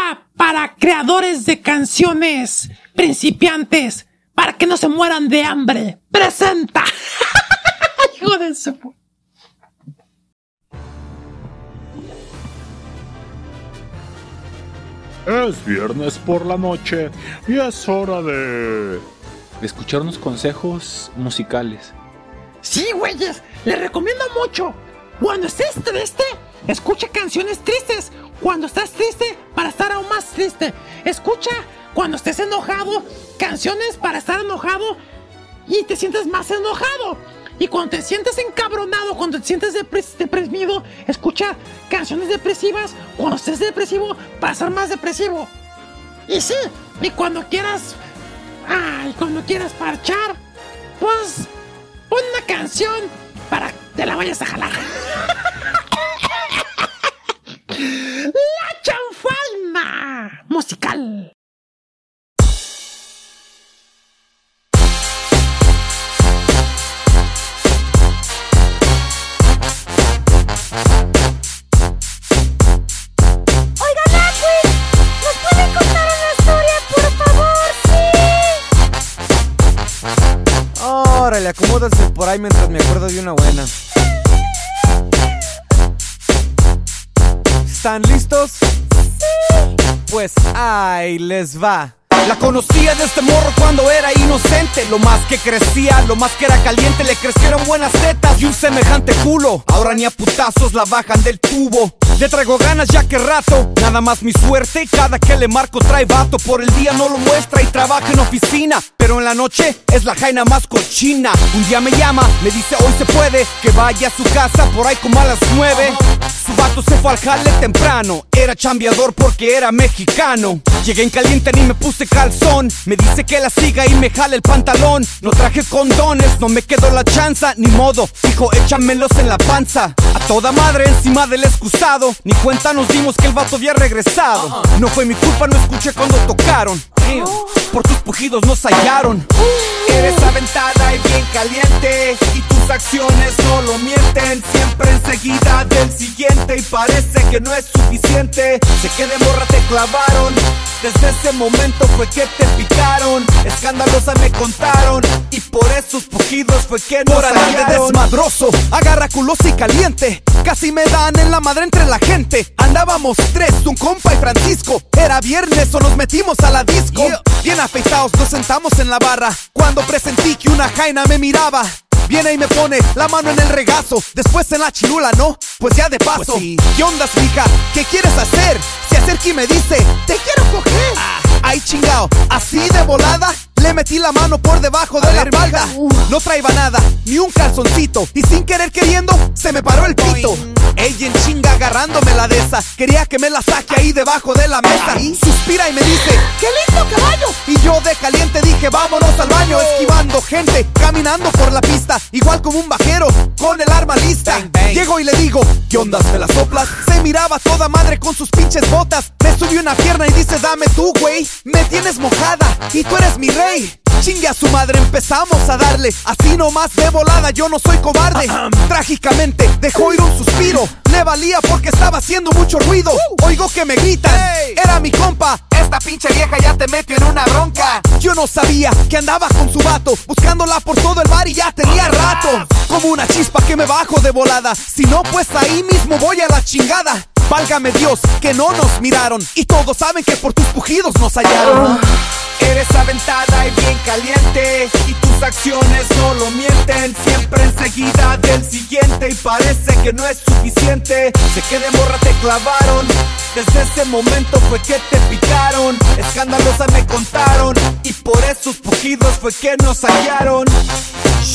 escuela para creadores de canciones principiantes para que no se mueran de hambre. Presenta. Hijo de su... Es viernes por la noche y es hora de... escuchar unos consejos musicales. Sí, güeyes, les recomiendo mucho. Cuando estés triste, escucha canciones tristes. Cuando estás triste, para estar aún más triste. Escucha cuando estés enojado, canciones para estar enojado y te sientes más enojado. Y cuando te sientes encabronado, cuando te sientes deprimido, escucha canciones depresivas. Cuando estés depresivo, para estar más depresivo. Y sí, y cuando quieras. Ay, cuando quieras parchar, pues una canción para que te la vayas a jalar. La chanfalma musical. Órale, acomódase por ahí mientras me acuerdo de una buena. ¿Están listos? Pues ahí les va. La conocía de este morro cuando era inocente. Lo más que crecía, lo más que era caliente, le crecieron buenas tetas y un semejante culo. Ahora ni a putazos la bajan del tubo. Le traigo ganas ya que rato, nada más mi suerte. Cada que le marco trae vato. Por el día no lo muestra y trabaja en oficina. Pero en la noche es la jaina más cochina. Un día me llama, me dice hoy se puede que vaya a su casa por ahí como a las nueve. Su vato se fue al jale temprano. Era chambeador porque era mexicano. Llegué en caliente ni me puse calzón. Me dice que la siga y me jale el pantalón. No traje condones, no me quedó la chanza. Ni modo, dijo échamelos en la panza. A toda madre encima del excusado. Ni cuenta nos dimos que el vato había regresado. No fue mi culpa, no escuché cuando tocaron. Por tus pujidos nos hallaron. Eres aventada y bien caliente. Tus acciones no lo mienten. Siempre enseguida del siguiente. Y parece que no es suficiente. Sé que de morra te clavaron. Desde ese momento fue que te picaron. Escandalosa me contaron. Y por esos pujidos fue que nos Por andar de desmadroso, agarra culos y caliente. Casi me dan en la madre entre la gente. Andábamos tres, un compa y Francisco. Era viernes o nos metimos a la disco. Bien afeitados nos sentamos en la barra. Cuando presentí que una jaina me miraba. Viene y me pone la mano en el regazo, después en la chilula, ¿no? Pues ya de paso. ¿Qué onda, mija? ¿Qué quieres hacer? Se acerca y me dice, te quiero coger. Ay, chingao, así de volada. Le metí la mano por debajo de la espalda. No traía nada, ni un calzoncito. Y sin querer queriendo, se me paró el pito. Ella en chinga agarrándome la de esa. Quería que me la saque ahí debajo de la mesa. Suspira y me dice, ¡qué lindo caballo! Y yo de caliente dije, vámonos al baño. Esquivando gente, caminando por la pista. Igual como un vaquero, con el arma lista. Llego y le digo, ¿qué ondas me las soplas? Se miraba toda madre con sus pinches botas. Me subió una pierna y dice, dame tú, güey. Me tienes mojada y tú eres mi rey. Chingue a su madre, empezamos a darle. Así nomás de volada, yo no soy cobarde. Trágicamente dejó ir un suspiro. Le valía porque estaba haciendo mucho ruido. Oigo que me gritan, era mi compa. Esta pinche vieja ya te metió en una bronca. Yo no sabía que andaba con su vato Buscándola por todo el bar y ya tenía rato. Como una chispa que me bajo de volada. Si no, pues ahí mismo voy a la chingada. Válgame Dios, que no nos miraron. Y todos saben que por tus pujidos nos hallaron Eres aventada y bien caliente Y tus acciones no lo mienten. Siempre enseguida del siguiente Y parece que no es suficiente. Sé que de morra te clavaron Desde ese momento fue que te picaron. Escandalosa me contaron Y por esos pujidos fue que nos hallaron.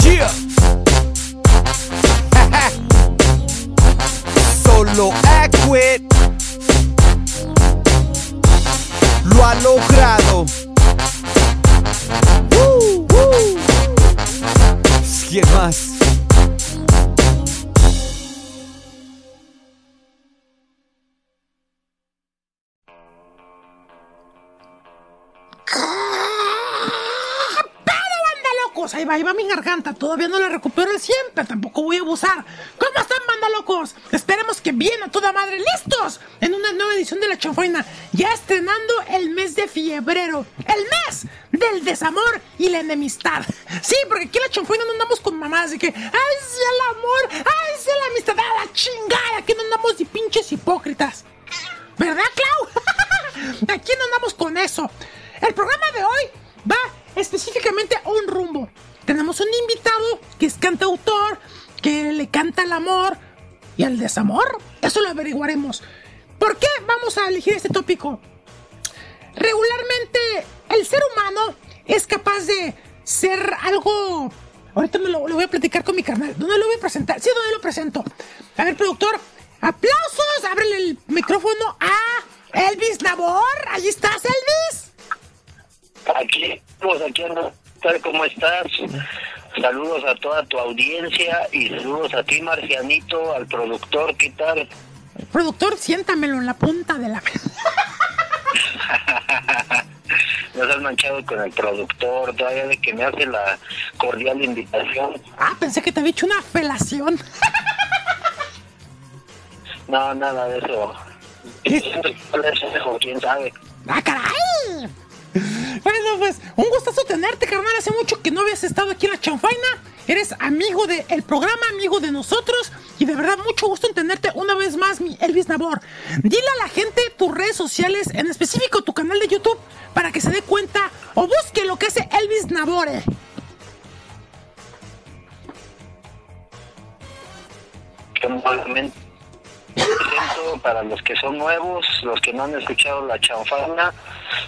Yeah. Solo Aquit Lo ha logrado Ahí va, ahí va mi garganta. Todavía no la recupero el 100, pero tampoco voy a abusar. ¿Cómo están, banda locos. Esperemos que bien a toda madre, listos en una nueva edición de La Chanfaina. Ya estrenando el mes de febrero. El mes del desamor y la enemistad. Sí, porque aquí en La Chanfaina no andamos con mamás de que, ay, sí, el amor, ay, sí, la amistad, a la chingada. Aquí no andamos de pinches hipócritas. ¿Verdad, Clau? aquí no andamos con eso. El programa de hoy va específicamente un rumbo. Tenemos un invitado que es cantautor, que le canta el amor y el desamor. Eso lo averiguaremos. ¿Por qué vamos a elegir este tópico? Regularmente el ser humano es capaz de ser algo... Ahorita me lo, voy a platicar con mi carnal. ¿Dónde lo voy a presentar? Sí, ¿dónde lo presento? A ver, productor, aplausos. Ábrele el micrófono a Elvis Nabor. Allí estás, Elvis. Aquí, pues aquí ando. ¿Cómo estás? Saludos a toda tu audiencia y saludos a ti, Marcianito, al productor, ¿qué tal? El productor, siéntamelo en la punta de la Nos has manchado con el productor, todavía de que me hace la cordial invitación. Ah, pensé que te había hecho una felación. no, nada de eso. ¿Quién sabe? ¡Ah, caray! Bueno, pues, un gustazo tenerte, carnal. Hace mucho que no habías estado aquí en la chanfaina. Eres amigo del programa, amigo de nosotros. Y de verdad, mucho gusto en tenerte una vez más, mi Elvis Nabor. Dile a la gente tus redes sociales, en específico tu canal de YouTube, para que se dé cuenta o busque lo que hace Elvis Nabore. Para los que son nuevos, los que no han escuchado la chanfana,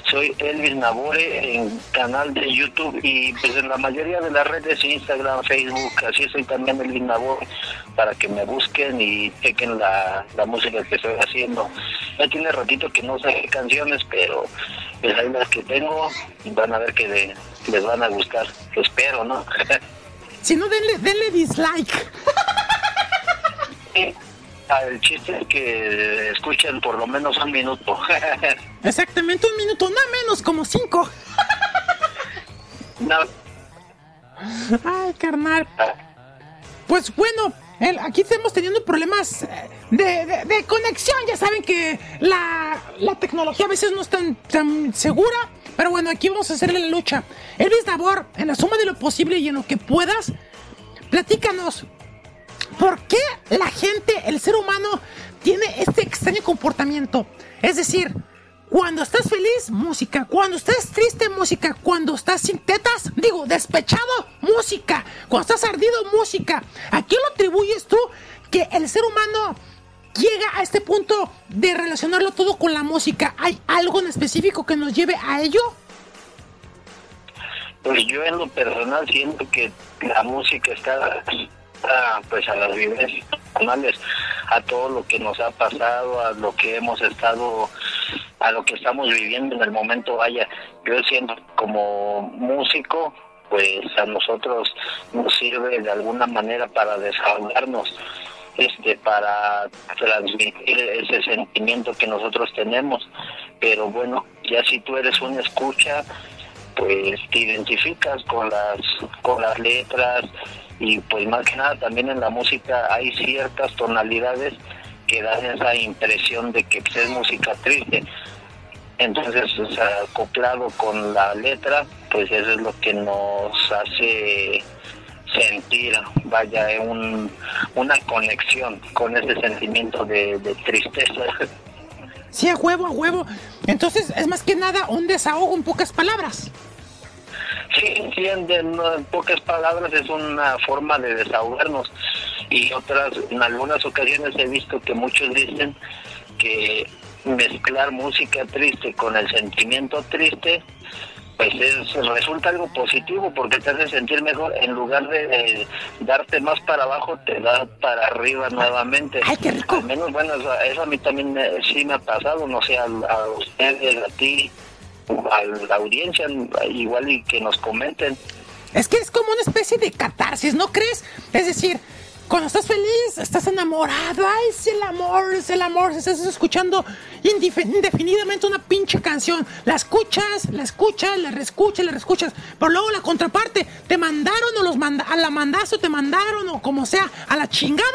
soy Elvis Nabore en canal de YouTube y pues en la mayoría de las redes, Instagram, Facebook, así soy también Elvis Nabore para que me busquen y chequen la, música que estoy haciendo. Ya tiene ratito que no sé canciones, pero pues ahí las que tengo van a ver que les van a gustar. Lo espero, ¿no? si no, denle, denle dislike. El chiste es que escuchen por lo menos un minuto. Exactamente un minuto, no menos, como cinco. no. Ay, carnal. Pues bueno, aquí estamos teniendo problemas eh, de, conexión. Ya saben que la, tecnología a veces no es tan, tan segura. Pero bueno, aquí vamos a hacerle la lucha. Elvis Dabor, en la suma de lo posible y en lo que puedas, platícanos ¿Por qué la gente, el ser humano, tiene este extraño comportamiento? Es decir, cuando estás feliz, música. Cuando estás triste, música. Cuando estás sin tetas, digo, despechado, música. Cuando estás ardido, música. ¿A qué lo atribuyes tú que el ser humano llega a este punto de relacionarlo todo con la música? ¿Hay algo en específico que nos lleve a ello? Pues yo en lo personal siento que la música está pues a las vivencias personales, a todo lo que nos ha pasado, a lo que hemos estado, a lo que estamos viviendo en el momento, vaya, yo siento como músico, pues a nosotros nos sirve de alguna manera para desahogarnos, este, para transmitir ese sentimiento que nosotros tenemos, pero bueno, ya si tú eres una escucha, pues te identificas con las, con las letras, y pues más que nada también en la música hay ciertas tonalidades que dan esa impresión de que es música triste. Entonces, acoplado con la letra, pues eso es lo que nos hace sentir, vaya, un, una conexión con ese sentimiento de, de tristeza. Sí, a huevo, a huevo. Entonces, es más que nada un desahogo en pocas palabras. Sí, entienden, en pocas palabras es una forma de desahogarnos. Y otras, en algunas ocasiones he visto que muchos dicen que mezclar música triste con el sentimiento triste pues es, resulta algo positivo porque te hace sentir mejor. En lugar de, darte más para abajo te da para arriba nuevamente. Ay, qué rico. al menos bueno eso, a mí también sí me ha pasado. No sé a, a ustedes a ti a la audiencia, igual y que nos comenten. Es que es como una especie de catarsis, ¿no crees? Es decir, cuando estás feliz, estás enamorado, ay, es el amor, es el amor, estás escuchando indefinidamente una pinche canción, la escuchas, la escuchas, la reescuchas, la reescuchas, pero luego la contraparte, te mandaron o los manda, a la mandaste o te mandaron o como sea, a la chingada,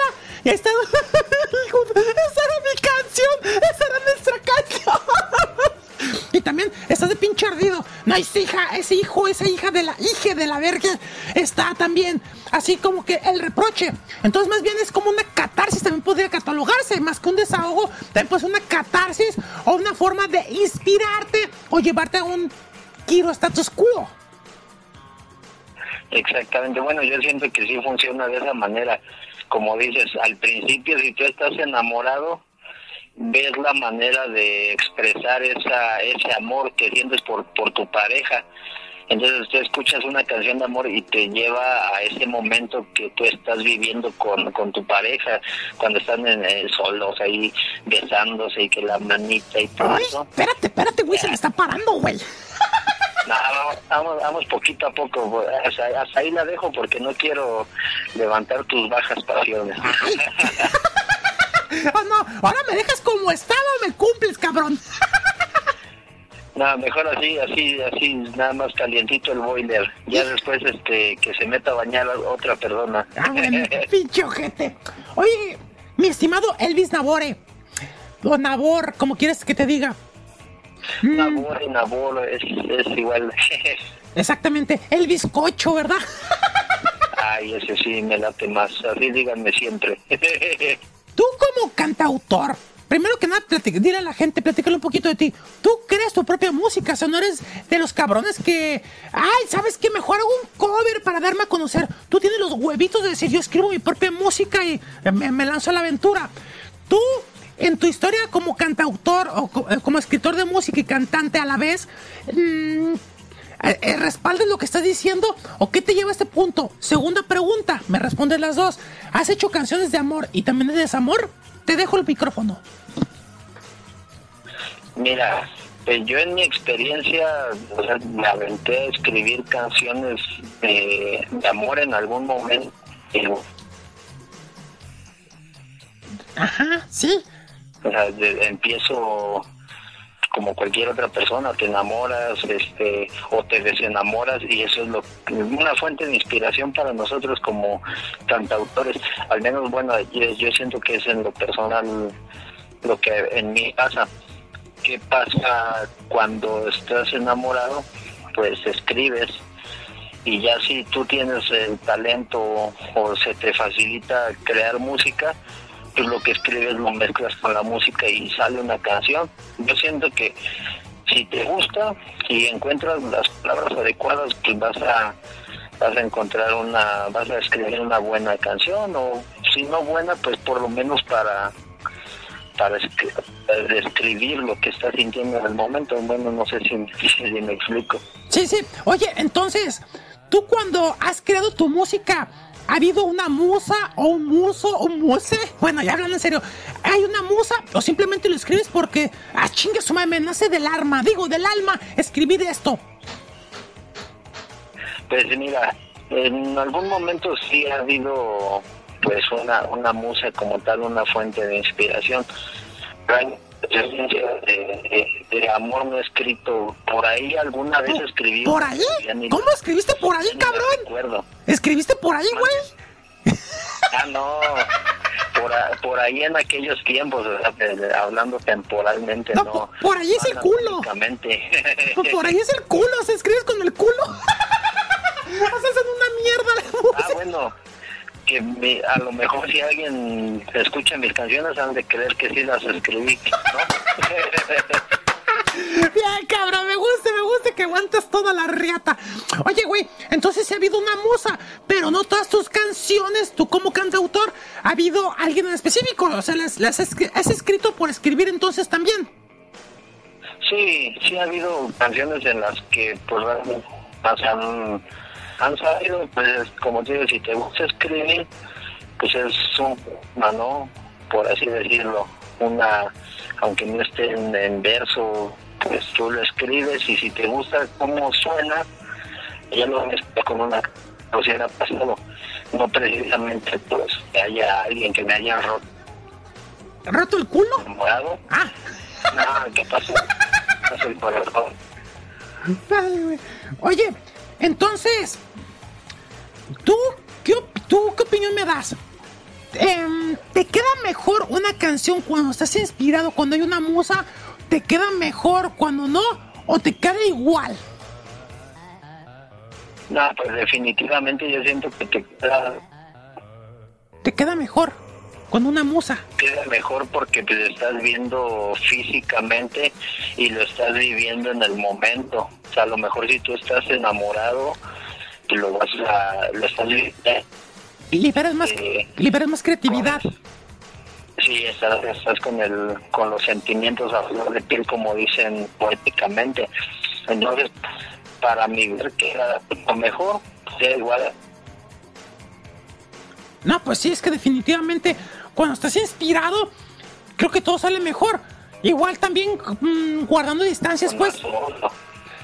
Y ahí está. esa era mi canción. Esa era nuestra canción. Y también estás de pinche ardido. No, esa hija, ese hijo, esa hija de la hija de la verga está también así como que el reproche. Entonces, más bien es como una catarsis, también podría catalogarse, más que un desahogo, también puede ser una catarsis o una forma de inspirarte o llevarte a un giro status quo. Exactamente, bueno, yo siento que sí funciona de esa manera. Como dices, al principio si tú estás enamorado, ves la manera de expresar esa, ese amor que sientes por, por tu pareja. Entonces tú escuchas una canción de amor y te lleva a ese momento que tú estás viviendo con, con tu pareja, cuando están en, eh, solos ahí besándose y que la manita y todo Ay, eso. espérate, espérate, güey, se me está parando, güey. No, vamos, vamos, vamos poquito a poco. Hasta, hasta ahí la dejo porque no quiero levantar tus bajas pasiones. Oh, no, ahora me dejas como estaba o me cumples, cabrón. No, mejor así, así, así, nada más calientito el boiler. Ya después, este, que se meta a bañar a otra persona. Ah, bueno, pinche ojete. Oye, mi estimado Elvis Nabore. O Nabor, como quieres que te diga. Mm, Nabor y Nabor es, es igual. exactamente, el bizcocho, ¿verdad? Ay, ese sí me late más. Así díganme siempre. Tú como cantautor, primero que nada, dile a la gente, platícale un poquito de ti. Tú creas tu propia música, o sea, no eres de los cabrones que, ay, ¿sabes qué? Mejor hago un cover para darme a conocer. Tú tienes los huevitos de decir, yo escribo mi propia música y me, me lanzo a la aventura. Tú, en tu historia como cantautor o eh, como escritor de música y cantante a la vez, mm, eh, eh, ¿Respaldas lo que estás diciendo o qué te lleva a este punto? Segunda pregunta, me respondes las dos. ¿Has hecho canciones de amor y también de desamor? Te dejo el micrófono. Mira, pues yo en mi experiencia o sea, me aventé a escribir canciones de, de amor en algún momento. Ajá, sí. O sea, de- empiezo como cualquier otra persona, te enamoras, este, o te desenamoras y eso es lo una fuente de inspiración para nosotros como cantautores. Al menos, bueno, yo, siento que es en lo personal lo que en mí pasa. ¿Qué pasa cuando estás enamorado? Pues escribes y ya si tú tienes el talento o se te facilita crear música, pues lo que escribes lo mezclas con la música y sale una canción. Yo siento que si te gusta y encuentras las palabras adecuadas, pues vas a vas a encontrar una, vas a escribir una buena canción o si no buena, pues por lo menos para para describir lo que estás sintiendo en el momento. Bueno, no sé si, si me explico. Sí, sí. Oye, entonces, tú cuando has creado tu música, ¿ha habido una musa o un muso o un muse? Bueno, ya hablando en serio, ¿hay una musa o simplemente lo escribes porque, ah, chingue su madre, me nace del alma, digo, del alma, escribir esto? Pues mira, en algún momento sí ha habido pues una, una musa como tal, una fuente de inspiración. Pero de, de- de amor no escrito. Por ahí alguna vez escribí. ¿Por ahí? ¿Cómo escribiste por ahí, cabrón? recuerdo. ¿Escribiste por ahí, güey? Ah, no. Por, a- por ahí en aquellos tiempos, hablando temporalmente, No, no. por- ahí es el culo. Por ahí es el culo, se escribes con el culo. Haces en una mierda la Ah, bueno, que me- a lo mejor si alguien escucha mis canciones han de creer que sí las escribí, ¿no? Bien, cabrón, me gusta, me gusta que aguantas toda la riata. Oye, güey, entonces sí ha habido una musa, pero no todas tus canciones, tú como cantautor, ha habido alguien en específico. O sea, las, las has, escrito por escribir entonces también. sí, sí ha habido canciones en las que pues realmente más han, salido, pues como te digo, si te gusta escribir, pues es un, ¿no? Por así decirlo, una, aunque no esté en, en verso, pues tú lo escribes y si te gusta cómo suena, ya lo mezclas con una era pasado. No precisamente pues que haya alguien que me haya roto ¿Roto el culo? enamorado. Ah, No, ¿qué pasó? Pasó el corazón. Ay, güey. Oye, entonces, ¿tú qué, ¿tú qué opinión me das? Em, ¿te queda mejor una canción cuando estás inspirado, cuando hay una musa? ¿Te queda mejor cuando no? ¿O te queda igual? No, pues definitivamente yo siento que te queda, Te queda mejor cuando una musa. queda mejor porque te estás viendo físicamente y lo estás viviendo en el momento. O sea, a lo mejor si tú estás enamorado, te lo vas a, lo estás viviendo. Liberas más, Sí. liberas más creatividad. Sí, estás, estás con el, con los sentimientos a flor de piel, como dicen poéticamente. Entonces, para mí ver que era lo mejor, sea igual No, pues sí, es que definitivamente cuando estás inspirado, creo que todo sale mejor. Igual también mm, guardando distancias, pues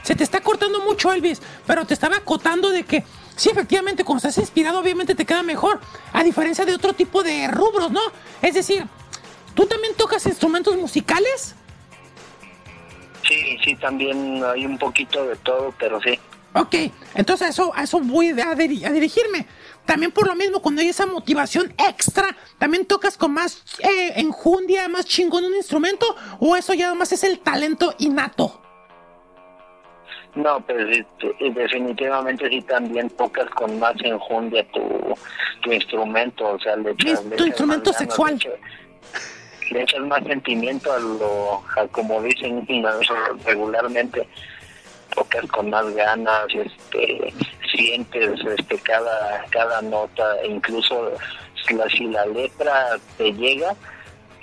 se te está cortando mucho, Elvis, pero te estaba acotando de que sí, efectivamente, cuando estás inspirado, obviamente te queda mejor, a diferencia de otro tipo de rubros, ¿no? Es decir, ¿tú también tocas instrumentos musicales? Sí, sí, también hay un poquito de todo, pero sí. Ok, entonces a eso, a eso voy a dirigirme. También por lo mismo, cuando hay esa motivación extra, ¿también tocas con más eh, enjundia, más chingón un instrumento? ¿O eso ya más es el talento innato? No, pero sí, te- definitivamente sí también tocas con más enjundia tu, tu instrumento, o sea, le echas, Tu le echas instrumento más sexual. Le echas, le echas más sentimiento a lo, a como dicen regularmente, tocas con más ganas, este, sientes este cada, cada nota, e incluso si la, si la letra te llega,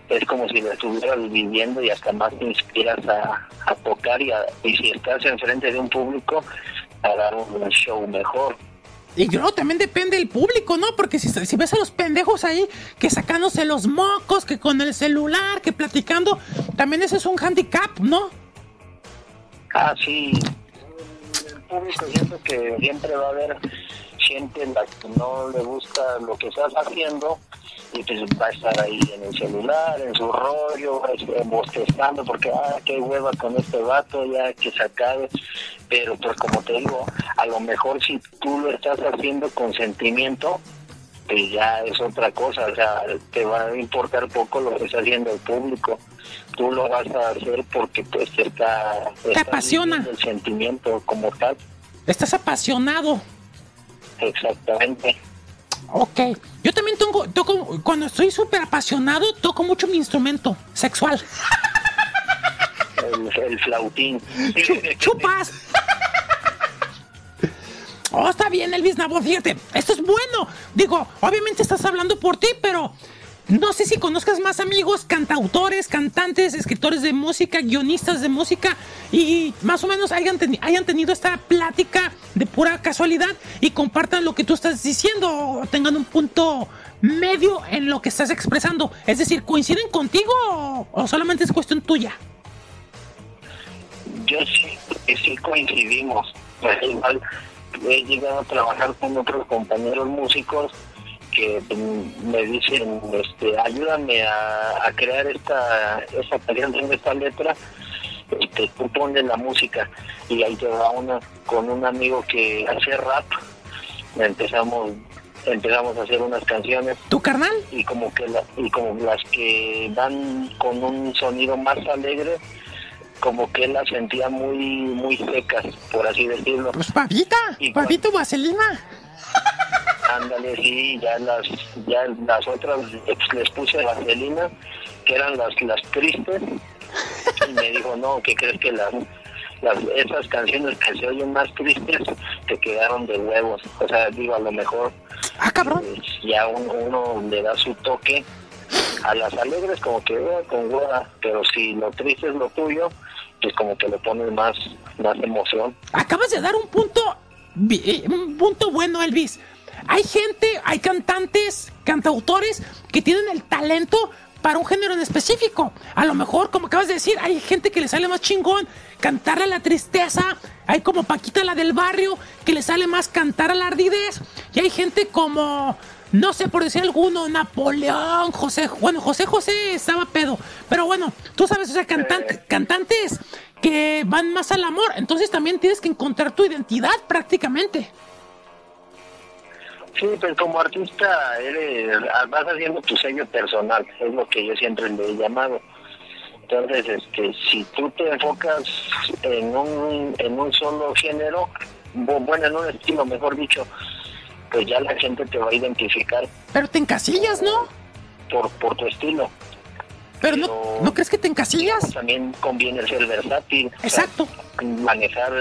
es como si la estuvieras viviendo y hasta más te inspiras a, a tocar y, a- y si estás enfrente de un público a dar un show mejor. Y luego también depende del público, ¿no? Porque si, si ves a los pendejos ahí que sacándose los mocos, que con el celular, que platicando, también ese es un handicap, ¿no? Ah, sí, público siento que siempre va a haber gente la que no le gusta lo que estás haciendo y pues va a estar ahí en el celular, en su rollo, este, bostezando porque, ah, qué hueva con este vato, ya que se acabe. Pero pues como te digo, a lo mejor si tú lo estás haciendo con sentimiento, pues ya es otra cosa, o sea, te va a importar poco lo que está haciendo el público. Tú lo vas a hacer porque pues te está... estás apasiona. El sentimiento como tal, Estás apasionado. exactamente. Ok. Yo también tengo, toco, cuando estoy súper apasionado, toco mucho mi instrumento sexual. El, el flautín. Chu- chupas. Oh, está bien, Elvis Nabor, fíjate, esto es bueno. Digo, obviamente estás hablando por ti, pero no sé si conozcas más amigos, cantautores, cantantes, escritores de música, guionistas de música, y más o menos hayan, teni- hayan tenido esta plática de pura casualidad y compartan lo que tú estás diciendo, o tengan un punto medio en lo que estás expresando. Es decir, ¿coinciden contigo o- solamente es cuestión tuya? Yo sí, sí coincidimos. Igual he llegado a trabajar con otros compañeros músicos que me dicen, este, ayúdame a, a crear esta, esta canción, tengo esta letra, este, tú ponle la música. Y ahí te va una con un amigo que hace rap. Empezamos empezamos a hacer unas canciones ¿Tu carnal? y como que la- y como las que van con un sonido más alegre como que las sentía muy muy secas por así decirlo Pues papita, Y papito vaselina. Ándale sí ya las ya las otras les- puse vaselina que eran las las tristes y me dijo no que crees que las las, esas canciones que se oyen más tristes te quedaron de huevos o sea digo a lo mejor Ah, cabrón. ya uno, uno le da su toque a las alegres como que eh, con hueva, pero si lo triste es lo tuyo, pues como que le pones más, más emoción. Acabas de dar un punto, eh, un punto bueno, Elvis. Hay gente, hay cantantes, cantautores que tienen el talento para un género en específico. A lo mejor, como acabas de decir, hay gente que le sale más chingón cantar a la tristeza. Hay como Paquita la del barrio que le sale más cantar a la ardidez. Y hay gente como, no sé por decir alguno, Napoleón, José. Bueno, José José estaba pedo. Pero bueno, tú sabes, o sea, cantante- cantantes que van más al amor. Entonces también tienes que encontrar tu identidad prácticamente. Sí, pero como artista eres, vas haciendo tu sello personal, es lo que yo siempre le he llamado. Entonces, este, si tú te enfocas en un, en un solo género, bueno, en un estilo, mejor dicho, pues ya la gente te va a identificar. Pero te encasillas, ¿no? Por, por tu estilo. Pero, no, ¿no crees que te encasillas? También conviene ser versátil. Exacto. manejar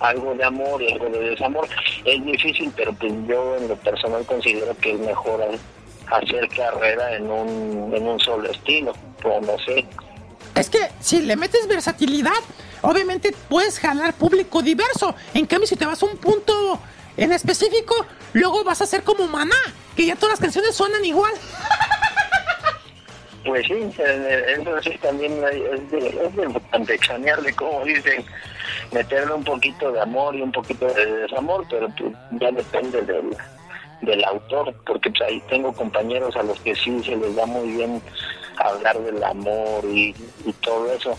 algo de amor y algo de desamor. Es difícil, pero pues yo en lo personal considero que es mejor hacer carrera en un, en un solo estilo, o no sé. Es que si le metes versatilidad, obviamente puedes jalar público diverso. En cambio, si te vas a un punto en específico, luego vas a ser como Maná, que ya todas las canciones suenan igual. Pues sí, eso sí también es de, es de como dicen, meterle un poquito de amor y un poquito de desamor, pero pues ya depende del, del autor, porque pues ahí tengo compañeros a los que sí se les da muy bien hablar del amor y, todo eso,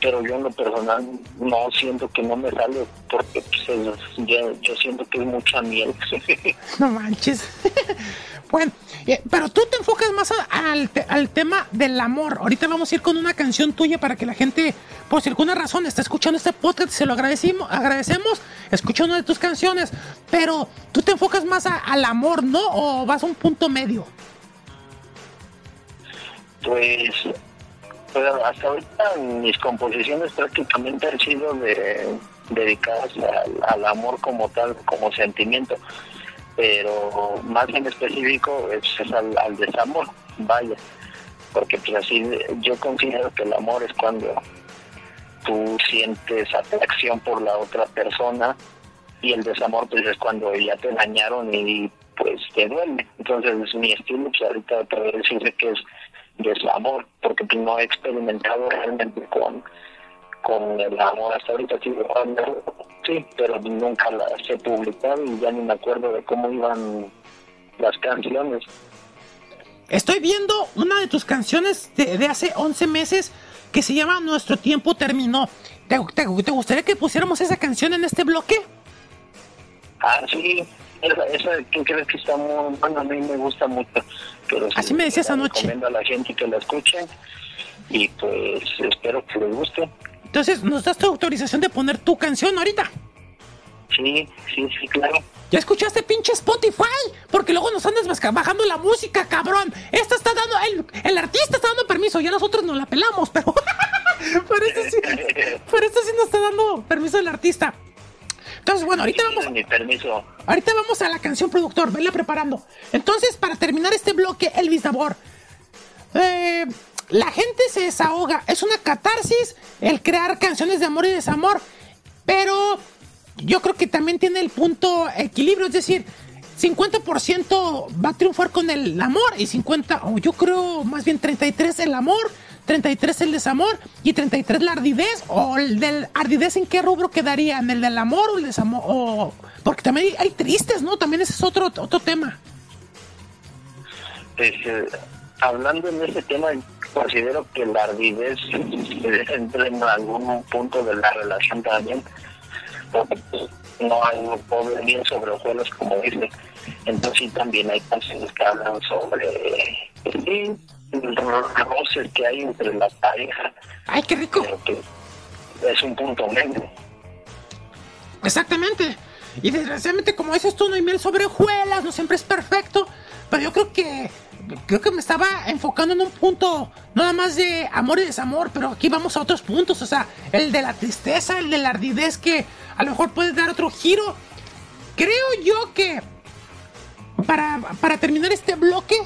pero yo en lo personal no siento que no me sale porque pues, yo siento que es mucha miel. no manches. Bueno, eh, pero tú te enfocas más al, al, tema del amor. Ahorita vamos a ir con una canción tuya para que la gente, por si alguna razón, está escuchando este podcast, se lo agradecemos, agradecemos, escucha una de tus canciones. Pero tú te enfocas más al amor, ¿no? ¿O vas a un punto medio? Pues, pues hasta ahorita mis composiciones prácticamente han sido de, dedicadas al amor como tal, como sentimiento pero más en específico es, al, desamor, vaya, porque pues así yo considero que el amor es cuando tú sientes atracción por la otra persona y el desamor pues es cuando ya te dañaron y pues te duele. Entonces mi estilo pues ahorita puedo decirse que es desamor, porque pues, no he experimentado realmente con con el amor hasta ahorita sí, pero nunca las he publicado y ya ni me acuerdo de cómo iban las canciones. Estoy viendo una de tus canciones de, hace 11 meses que se llama Nuestro tiempo terminó. ¿Te, te, gustaría que pusiéramos esa canción en este bloque? Ah, sí. Esa, esa ¿qué crees que está muy bueno? A mí me gusta mucho. Pero Así me decías anoche. Recomiendo a la gente que la escuche y pues espero que les guste. Entonces, ¿nos das tu autorización de poner tu canción ahorita? Sí, sí, sí, claro. ¿Ya escuchaste pinche Spotify? Porque luego nos andas bajando la música, cabrón. Esta está dando, el, el artista está dando permiso, ya nosotros no la pelamos, pero... por, eso sí, sí nos está dando permiso el artista. Entonces, bueno, ahorita vamos. Mi permiso. Ahorita vamos a la canción productor, venla preparando. Entonces, para terminar este bloque, Elvis Dabor. Eh, la gente se desahoga. Es una catarsis el crear canciones de amor y desamor. Pero yo creo que también tiene el punto equilibrio. Es decir, 50% va a triunfar con el amor y 50, o yo creo más bien 33 el amor, 33 el desamor y 33 la ardidez. O el del ardidez, ¿en qué rubro quedaría? ¿En el del amor o el desamor? O, porque también hay, tristes, ¿no? También ese es otro, otro tema. Eh, hablando en ese tema, considero que la ardidez entra en algún punto de la relación también, porque no hay un pobre bien sobre ojuelos, como dice. Entonces sí, también hay canciones que hablan sobre sí, roces que hay entre la pareja. ¡Ay, qué rico! es un punto medio. Exactamente. Y desgraciadamente, como dices tú, no hay miel sobre hojuelas, no siempre es perfecto. Pero yo creo que creo que me estaba enfocando en un punto nada más de amor y desamor, pero aquí vamos a otros puntos, o sea, el de la tristeza, el de la ardidez que a lo mejor puede dar otro giro. Creo yo que para, para terminar este bloque,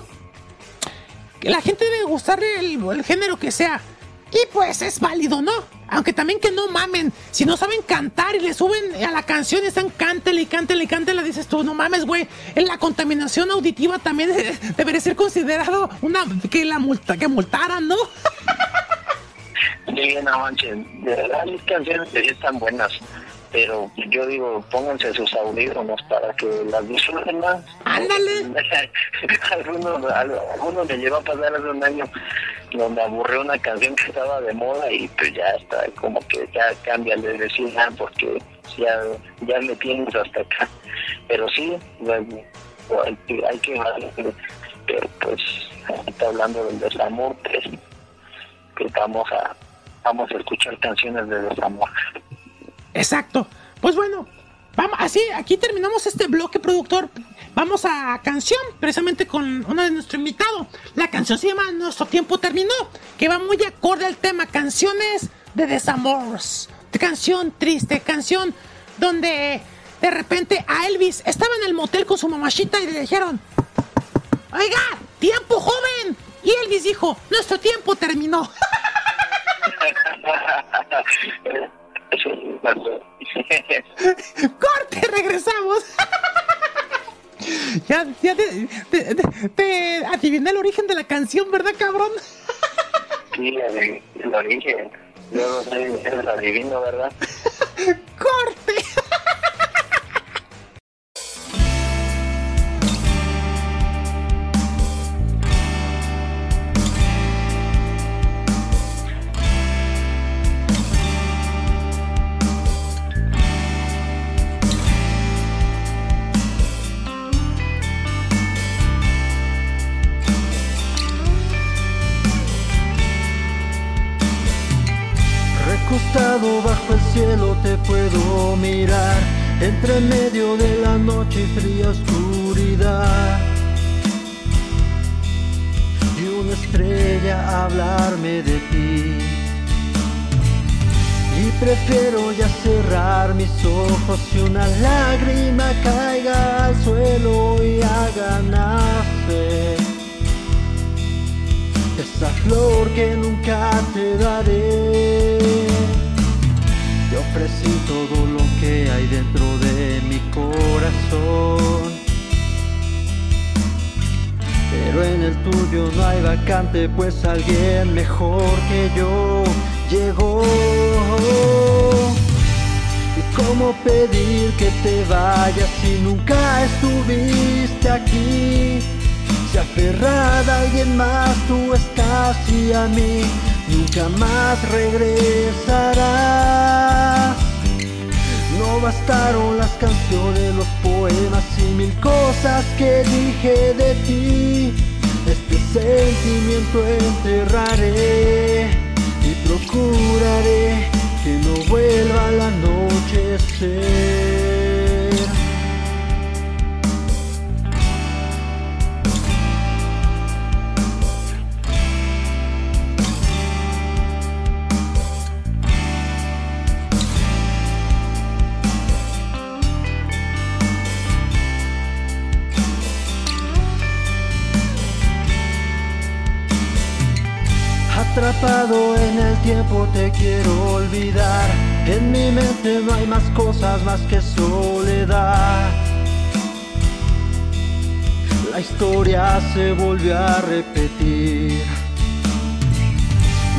la gente debe gustarle el género que sea. Y pues es válido, ¿no? Aunque también que no mamen. Si no saben cantar y le suben a la canción y están cántele y cántele y cántele, dices tú, no mames, güey. En la contaminación auditiva también debería ser considerado una que la multa, que multaran, ¿no? Sí, no. De verdad, mis canciones están buenas pero yo digo, pónganse sus audífonos para que las disfruten más. ¡Ándale! algunos, algunos me llevó a pasar hace un año donde aburrió una canción que estaba de moda y pues ya está, como que ya cambia de decir, ah, porque ya, ya me tienes hasta acá. Pero sí, hay que, hay que pero pues está hablando del desamor, pues, que vamos a, vamos a escuchar canciones de desamor. Exacto. Pues bueno, vamos, así, aquí terminamos este bloque, productor. Vamos a canción, precisamente con uno de nuestro invitado. La canción se llama Nuestro tiempo terminó, que va muy acorde al tema canciones de desamor. Canción triste, canción donde de repente a Elvis estaba en el motel con su mamachita y le dijeron, oiga, tiempo joven. Y Elvis dijo, nuestro tiempo terminó. Corte, regresamos. ya, ya te, te, adiviné el origen de la canción, ¿verdad, cabrón? sí, el, origen. No sé, el adivino, ¿verdad? Corte. Bajo el cielo te puedo mirar, entre medio de la noche y fría oscuridad. Y una estrella hablarme de ti. Y prefiero ya cerrar mis ojos y una lágrima caiga al suelo y haga nacer esa flor que nunca te daré ofrecí todo lo que hay dentro de mi corazón. Pero en el tuyo no hay vacante, pues alguien mejor que yo llegó. ¿Y cómo pedir que te vayas si nunca estuviste aquí? Si aferrada a alguien más, tú estás y a mí nunca más regresarás. Bastaron las canciones, los poemas y mil cosas que dije de ti. Este sentimiento enterraré y procuraré que no vuelva al anochecer. En el tiempo te quiero olvidar. En mi mente no hay más cosas más que soledad. La historia se volvió a repetir.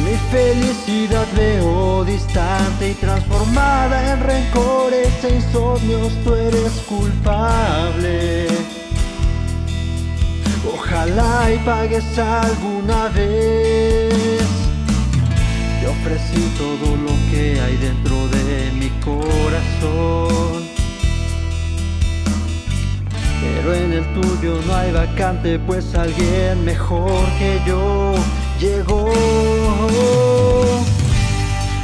Mi felicidad veo distante y transformada en rencores e insomnios, tú eres culpable. Ojalá y pagues alguna vez. Te ofrecí todo lo que hay dentro de mi corazón. Pero en el tuyo no hay vacante, pues alguien mejor que yo llegó.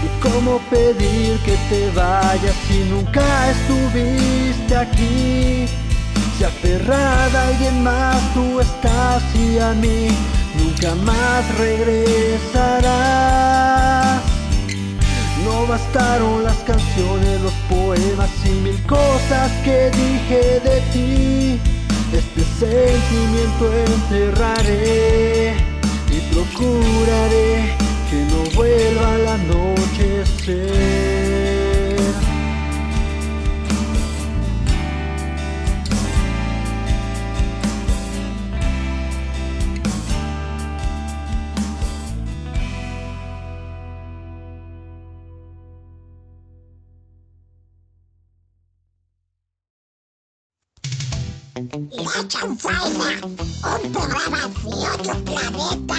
¿Y cómo pedir que te vayas si nunca estuviste aquí? Si aferrada a alguien más tú estás y a mí nunca más regresarás. Bastaron las canciones, los poemas y mil cosas que dije de ti. Este sentimiento enterraré y procuraré que no vuelva al anochecer. Chanfaina, un programa de otro planeta.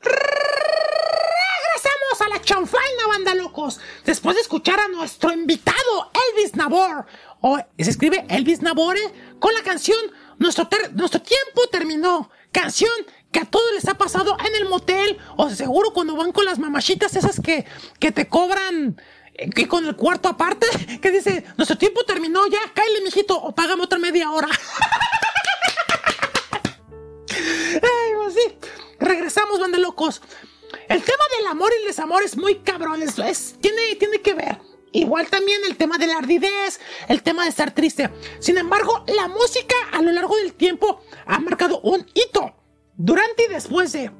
Regresamos a la chanfaina, banda locos. Después de escuchar a nuestro invitado, Elvis Nabor. O se escribe Elvis Nabore con la canción nuestro tiempo terminó. Canción que a todos les ha pasado en el motel o seguro cuando van con las mamachitas esas que, que te cobran y con el cuarto aparte, que dice, nuestro tiempo terminó ya, cállate, mijito, o págame otra media hora. Ay, pues sí. Regresamos, banda locos. El tema del amor y el desamor es muy cabrón, es, es, tiene, tiene que ver. Igual también el tema de la ardidez, el tema de estar triste. Sin embargo, la música a lo largo del tiempo ha marcado un hito. Durante y después de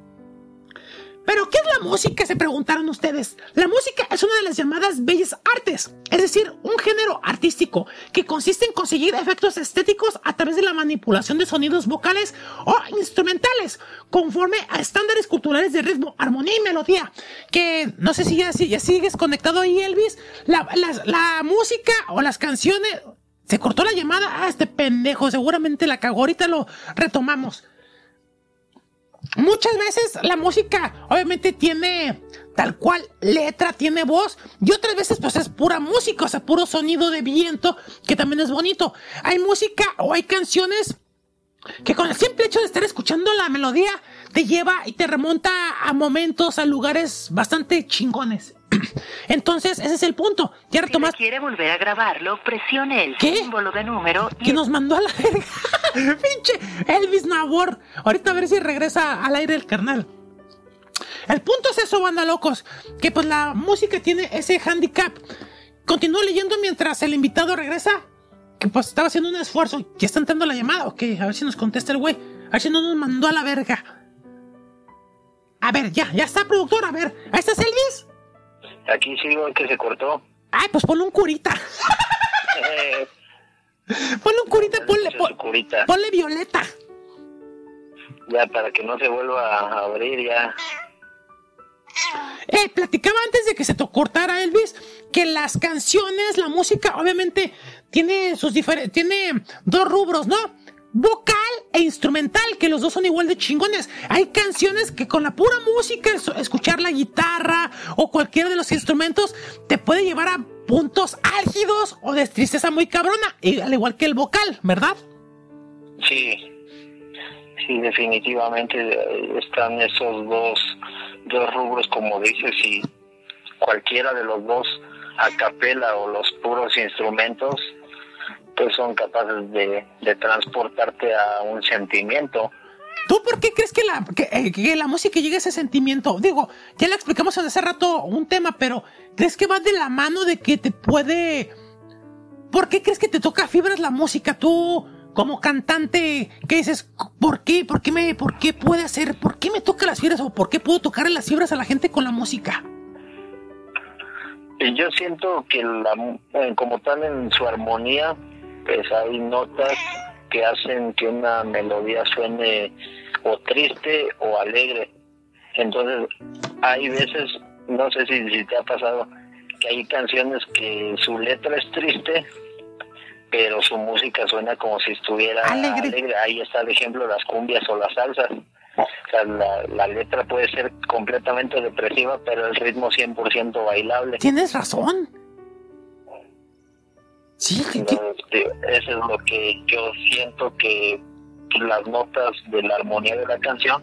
¿Pero qué es la música? Se preguntaron ustedes. La música es una de las llamadas bellas artes, es decir, un género artístico que consiste en conseguir efectos estéticos a través de la manipulación de sonidos vocales o instrumentales, conforme a estándares culturales de ritmo, armonía y melodía. Que no sé si ya, sigues conectado ahí, Elvis. La, la música o las canciones. Se cortó la llamada. Ah, este pendejo, seguramente la cagó. Ahorita lo retomamos muchas veces la música obviamente tiene tal cual letra, tiene voz, y otras veces pues es pura música, o sea, puro sonido de viento, que también es bonito. Hay música o hay canciones que con el simple hecho de estar escuchando la melodía te lleva y te remonta a momentos, a lugares bastante chingones. Entonces, ese es el punto. Ya Si quiere volver a grabarlo, presione el símbolo de número. Que nos mandó a la verga. Pinche Elvis Nabor. Ahorita a ver si regresa al aire el carnal. El punto es eso, banda locos. Que pues la música tiene ese handicap. Continúo leyendo mientras el invitado regresa. Que pues estaba haciendo un esfuerzo. Ya está entrando la llamada. Ok, a ver si nos contesta el güey. A ver si no nos mandó a la verga. A ver, ya, ya está, productor. A ver, ¿ahí estás, Elvis? Aquí sigo, que se cortó. Ay, pues ponle un curita. ponle un curita, ponle, curita. ponle violeta. Ya, para que no se vuelva a abrir, ya. Eh, platicaba antes de que se te cortara, Elvis, que las canciones, la música, obviamente, tiene sus diferentes, tiene dos rubros, ¿no? Vocal e instrumental, que los dos son igual de chingones. Hay canciones que con la pura música, escuchar la guitarra o cualquiera de los instrumentos, te puede llevar a puntos álgidos o de tristeza muy cabrona, al igual que el vocal, ¿verdad? Sí, sí, definitivamente eh, están esos dos, dos rubros, como dices, y cualquiera de los dos, a capela o los puros instrumentos, pues son capaces de, transportarte a un sentimiento. ¿Tú por qué crees que la, eh, que, la música llegue a ese sentimiento? Digo, ya le explicamos hace rato un tema, pero ¿crees que va de la mano de que te puede... ¿Por qué crees que te toca fibras la música? Tú, como cantante, ¿qué dices? ¿Por qué? ¿Por qué me, por qué puede hacer? ¿Por qué me toca las fibras o por qué puedo tocar las fibras a la gente con la música? Yo siento que la, eh, como tal en su armonía pues hay notas que hacen que una melodía suene o triste o alegre. Entonces, hay veces, no sé si, si te ha pasado, que hay canciones que su letra es triste, pero su música suena como si estuviera alegre. Ahí está el ejemplo las cumbias o las salsas. O sea, la, la letra puede ser completamente depresiva, pero el ritmo 100% bailable. Tienes razón. Sí, eso es lo que yo siento que las notas de la armonía de la canción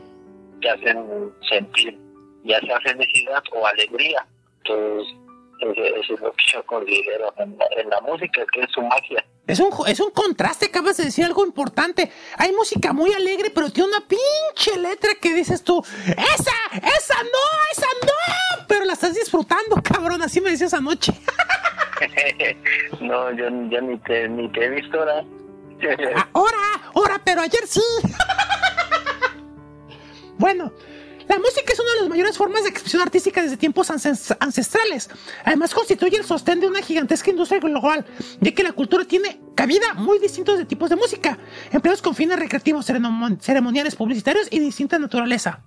te hacen sentir ya sea felicidad o alegría. Entonces, eso, es lo que yo considero en la, música, que es su magia. Es un, es un contraste, acabas de decir algo importante. Hay música muy alegre, pero tiene una pinche letra que dices tú, esa, esa no, esa no, pero la estás disfrutando, cabrón, así me decías anoche. no, yo, yo ni, te, ni te he visto ahora. ahora, ahora, pero ayer sí. bueno, la música es una de las mayores formas de expresión artística desde tiempos ancestrales. Además, constituye el sostén de una gigantesca industria global, ya que la cultura tiene cabida muy distintos de tipos de música, empleados con fines recreativos, ceremoniales, publicitarios y de distinta naturaleza.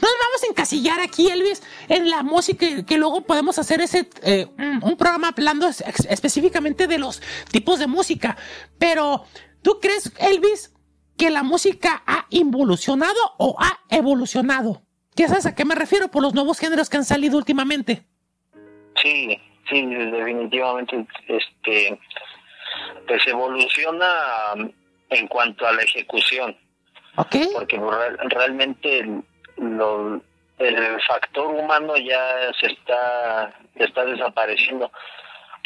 No nos vamos a encasillar aquí, Elvis, en la música, que luego podemos hacer ese eh, un programa hablando específicamente de los tipos de música. Pero, ¿tú crees, Elvis, que la música ha involucionado o ha evolucionado? ¿Ya sabes a qué me refiero por los nuevos géneros que han salido últimamente? Sí, sí, definitivamente, este, pues evoluciona en cuanto a la ejecución. Okay. Porque realmente lo, el factor humano ya se está, está desapareciendo.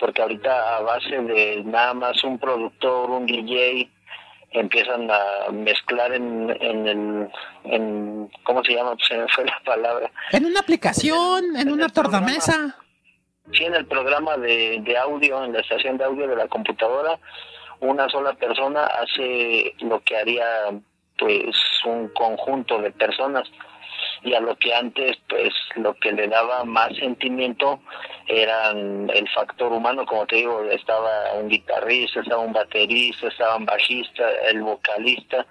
Porque ahorita a base de nada más un productor, un DJ, empiezan a mezclar en, en el, en, ¿cómo se llama? Pues se me fue la palabra. En una aplicación, en, una tornamesa. Sí, en el programa de, de audio, en la estación de audio de la computadora, una sola persona hace lo que haría pues un conjunto de personas y a lo que antes pues lo que le daba más sentimiento eran el factor humano como te digo estaba un guitarrista estaba un baterista estaba un bajista el vocalista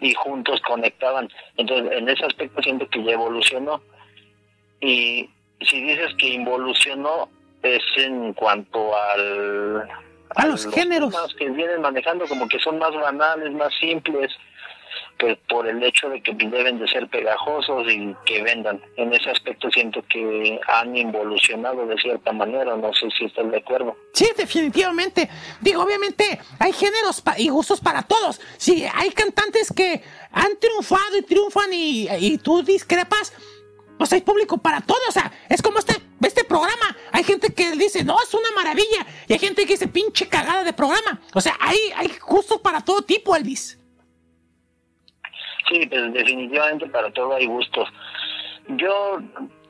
y juntos conectaban. Entonces en ese aspecto siento que ya evolucionó. Y si dices que involucionó es en cuanto al a, los, géneros. que vienen manejando como que son más banales más simples pues por el hecho de que deben de ser pegajosos y que vendan. En ese aspecto siento que han involucionado de cierta manera, no sé si están de acuerdo. Sí, definitivamente. Digo, obviamente hay géneros y gustos para todos. Sí, hay cantantes que han triunfado y triunfan y, y tú discrepas, pues hay público para todos. O sea, es como este, este programa. Hay gente que dice, no, es una maravilla. Y hay gente que dice, pinche cagada de programa. O sea, hay, hay gustos para todo tipo, Elvis. Sí, pues definitivamente para todo hay gustos. Yo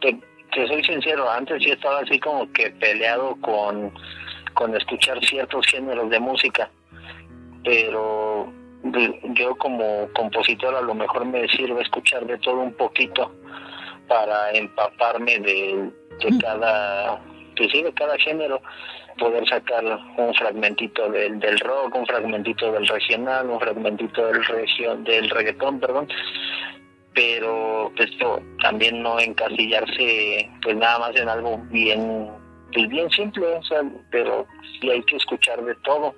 te, soy sincero, antes sí estaba así como que peleado con, con escuchar ciertos géneros de música, pero yo como compositor a lo mejor me sirve escuchar de todo un poquito para empaparme de, de mm. cada, pues de cada género poder sacar un fragmentito del, del rock, un fragmentito del regional, un fragmentito del región, del reggaetón, perdón, pero esto también no encasillarse pues nada más en algo bien pues bien simple, pero sí hay que escuchar de todo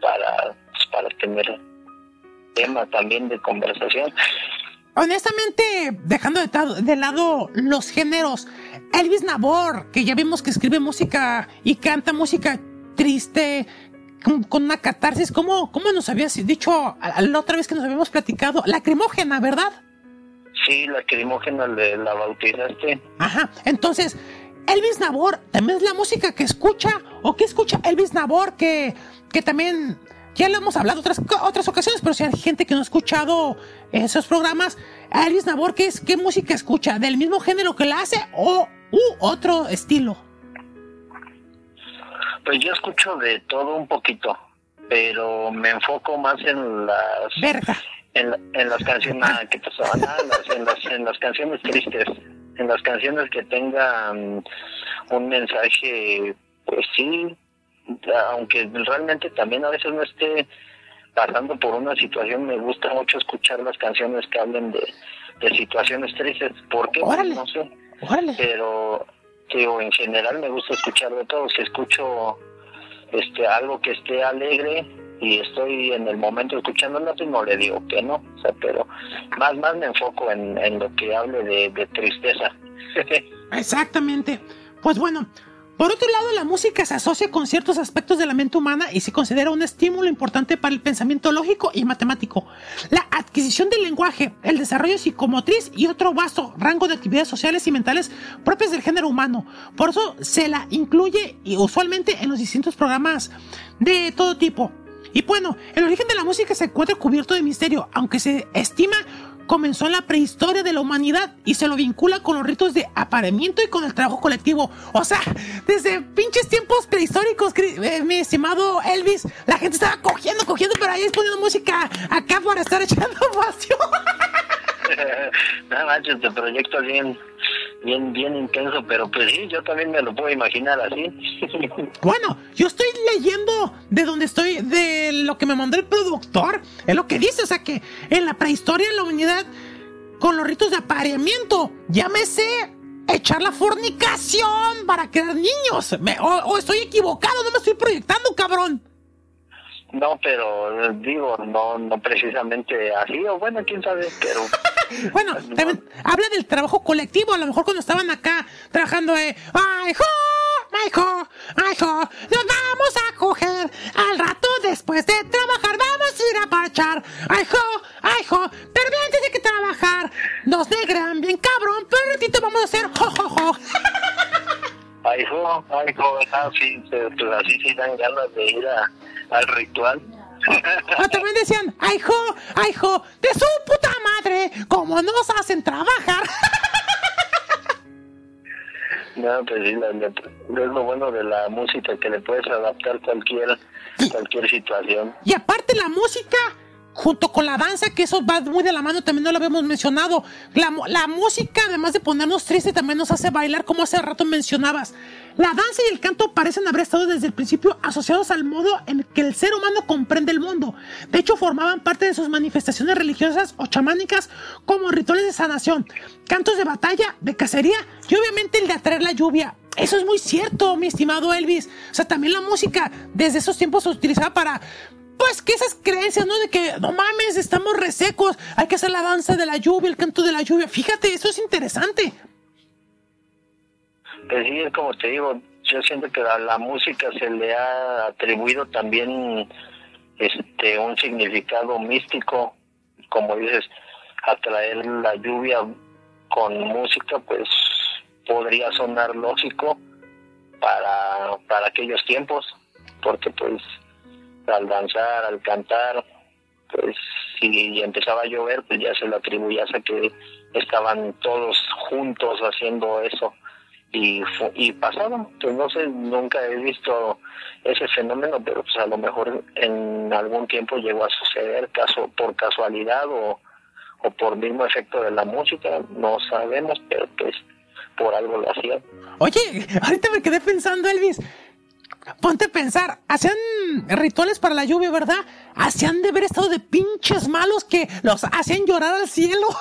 para pues, para tener tema también de conversación. Honestamente, dejando de, de, lado los géneros, Elvis Nabor, que ya vimos que escribe música y canta música triste, con, una catarsis, ¿cómo, ¿cómo nos habías dicho la otra vez que nos habíamos platicado? Lacrimógena, ¿verdad? Sí, lacrimógena le, la bautizaste. Ajá, entonces, Elvis Nabor, ¿también es la música que escucha? ¿O qué escucha Elvis Nabor que, que también ya lo hemos hablado otras, otras ocasiones, pero si hay gente que no ha escuchado esos programas, Elvis Nabor, ¿qué, es, ¿qué música escucha? ¿Del mismo género que la hace o u otro estilo? Pues yo escucho de todo un poquito, pero me enfoco más en las... Verga. En, las canciones que pasaban, en, las, en las canciones tristes, en las canciones que tengan un mensaje, pues sí, aunque realmente también a veces no esté pasando por una situación, me gusta mucho escuchar las canciones que hablen de, situaciones tristes. ¿Por qué? No sé. Pero digo, en general me gusta escuchar de todo. Si escucho este algo que esté alegre y estoy en el momento escuchándola, pues no le digo que no. O sea, pero más, más me enfoco en, en lo que hable de, de tristeza. Exactamente. Pues bueno, por otro lado, la música se asocia con ciertos aspectos de la mente humana y se considera un estímulo importante para el pensamiento lógico y matemático. La adquisición del lenguaje, el desarrollo psicomotriz y otro vasto rango de actividades sociales y mentales propias del género humano. Por eso se la incluye usualmente en los distintos programas de todo tipo. Y bueno, el origen de la música se encuentra cubierto de misterio, aunque se estima comenzó en la prehistoria de la humanidad y se lo vincula con los ritos de apareamiento y con el trabajo colectivo. O sea, desde pinches tiempos prehistóricos, eh, mi estimado Elvis, la gente estaba cogiendo, cogiendo, pero ahí es poniendo música acá para estar echando vacío. Nada más, este proyecto bien, bien, bien intenso, pero pues sí, yo también me lo puedo imaginar así. bueno, yo estoy leyendo de donde estoy, de lo que me mandó el productor, es lo que dice, o sea que en la prehistoria la humanidad, con los ritos de apareamiento, llámese echar la fornicación para crear niños. o estoy equivocado, no me estoy proyectando, cabrón. No, pero digo, no, no precisamente así, o bueno, quién sabe, pero... bueno, también habla del trabajo colectivo, a lo mejor cuando estaban acá trabajando, eh, ¡ay, jo! hijo, hijo, nos vamos a coger. Al rato después de trabajar vamos a ir a parchar. Hijo, hijo, pero bien antes de que trabajar. Nos negran bien cabrón, pero un ratito vamos a hacer jojojo. Ay, hijo, ay, hijo, así, pues así sí dan ganas de ir a, al ritual. O también decían, ay, hijo, ay, hijo, de su puta madre, como nos hacen trabajar. No, pues sí, la es lo bueno de la música, que le puedes adaptar cualquier, cualquier situación. Y aparte la música, junto con la danza, que eso va muy de la mano, también no lo habíamos mencionado. La, la música, además de ponernos tristes, también nos hace bailar, como hace rato mencionabas. La danza y el canto parecen haber estado desde el principio asociados al modo en que el ser humano comprende el mundo. De hecho, formaban parte de sus manifestaciones religiosas o chamánicas como rituales de sanación, cantos de batalla, de cacería y obviamente el de atraer la lluvia. Eso es muy cierto, mi estimado Elvis. O sea, también la música desde esos tiempos se utilizaba para pues que esas creencias, ¿no? De que, no mames, estamos resecos, hay que hacer la danza de la lluvia, el canto de la lluvia. Fíjate, eso es interesante. Pues sí, como te digo, yo siento que a la música se le ha atribuido también este un significado místico, como dices, atraer la lluvia con música, pues podría sonar lógico para, para aquellos tiempos, porque pues al danzar, al cantar, pues si empezaba a llover, pues ya se le atribuía a que estaban todos juntos haciendo eso y y pasaron pues no sé nunca he visto ese fenómeno pero pues a lo mejor en algún tiempo llegó a suceder caso por casualidad o o por mismo efecto de la música no sabemos pero pues por algo lo hacían Oye, ahorita me quedé pensando, Elvis. Ponte a pensar, hacían rituales para la lluvia, ¿verdad? Hacían de haber estado de pinches malos que los hacían llorar al cielo.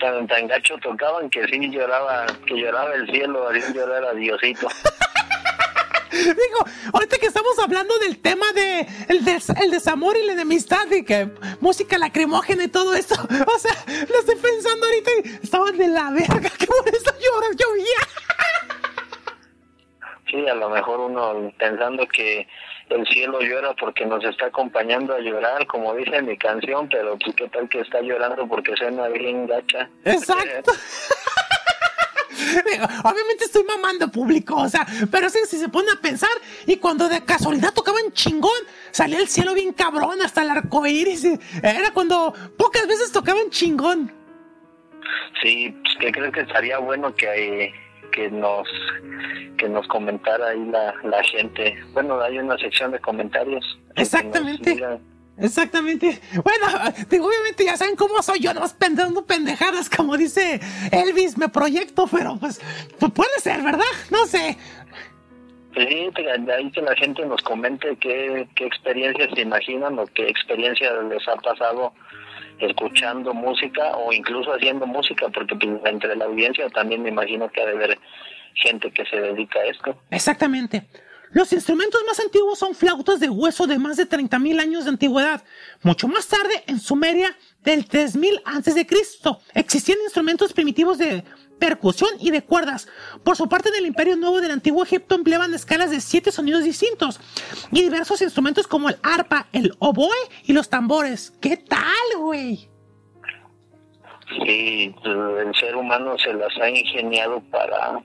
tan tan gacho tocaban que sí lloraba que lloraba el cielo hacían llorar a Diosito Digo, ahorita que estamos hablando del tema de el, des- el desamor y la enemistad y que música lacrimógena y todo esto, o sea, lo estoy pensando ahorita y estaban de la verga, que por eso llorar llovía. Sí, a lo mejor uno pensando que el cielo llora porque nos está acompañando a llorar, como dice mi canción, pero pues qué tal que está llorando porque suena bien gacha. Exacto. Digo, Obviamente estoy mamando público, o sea, pero sí, si se pone a pensar, y cuando de casualidad tocaban chingón, salía el cielo bien cabrón hasta el arco iris. Era cuando pocas veces tocaban chingón. Sí, pues que creo que estaría bueno que que nos que nos comentara ahí la, la gente. Bueno, hay una sección de comentarios. Exactamente. Exactamente. Bueno, digo, obviamente ya saben cómo soy yo, no pensando pendejadas, como dice Elvis, me proyecto, pero pues, pues puede ser, ¿verdad? No sé. Sí, ahí que la gente nos comente qué, qué experiencias se imaginan o qué experiencia les ha pasado escuchando música o incluso haciendo música, porque pues, entre la audiencia también me imagino que ha de haber gente que se dedica a esto. Exactamente. Los instrumentos más antiguos son flautas de hueso de más de 30.000 años de antigüedad. Mucho más tarde, en Sumeria, del 3000 antes de Cristo, existían instrumentos primitivos de percusión y de cuerdas. Por su parte, en el Imperio Nuevo del Antiguo Egipto empleaban escalas de siete sonidos distintos y diversos instrumentos como el arpa, el oboe y los tambores. ¿Qué tal, güey? Sí, el ser humano se las ha ingeniado para,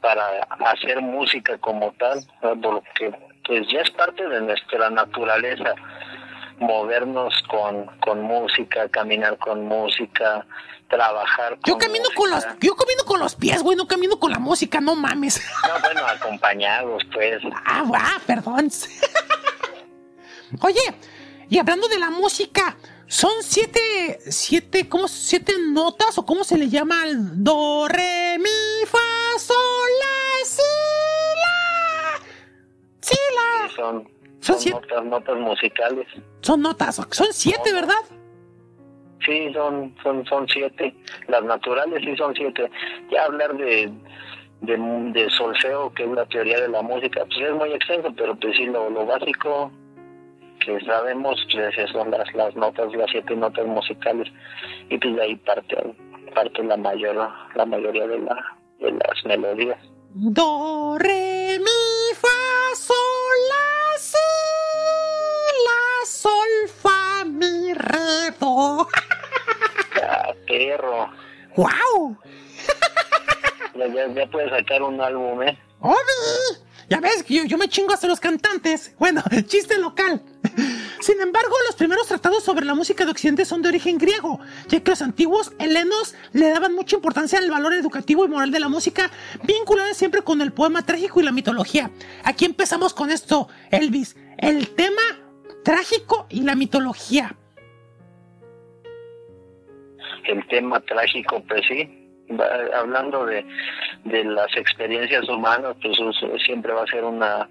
para hacer música como tal, porque pues ya es parte de nuestra naturaleza movernos con, con música, caminar con música, trabajar con Yo camino con los, yo camino con los pies, güey, no camino con la música, no mames. No, bueno, acompañados, pues. Ah, ah, perdón. Oye, y hablando de la música, son siete, siete, ¿cómo? Siete notas o cómo se le llama al do, re, mi, fa, sol, la, si, la, si, la. Sí, son, Son son siete. notas, notas musicales. Son notas, son siete, ¿verdad? Sí, son, son, son siete. Las naturales sí son siete. Ya hablar de, de, solfeo, que es la teoría de la música, pues es muy extenso, pero pues sí, lo, lo básico que sabemos pues son las, las notas, las siete notas musicales. Y pues de ahí parte, parte la mayor, la mayoría de la, de las melodías. Do, re, mi, fa, sol, la, si, la, sol, fa, mi, re, do. Perro. ¡Wow! Ya, ya, ya puedes sacar un álbum, ¿eh? ¡Obi! Ya ves yo, yo me chingo hasta los cantantes. Bueno, chiste local. Sin embargo, los primeros tratados sobre la música de Occidente son de origen griego, ya que los antiguos helenos le daban mucha importancia al valor educativo y moral de la música, vinculada siempre con el poema trágico y la mitología. Aquí empezamos con esto, Elvis, el tema trágico y la mitología. El tema trágico, pues sí. Hablando de, de las experiencias humanas, pues siempre va a ser una,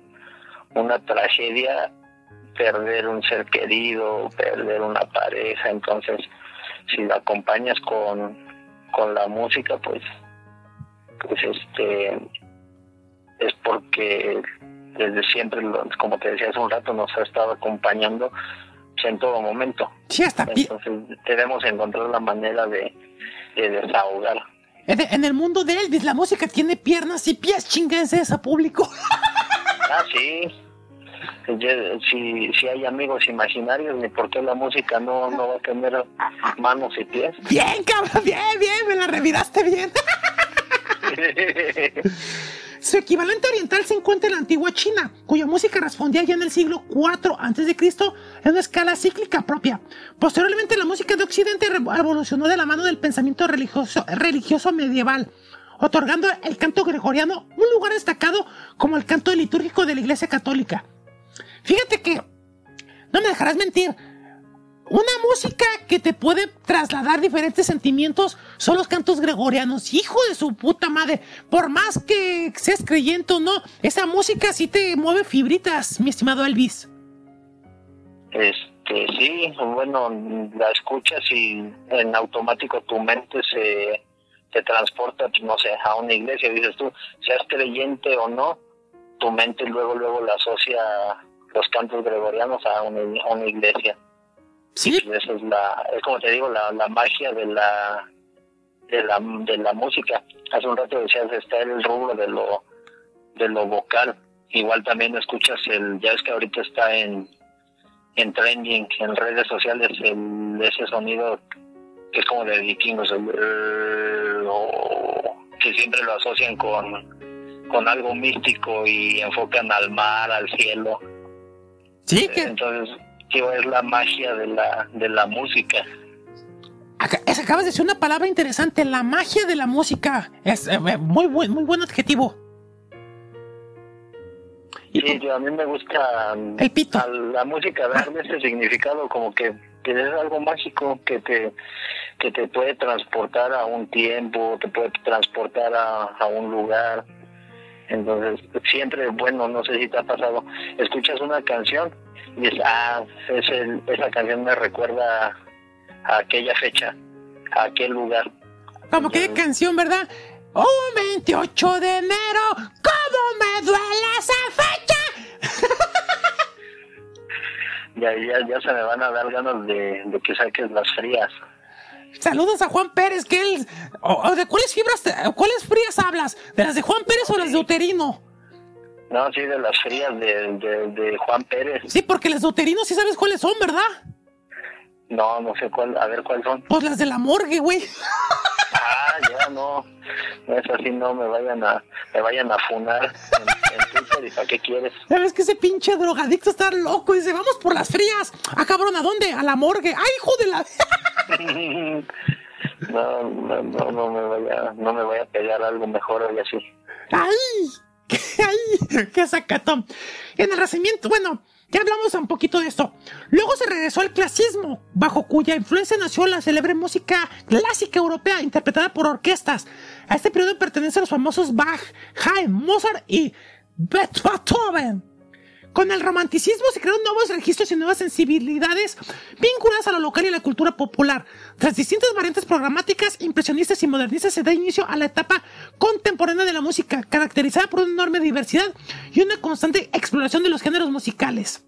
una tragedia perder un ser querido, perder una pareja, entonces si la acompañas con, con la música, pues, pues este es porque desde siempre, como te decía hace un rato, nos ha estado acompañando en todo momento. Sí, hasta Entonces debemos encontrar la manera de, de desahogar. en en el mundo de Elvis la música tiene piernas y pies, chinguense esa público. Ah, sí. Si, si hay amigos imaginarios, ni por qué la música no, no va a tener manos y pies. Bien, cabrón, bien, bien, me la reviraste bien. Su equivalente oriental se encuentra en la antigua China, cuya música respondía ya en el siglo IV a.C. en una escala cíclica propia. Posteriormente, la música de Occidente evolucionó de la mano del pensamiento religioso, religioso medieval, otorgando al canto gregoriano un lugar destacado como el canto litúrgico de la Iglesia Católica. Fíjate que, no me dejarás mentir, una música que te puede trasladar diferentes sentimientos son los cantos gregorianos. Hijo de su puta madre. Por más que seas creyente o no, esa música sí te mueve fibritas, mi estimado Elvis. Este, sí, bueno, la escuchas y en automático tu mente se te transporta, pues, no sé, a una iglesia. Dices tú, seas creyente o no, tu mente luego, luego la asocia los cantos gregorianos a una, a una iglesia. Sí, Esa es la, es como te digo, la, la magia de la, de la, de la música. Hace un rato decías, está el rubro de lo, de lo vocal. Igual también escuchas el, ya es que ahorita está en, en trending, en redes sociales, el, ese sonido que es como de vikingos, el, o que siempre lo asocian con, con algo místico y enfocan al mar, al cielo. sí, que Entonces, es la magia de la, de la música. Acá- es- acabas de decir una palabra interesante, la magia de la música. Es eh, eh, muy buen, muy buen adjetivo. Sí, yo, a mí me gusta mm, El pito. a la música darle ese significado como que, que es algo mágico que te que te puede transportar a un tiempo, te puede transportar a, a un lugar. Entonces, siempre, bueno, no sé si te ha pasado, escuchas una canción y dices, ah, es el- esa canción me recuerda a aquella fecha, a aquel lugar. Como que canción, ¿verdad? Un 28 de enero, ¿cómo me duele esa fecha? Ya, ya, ya se me van a dar ganas de, de que saques las frías. Saludos a Juan Pérez, que él... o- o ¿De cuáles fibras, te- cuáles frías hablas? ¿De las de Juan Pérez o las de Uterino? No, sí, de las frías de, de, de Juan Pérez. Sí, porque las de Uterino sí sabes cuáles son, ¿verdad? No, no sé cuál, a ver cuáles son. Pues las de la morgue, güey. Ah, ya no. No es así, no me vayan a, me vayan a funar en, en Twitter y para qué quieres. ¿Sabes que ese pinche drogadicto está loco? Dice, vamos por las frías. Ah, cabrón, ¿a dónde? A la morgue. ¡Ay, hijo de la... No, no, no, no me vaya, no me vaya a pegar algo mejor y así. ¡Ay! ¡Ay! ¡Qué sacatón! En el Renacimiento, bueno, ya hablamos un poquito de esto. Luego se regresó al clasismo, bajo cuya influencia nació la célebre música clásica europea interpretada por orquestas. A este periodo pertenecen los famosos Bach, Haydn, Mozart y Beethoven. Con el romanticismo se crearon nuevos registros y nuevas sensibilidades vinculadas a lo local y a la cultura popular. Tras distintas variantes programáticas, impresionistas y modernistas, se da inicio a la etapa contemporánea de la música, caracterizada por una enorme diversidad y una constante exploración de los géneros musicales.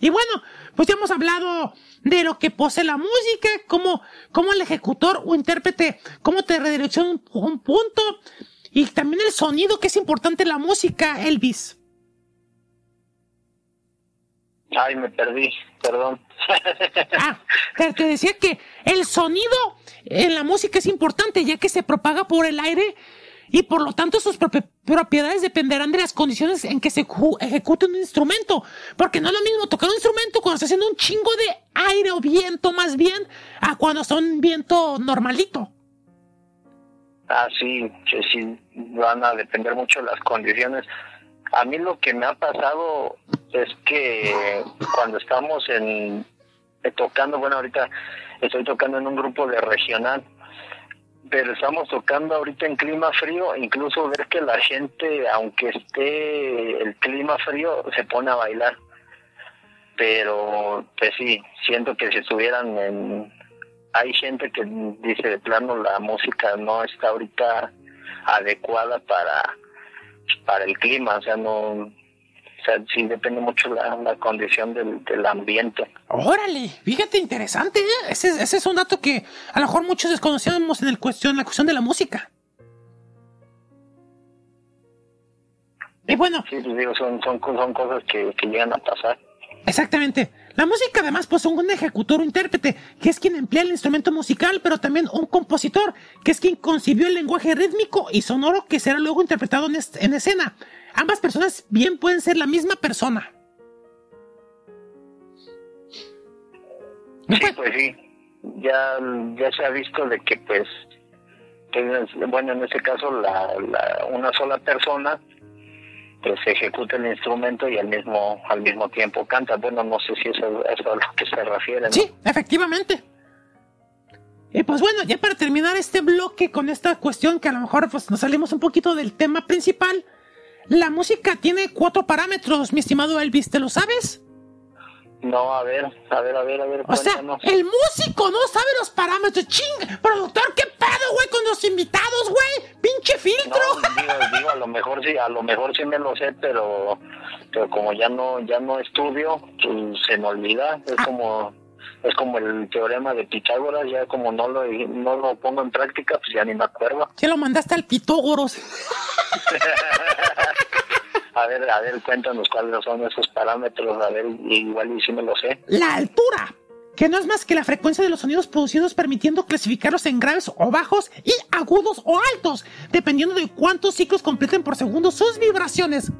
Y bueno, pues ya hemos hablado de lo que posee la música, cómo, cómo el ejecutor o intérprete, cómo te redirecciona un, un punto y también el sonido, que es importante en la música, Elvis. Ay, me perdí, perdón. ah, te decía que el sonido en la música es importante, ya que se propaga por el aire y por lo tanto sus propiedades dependerán de las condiciones en que se ejecute un instrumento. Porque no es lo mismo tocar un instrumento cuando está haciendo un chingo de aire o viento más bien a cuando está un viento normalito. Ah, sí, sí, van a depender mucho las condiciones. A mí lo que me ha pasado es que cuando estamos en eh, tocando, bueno, ahorita estoy tocando en un grupo de regional, pero estamos tocando ahorita en clima frío, incluso ver que la gente, aunque esté el clima frío, se pone a bailar. Pero, pues sí, siento que si estuvieran en... Hay gente que dice de plano la música no está ahorita adecuada para, para el clima, o sea, no, o sea, sí depende mucho la, la condición del, del, ambiente. Órale, fíjate, interesante. ¿eh? Ese, ese, es un dato que a lo mejor muchos desconocíamos en el cuestión, la cuestión de la música. Y bueno. Sí, pues digo, son, son, son cosas que, que llegan a pasar. Exactamente. La música además pues un ejecutor o intérprete, que es quien emplea el instrumento musical, pero también un compositor, que es quien concibió el lenguaje rítmico y sonoro que será luego interpretado en, en escena. Ambas personas bien pueden ser la misma persona. Sí, pues sí. Ya, ya se ha visto de que, pues, bueno, en este caso, la, una sola persona pues ejecuta el instrumento y al mismo al mismo tiempo canta. Bueno, no sé si eso, es a lo que se refiere. Sí, efectivamente. Y pues bueno, ya para terminar este bloque con esta cuestión que a lo mejor pues nos salimos un poquito del tema principal, la música tiene cuatro parámetros, mi estimado Elvis, ¿te lo sabes? No, a ver, a ver, a ver, a ver. O sea, el músico no sabe los parámetros. Ching, productor, ¿qué pedo, güey, con los invitados, güey? Pinche filtro. No, digo, digo, a lo mejor sí, a lo mejor sí me lo sé, pero, pero como ya no, ya no estudio, pues se me olvida. Es ah. como, es como el teorema de Pitágoras, ya como no lo, no lo pongo en práctica, pues ya ni me acuerdo. Ya lo mandaste al Pitógoros. A ver, a ver, cuéntanos cuáles son esos parámetros, a ver, igual y si me lo sé. La altura, que no es más que la frecuencia de los sonidos producidos permitiendo clasificarlos en graves o bajos y agudos o altos, dependiendo de cuántos ciclos completen por segundo sus vibraciones.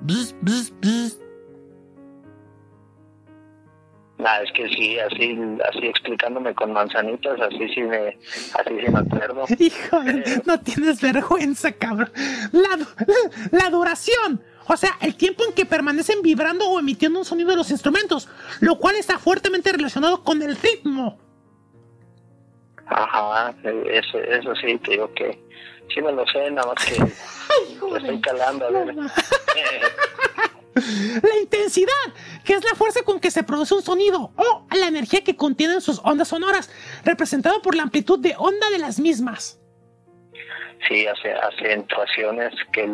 Nah, es que sí, así, así explicándome con manzanitas, así sí me, así sí me acuerdo. Hijo, no tienes vergüenza, cabrón. La, la duración o sea, el tiempo en que permanecen vibrando o emitiendo un sonido de los instrumentos, lo cual está fuertemente relacionado con el ritmo. Ajá, eso, eso sí, te digo que sí me lo sé, nada más que estoy calando. A ver. la intensidad, que es la fuerza con que se produce un sonido, o la energía que contienen sus ondas sonoras, representado por la amplitud de onda de las mismas sí hace acentuaciones que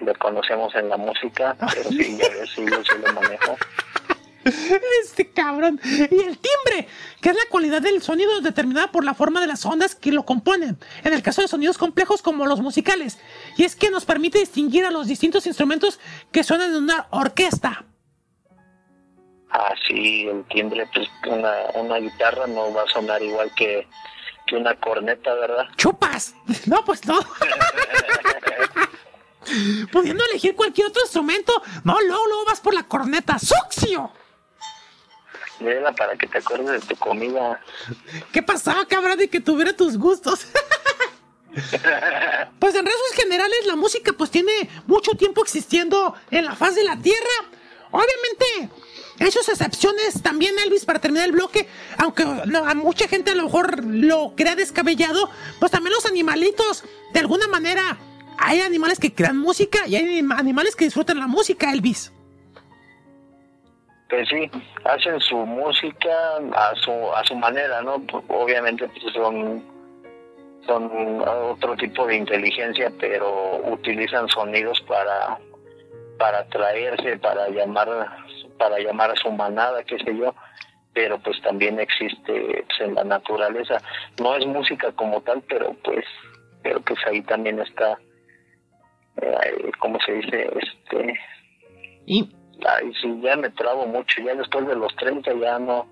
le conocemos en la música, pero sí, ya ves, sí, yo sí lo manejo. Este cabrón. Y el timbre, que es la cualidad del sonido determinada por la forma de las ondas que lo componen. En el caso de sonidos complejos como los musicales. Y es que nos permite distinguir a los distintos instrumentos que suenan en una orquesta. Ah, sí, el timbre, pues una, una guitarra no va a sonar igual que que una corneta, ¿verdad? ¡Chupas! No, pues no. Pudiendo elegir cualquier otro instrumento, no, luego, luego vas por la corneta. ¡Suxio! Mira, para que te acuerdes de tu comida. ¿Qué pasaba, cabrón, de que tuviera tus gustos? pues en rasgos generales la música pues tiene mucho tiempo existiendo en la faz de la Tierra. Obviamente hay sus excepciones también, Elvis, para terminar el bloque, aunque a mucha gente a lo mejor lo crea descabellado, pues también los animalitos, de alguna manera, hay animales que crean música y hay animales que disfrutan la música, Elvis. Pues sí, hacen su música a su, a su manera, ¿no? Obviamente pues son, son otro tipo de inteligencia, pero utilizan sonidos para, para atraerse, para llamar para llamar a su manada, qué sé yo, pero pues también existe pues, en la naturaleza. No es música como tal, pero pues, pero pues ahí también está eh, ¿cómo se dice? Este... Y... Ay, sí, ya me trabo mucho, ya después de los 30 ya no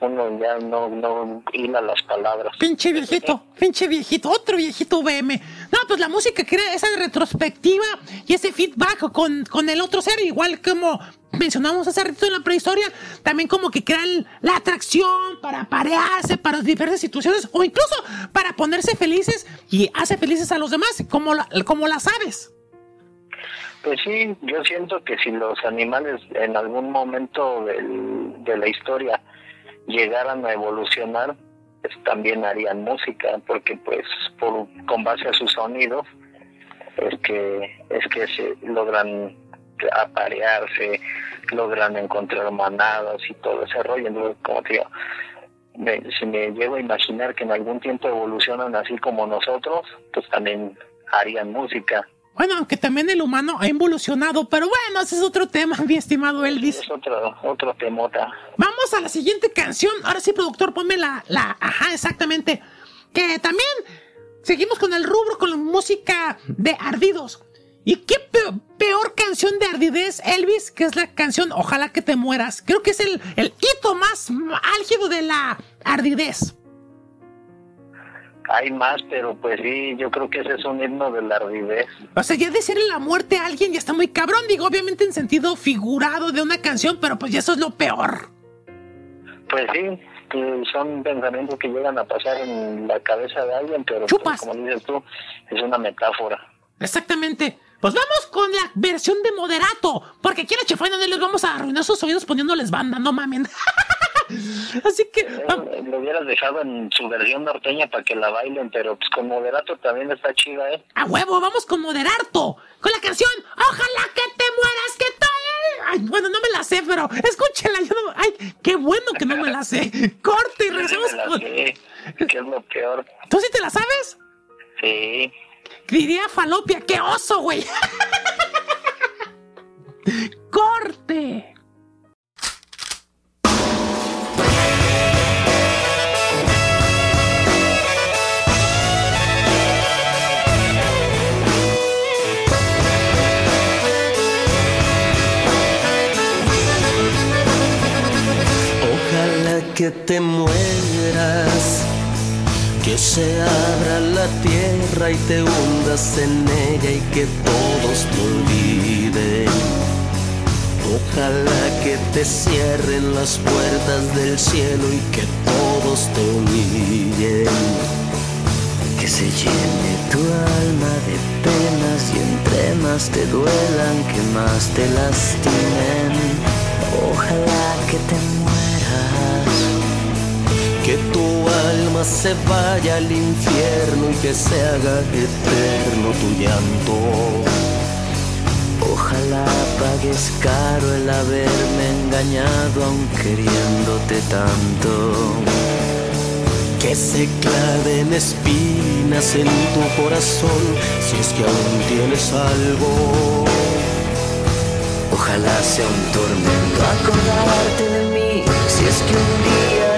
uno ya no, no hila las palabras. Pinche viejito, pinche viejito, otro viejito VM. No, pues la música crea esa retrospectiva y ese feedback con, con el otro ser, igual como mencionamos hace rato en la prehistoria, también como que crean la atracción para parearse para diversas situaciones o incluso para ponerse felices y hace felices a los demás, como, la, como las aves. Pues sí, yo siento que si los animales en algún momento del, de la historia llegaran a evolucionar, pues también harían música, porque pues por, con base a sus sonidos es que es que se logran aparearse, logran encontrar manadas y todo ese rollo. Entonces, como te digo, me, si me llego a imaginar que en algún tiempo evolucionan así como nosotros, pues también harían música. Bueno, aunque también el humano ha evolucionado, pero bueno, ese es otro tema, mi estimado Elvis. Es otro, otro temota. Vamos a la siguiente canción. Ahora sí, productor, ponme la, la, ajá, exactamente. Que también seguimos con el rubro, con la música de ardidos. ¿Y qué peor, canción de ardidez, Elvis? Que es la canción Ojalá que te mueras. Creo que es el, el hito más álgido de la ardidez hay más, pero pues sí, yo creo que ese es un himno de la ardidez. O sea, ya decirle la muerte a alguien ya está muy cabrón, digo, obviamente en sentido figurado de una canción, pero pues ya eso es lo peor. Pues sí, son pensamientos que llegan a pasar en la cabeza de alguien, pero pues, como dices tú, es una metáfora. Exactamente. Pues vamos con la versión de moderato, porque en la no les vamos a arruinar sus oídos poniéndoles banda, no mamen. Así que. Eh, lo hubieras dejado en su versión norteña para que la bailen, pero pues con moderato también está chida, ¿eh? A huevo, vamos con moderato. Con la canción Ojalá que te mueras, que te. Ay, bueno, no me la sé, pero escúchela. Yo no... Ay, qué bueno que no me la sé. Corte y regresamos con. que es lo peor. ¿Tú sí te la sabes? Sí. Diría falopia, qué oso, güey. Corte. Que te mueras, que se abra la tierra y te hundas en ella y que todos te olviden. Ojalá que te cierren las puertas del cielo y que todos te humillen. Que se llene tu alma de penas y entre más te duelan, que más te lastimen. Ojalá que te mueras que tu alma se vaya al infierno y que se haga eterno tu llanto. Ojalá pagues caro el haberme engañado aun queriéndote tanto. Que se claven espinas en tu corazón si es que aún tienes algo. Ojalá sea un tormento acordarte de si es que un día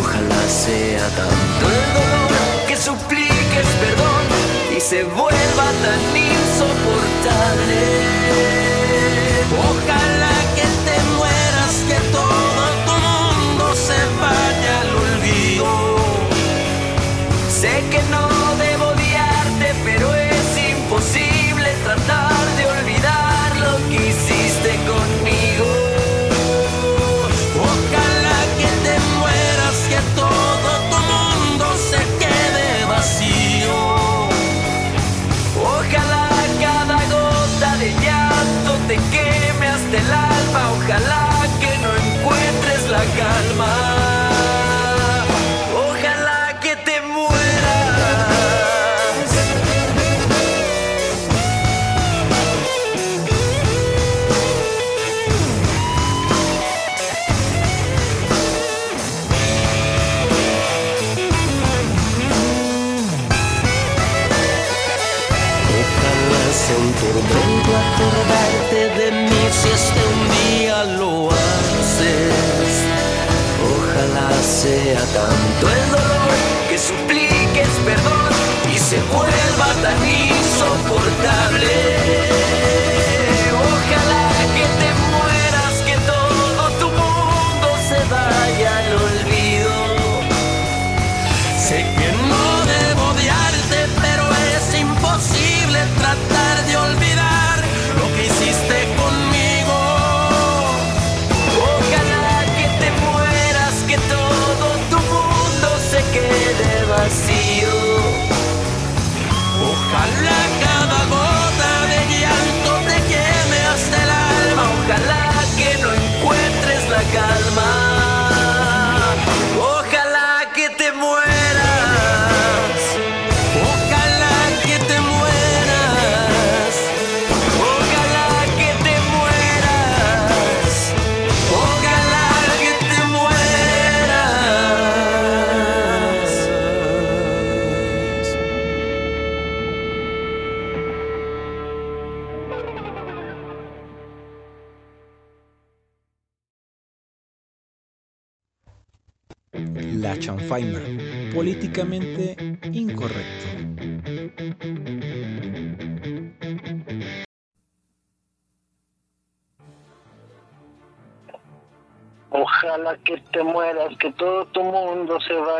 Ojalá sea tanto el dolor que supliques perdón y se vuelva tan insoportable.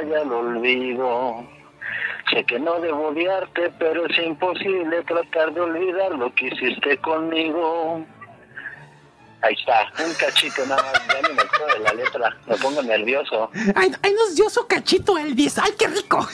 Vaya al olvido. Sé que no debo odiarte, pero es imposible tratar de olvidar lo que hiciste conmigo. Ahí está, un cachito nada más, ya ni me acuerdo de la letra, me pongo nervioso. Ay, ay, nos dio su cachito Elvis. Ay, qué rico.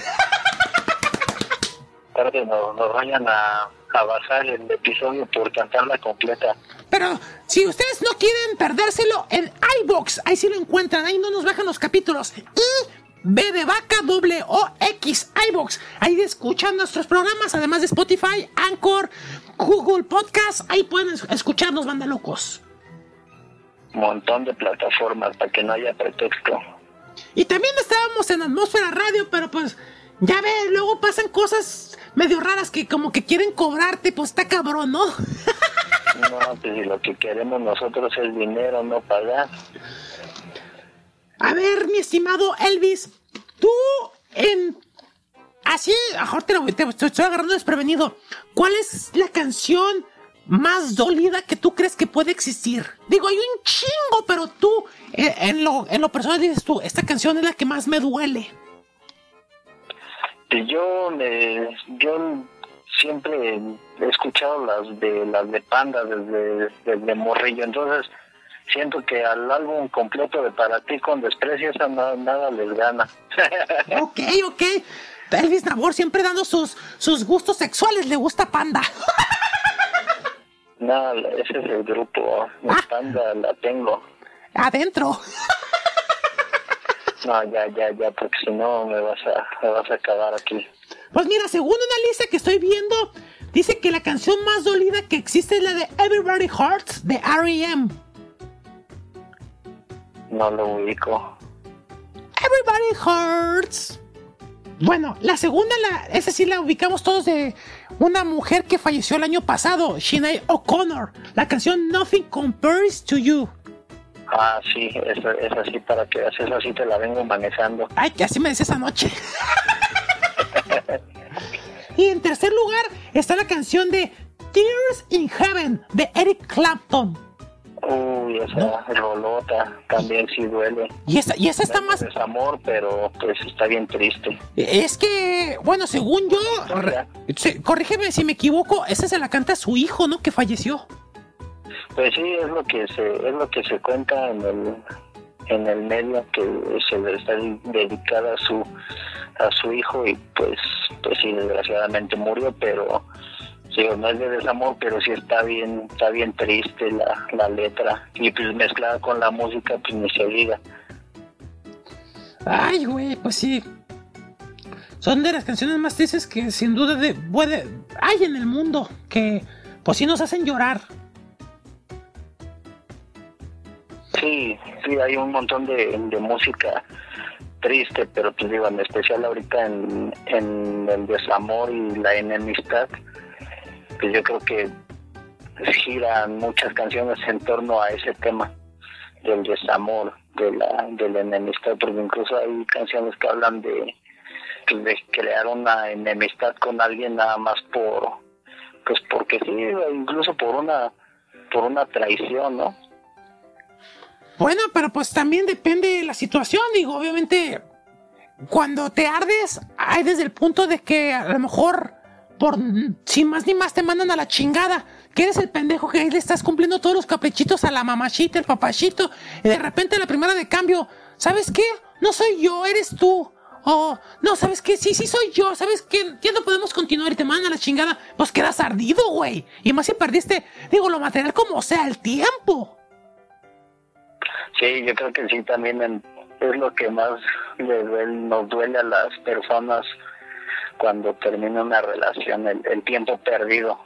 Que no- nos vayan a, a bajar el episodio por cantarla completa. Pero si ustedes no quieren perdérselo, en iBox, ahí sí lo encuentran, ahí no nos bajan los capítulos. Y B de vaca doble O X iBox. Ahí escuchan nuestros programas, además de Spotify, Anchor, Google Podcast. Ahí pueden es- escucharnos, banda locos. montón de plataformas para que no haya pretexto. Y también estábamos en Atmósfera Radio, pero pues ya ve, luego pasan cosas medio raras que como que quieren cobrarte, pues está cabrón, ¿no? No, pues si lo que queremos nosotros es dinero, no pagar. A ver, mi estimado Elvis, tú en... Así, ahora te, te- te estoy agarrando desprevenido. ¿Cuál es la canción más dolida que tú crees que puede existir? Digo, hay un chingo, pero tú, eh, en lo, en lo personal dices tú, esta canción es la que más me duele. Yo me, yo siempre he escuchado las de las de Panda desde, desde morrillo, entonces siento que al álbum completo de Para ti con desprecio esa na- nada les gana. Ok, ok. Elvis Nabor siempre dando sus, sus gustos sexuales, le gusta Panda. no, ese es el grupo, mi Panda la tengo. Adentro. No, ya, ya, ya, porque si no me vas a, me vas a acabar aquí. Pues mira, según una lista que estoy viendo, dice que la canción más dolida que existe es la de Everybody Hurts de R.E.M. No lo ubico. Everybody Hurts. Bueno, la segunda, la, esa sí la ubicamos todos de una mujer que falleció el año pasado, Sinead O'Connor. La canción Nothing Compares to You. Ah, sí, esa, esa sí, para que veas, esa sí te la vengo manejando. Ay, que así me decía esa noche. y en tercer lugar está la canción de Tears in Heaven de Eric Clapton. Uy, esa rolota también sí duele. Y esa, y esa está No más... es desamor, pero pues está bien triste. Es que, bueno, según yo, sí, corrígeme si me equivoco, esa se la canta a su hijo, ¿no? Que falleció. Pues sí, es lo que se, es lo que se cuenta en el, en el medio que se le está dedicada a su, a su hijo y pues, pues sí, desgraciadamente murió, pero sí, no es de desamor, pero sí está bien, está bien triste la, la letra y pues mezclada con la música, pues ni se diga. Ay, güey, pues sí. Son de las canciones más tristes que sin duda de, puede, hay en el mundo, que pues sí nos hacen llorar. Sí, sí, hay un montón de, de música triste, pero pues digo, en especial ahorita en, en el desamor y la enemistad, pues yo creo que giran muchas canciones en torno a ese tema del desamor, de la, de enemistad, porque incluso hay canciones que hablan de, pues, de crear una enemistad con alguien nada más por, pues porque sí, incluso por una, por una traición, ¿no? Bueno, pero pues también depende de la situación, digo, obviamente cuando te ardes, hay desde el punto de que a lo mejor por sin más ni más te mandan a la chingada. Que eres el pendejo que ahí le estás cumpliendo todos los caprichitos a la mamachita, el papachito, y de repente la primera de cambio, ¿sabes qué? No soy yo, eres tú. Oh, no, ¿sabes qué? Sí, sí soy yo. ¿Sabes qué? Ya no podemos continuar y te mandan a la chingada. Pues quedas ardido, güey. Y más si perdiste, digo, lo material como sea, el tiempo. Sí, yo creo que sí, también es lo que más nos duele a las personas cuando termina una relación, el, tiempo perdido.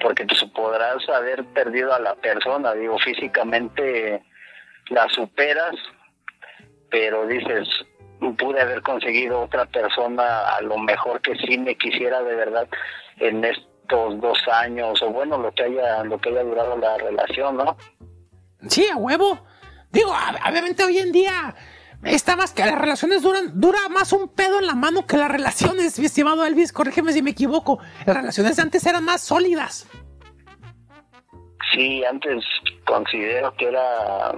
Porque tú podrás haber perdido a la persona, digo, físicamente la superas, pero dices, pude haber conseguido otra persona a lo mejor que sí me quisiera de verdad en estos dos años, o bueno, lo que haya, lo que haya durado la relación, ¿no? Sí, a huevo. Digo, obviamente hoy en día está más que las relaciones duran, dura más un pedo en la mano que las relaciones, mi estimado Elvis, corrígeme si me equivoco. Las relaciones antes eran más sólidas. Sí, antes considero que era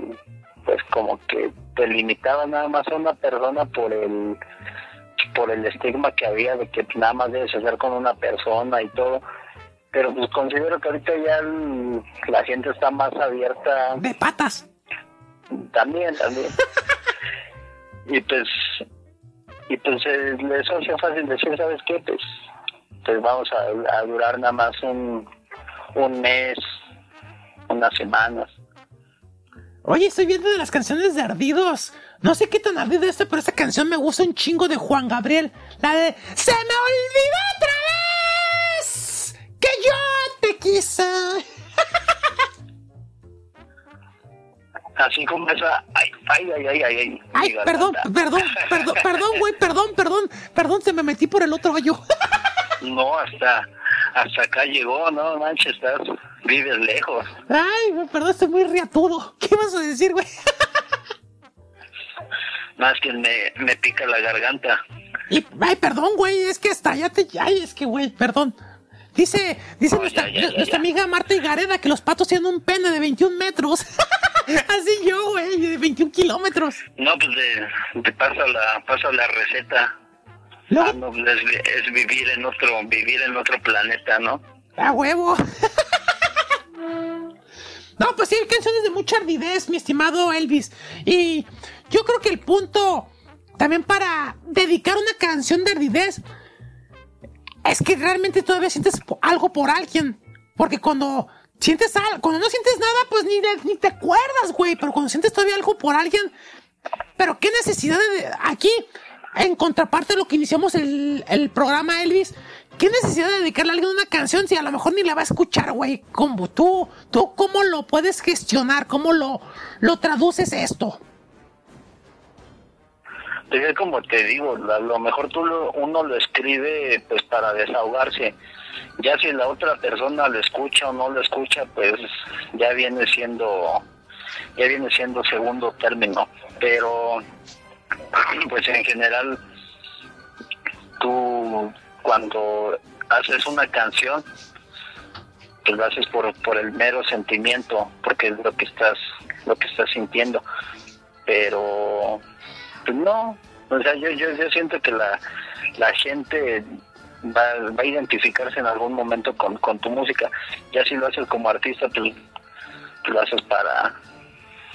pues como que te limitaba nada más a una persona por el por el estigma que había de que nada más debes hacer con una persona y todo. Pero pues considero que ahorita ya la gente está más abierta. De patas. También, también. y pues y pues eh, les hace fácil decir sabes qué pues pues vamos a, durar nada más un, un mes unas semanas Oye, estoy viendo de las canciones de Ardidos. No sé qué tan ardido es, pero esta canción me gusta un chingo de Juan Gabriel. La de ¡Se me olvidó otra vez! ¡Que yo te quise! Así como esa. Ay, ay, ay, ay, ay. Ay, perdón, perdón, perdón, perdón, güey, perdón, perdón, perdón, se me metí por el otro hoyo. no, hasta, hasta acá llegó, no manches, estás, vives lejos. Ay, perdón, estoy muy riatudo. ¿Qué vas a decir, güey? Más que me, me pica la garganta. Y, ay, perdón, güey, es que hasta ya te. Ay, es que, güey, perdón. Dice, dice nuestra, nuestra amiga Marta Gareda que los patos tienen un pene de 21 metros. Así yo, güey, de 21 kilómetros. No, pues te paso la, paso la receta. ¿No? Ah, pues, es, vivir en otro, vivir en otro planeta, ¿no? A huevo. no, pues sí, hay canciones de mucha ardidez, mi estimado Elvis. Y yo creo que el punto también para dedicar una canción de ardidez es que realmente todavía sientes algo por alguien. Porque cuando sientes algo, cuando no sientes nada, pues ni, ni te acuerdas, güey. Pero cuando sientes todavía algo por alguien, pero qué necesidad de aquí, en contraparte de lo que iniciamos el, el programa, Elvis, qué necesidad de dedicarle a alguien una canción si a lo mejor ni la va a escuchar, güey. Como tú, tú, ¿cómo lo puedes gestionar? ¿Cómo lo, lo traduces esto? Es como te digo, a lo mejor tú uno lo escribe pues para desahogarse ya si la otra persona lo escucha o no lo escucha, pues ya viene siendo ya viene siendo segundo término, pero pues en general tú cuando haces una canción pues lo haces por, por el mero sentimiento, porque es lo que estás lo que estás sintiendo. Pero pues no, o sea, yo yo, yo siento que la la gente va, va a identificarse en algún momento con, con tu música. Ya si lo haces como artista, pues lo haces para,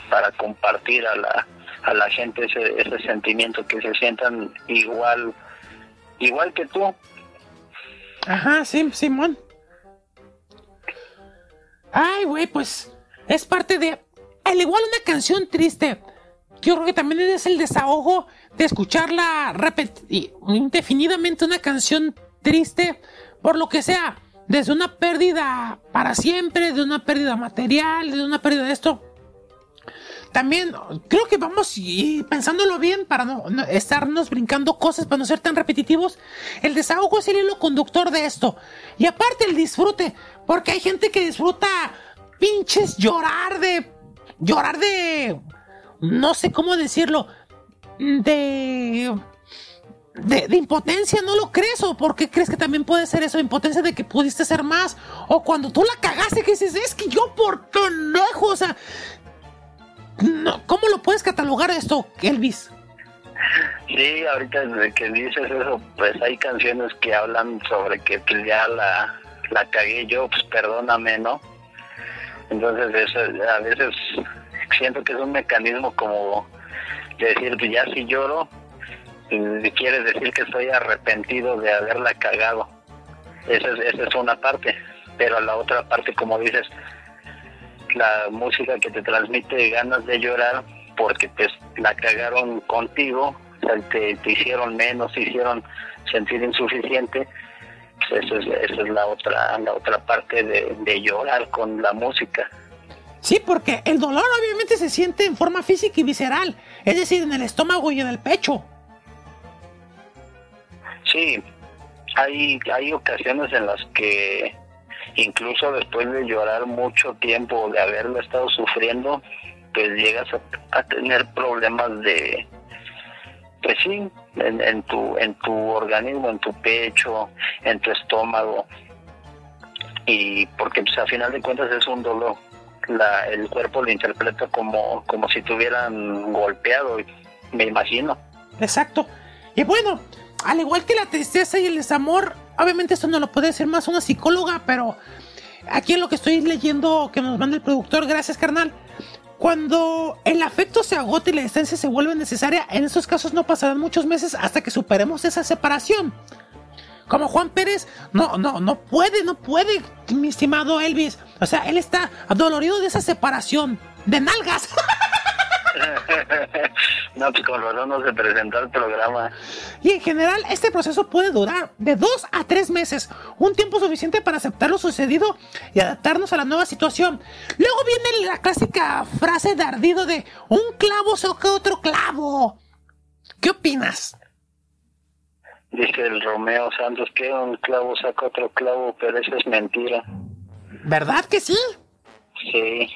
para compartir a la, a la gente ese, ese sentimiento, que se sientan igual, igual que tú. Ajá, sí, Simón. Ay, güey, pues es parte de... Al igual una canción triste, yo creo que también es el desahogo de escucharla indefinidamente una canción triste por lo que sea, desde una pérdida para siempre, de una pérdida material, de una pérdida de esto. También creo que vamos y pensándolo bien para no, estarnos brincando cosas, para no ser tan repetitivos. El desahogo es el hilo conductor de esto. Y aparte el disfrute, porque hay gente que disfruta pinches llorar de... Llorar de... No sé cómo decirlo. De de, impotencia, ¿no lo crees? ¿O por qué crees que también puede ser eso, impotencia de que pudiste ser más? O cuando tú la cagaste, que dices, es que yo por pendejo, o sea, no, ¿cómo lo puedes catalogar esto, Elvis? Sí, ahorita que dices eso, pues hay canciones que hablan sobre que ya la, la cagué yo, pues perdóname, ¿no? Entonces eso, a veces siento que es un mecanismo como de decir, pues ya si lloro, quiere decir que estoy arrepentido de haberla cagado. Esa es, esa es una parte, pero la otra parte, como dices, la música que te transmite ganas de llorar porque pues la cagaron contigo, te, hicieron menos, te hicieron sentir insuficiente, pues eso es, esa es la otra, la otra parte de llorar con la música. Sí, porque el dolor obviamente se siente en forma física y visceral, es decir, en el estómago y en el pecho. Sí, hay, hay ocasiones en las que incluso después de llorar mucho tiempo, de haberlo estado sufriendo, pues llegas a, tener problemas de, pues sí, en, tu, en tu organismo, en tu pecho, en tu estómago, y porque pues a final de cuentas es un dolor. La, el cuerpo lo interpreta como, como si te hubieran golpeado, me imagino. Exacto. Y bueno, al igual que la tristeza y el desamor, obviamente esto no lo puede decir más una psicóloga, pero aquí en lo que estoy leyendo que nos manda el productor, gracias carnal. Cuando el afecto se agota y la distancia se vuelve necesaria, en esos casos no pasarán muchos meses hasta que superemos esa separación. Como Juan Pérez, no, no, no puede, no puede, mi estimado Elvis. O sea, él está adolorido de esa separación. De nalgas. no, pues con razón no se presentó el programa. Y en general, este proceso puede durar de dos a tres meses, un tiempo suficiente para aceptar lo sucedido y adaptarnos a la nueva situación. Luego viene la clásica frase de ardido de un clavo saca otro clavo. ¿Qué opinas? Dice el Romeo Santos que un clavo saca otro clavo, pero eso es mentira. ¿Verdad que sí? Sí.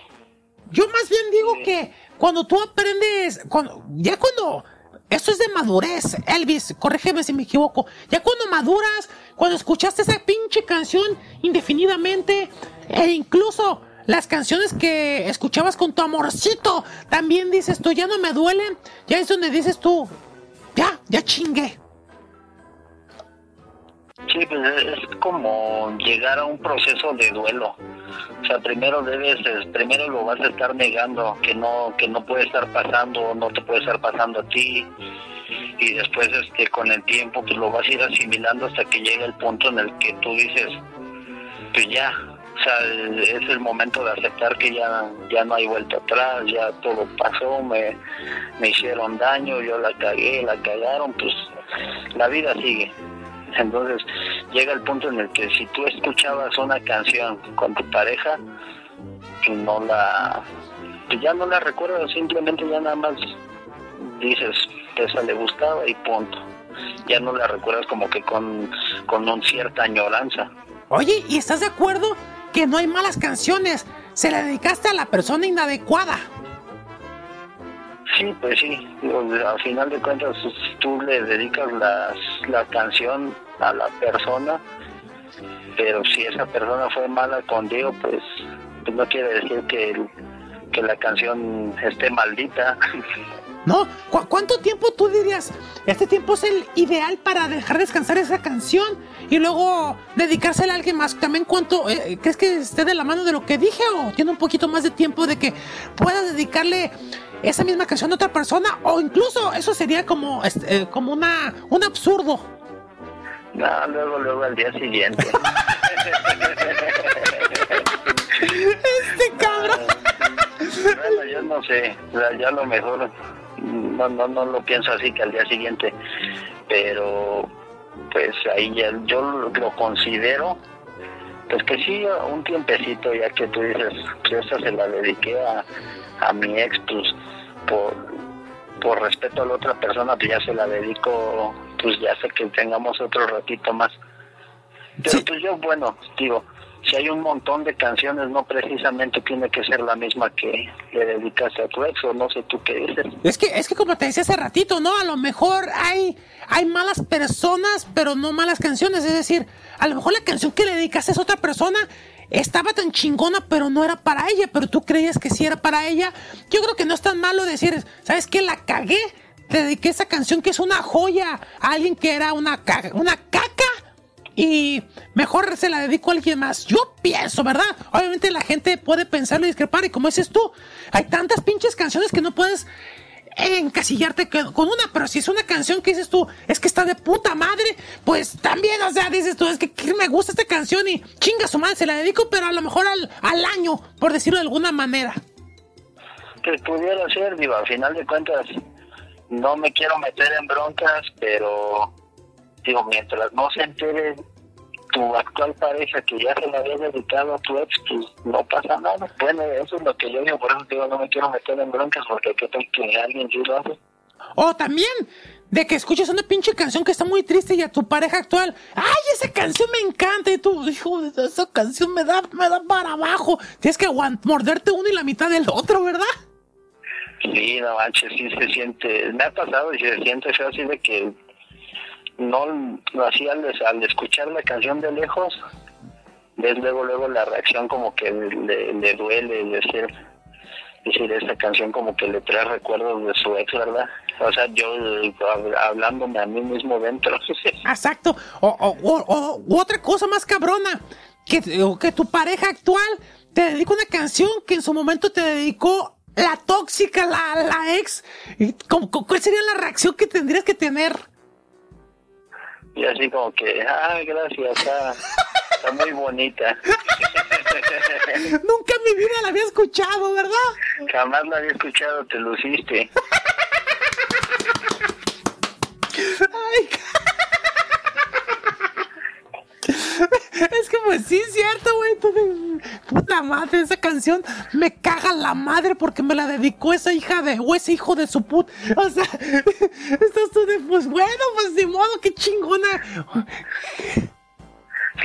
Yo más bien digo que cuando tú aprendes, cuando, ya cuando, esto es de madurez, Elvis, corrígeme si me equivoco, ya cuando maduras, cuando escuchaste esa pinche canción indefinidamente, e incluso las canciones que escuchabas con tu amorcito, también dices tú, ya no me duelen, ya es donde dices tú, ya, ya chingué. Sí, pues es como llegar a un proceso de duelo. O sea, primero debes, primero lo vas a estar negando, que no, que no puede estar pasando, no te puede estar pasando a ti. Y después este, con el tiempo pues lo vas a ir asimilando hasta que llega el punto en el que tú dices, pues ya, o sea, es el momento de aceptar que ya, ya no hay vuelta atrás, ya todo pasó, me, me hicieron daño, yo la cagué, la cagaron, pues la vida sigue. Entonces llega el punto en el que si tú escuchabas una canción con tu pareja, no pues ya no la recuerdas, simplemente ya nada más dices esa le gustaba y punto. Ya no la recuerdas como que con, con un cierta añoranza. Oye, ¿y estás de acuerdo que no hay malas canciones? Se la dedicaste a la persona inadecuada. Sí, pues sí, al final de cuentas tú le dedicas la canción a la persona, pero si esa persona fue mala contigo, pues, pues no quiere decir que, que la canción esté maldita. ¿No? ¿Cuánto tiempo tú dirías? Este tiempo es el ideal para dejar descansar esa canción y luego dedicársela a alguien más. También, ¿cuánto eh, crees que esté de la mano de lo que dije o tiene un poquito más de tiempo de que puedas dedicarle esa misma canción a otra persona o incluso eso sería como, este, eh, como una, un absurdo. No, luego, luego al día siguiente. este cabrón. Bueno, yo no sé, ya lo mejor no, no, no lo pienso así que al día siguiente, pero pues ahí ya yo lo considero pues que sí, un tiempecito ya que tú dices, pues esa se la dediqué a, a mi ex, pues por, por respeto a la otra persona, pues ya se la dedico, pues ya sé que tengamos otro ratito más. Pero pues yo, bueno, digo, si hay un montón de canciones, no precisamente tiene que ser la misma que le dedicaste a tu ex, o no sé tú qué dices. Es que, es que como te decía hace ratito, ¿no? A lo mejor hay, hay malas personas, pero no malas canciones. Es decir, a lo mejor la canción que le dedicaste a otra persona estaba tan chingona, pero no era para ella, pero tú creías que sí era para ella. Yo creo que no es tan malo decir, ¿sabes qué? La cagué. Te dediqué esa canción que es una joya a alguien que era una, una caca y mejor se la dedico a alguien más. Yo pienso, ¿verdad? Obviamente la gente puede pensarlo y discrepar, y como dices tú, hay tantas pinches canciones que no puedes encasillarte con una, pero si es una canción que dices tú, es que está de puta madre, pues también, o sea, dices tú, es que, me gusta esta canción y chinga su madre, se la dedico, pero a lo mejor al, al año, por decirlo de alguna manera. Que pudiera ser, digo, al final de cuentas, no me quiero meter en broncas, pero digo, mientras no se entere tu actual pareja que ya se la había dedicado a tu ex, pues no pasa nada. Bueno, eso es lo que yo digo, por eso digo, no me quiero meter en broncas porque qué tal que alguien sí lo hace. O también de que escuches una pinche canción que está muy triste y a tu pareja actual, ay, esa canción me encanta y tú, hijo, esa canción me da, me da para abajo. Tienes que morderte uno y la mitad del otro, ¿verdad? Sí, no manches, sí se siente, me ha pasado y se siente feo así de que no así al, al escuchar la canción de lejos ves luego luego la reacción como que le, duele decir decir esta canción como que le trae recuerdos de su ex verdad o sea yo hablándome a mí mismo dentro exacto o, o, otra cosa más cabrona que, que tu pareja actual te dedica una canción que en su momento te dedicó la tóxica, la, la ex. ¿Cuál sería la reacción que tendrías que tener? Y así como que, ah, gracias, está, está muy bonita. Nunca en mi vida la había escuchado, ¿verdad? Jamás la había escuchado, te luciste. Ay, Es que pues sí, cierto, güey. Puta madre, esa canción me caga la madre porque me la dedicó esa hija de, o ese hijo de su put. O sea, estás tú de, pues bueno, pues de modo, qué chingona.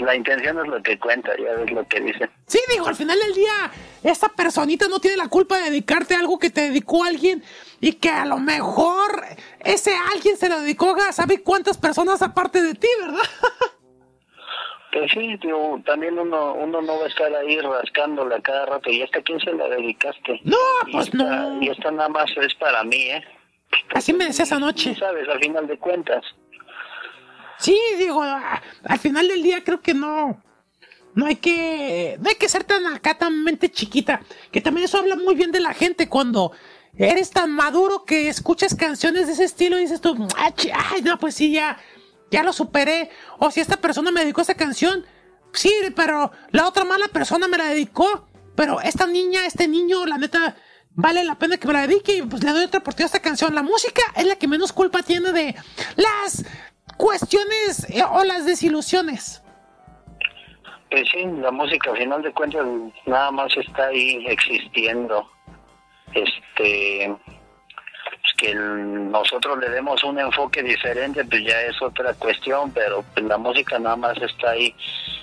La intención es lo que cuenta, ya ves lo que dice. Sí, digo, al final del día, esa personita no tiene la culpa de dedicarte a algo que te dedicó alguien y que a lo mejor ese alguien se lo dedicó a sabe cuántas personas aparte de ti, ¿verdad? Pues sí, también uno, uno no va a estar ahí rascándola cada rato. ¿Y hasta quién se la dedicaste? No, pues no. Y esta nada más es para mí, ¿eh? Así me decías anoche. sabes, al final de cuentas. Sí, digo, al final del día creo que no. No hay que. No hay que ser tan acá, tan mente chiquita. Que también eso habla muy bien de la gente cuando eres tan maduro que escuchas canciones de ese estilo y dices tú, ay, no, pues sí, ya ya lo superé. O si esta persona me dedicó esta canción, sí, pero la otra mala persona me la dedicó. Pero esta niña, este niño, la neta, vale la pena que me la dedique y pues le doy otra oportunidad a esta canción. La música es la que menos culpa tiene de las cuestiones eh, o las desilusiones. Pues sí, la música al final de cuentas nada más está ahí existiendo. Este, que nosotros le demos un enfoque diferente, pues ya es otra cuestión, pero pues la música nada más está ahí.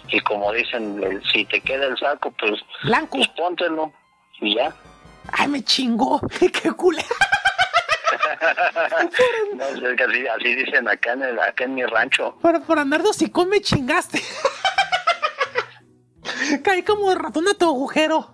Y como dicen, si te queda el saco, pues, Blanco. pues póntelo y ya. Ay, me chingó, qué culé. no, es que así, así, dicen acá en, el, acá en mi rancho. Por, por andar con me chingaste. Caí como ratón a tu agujero.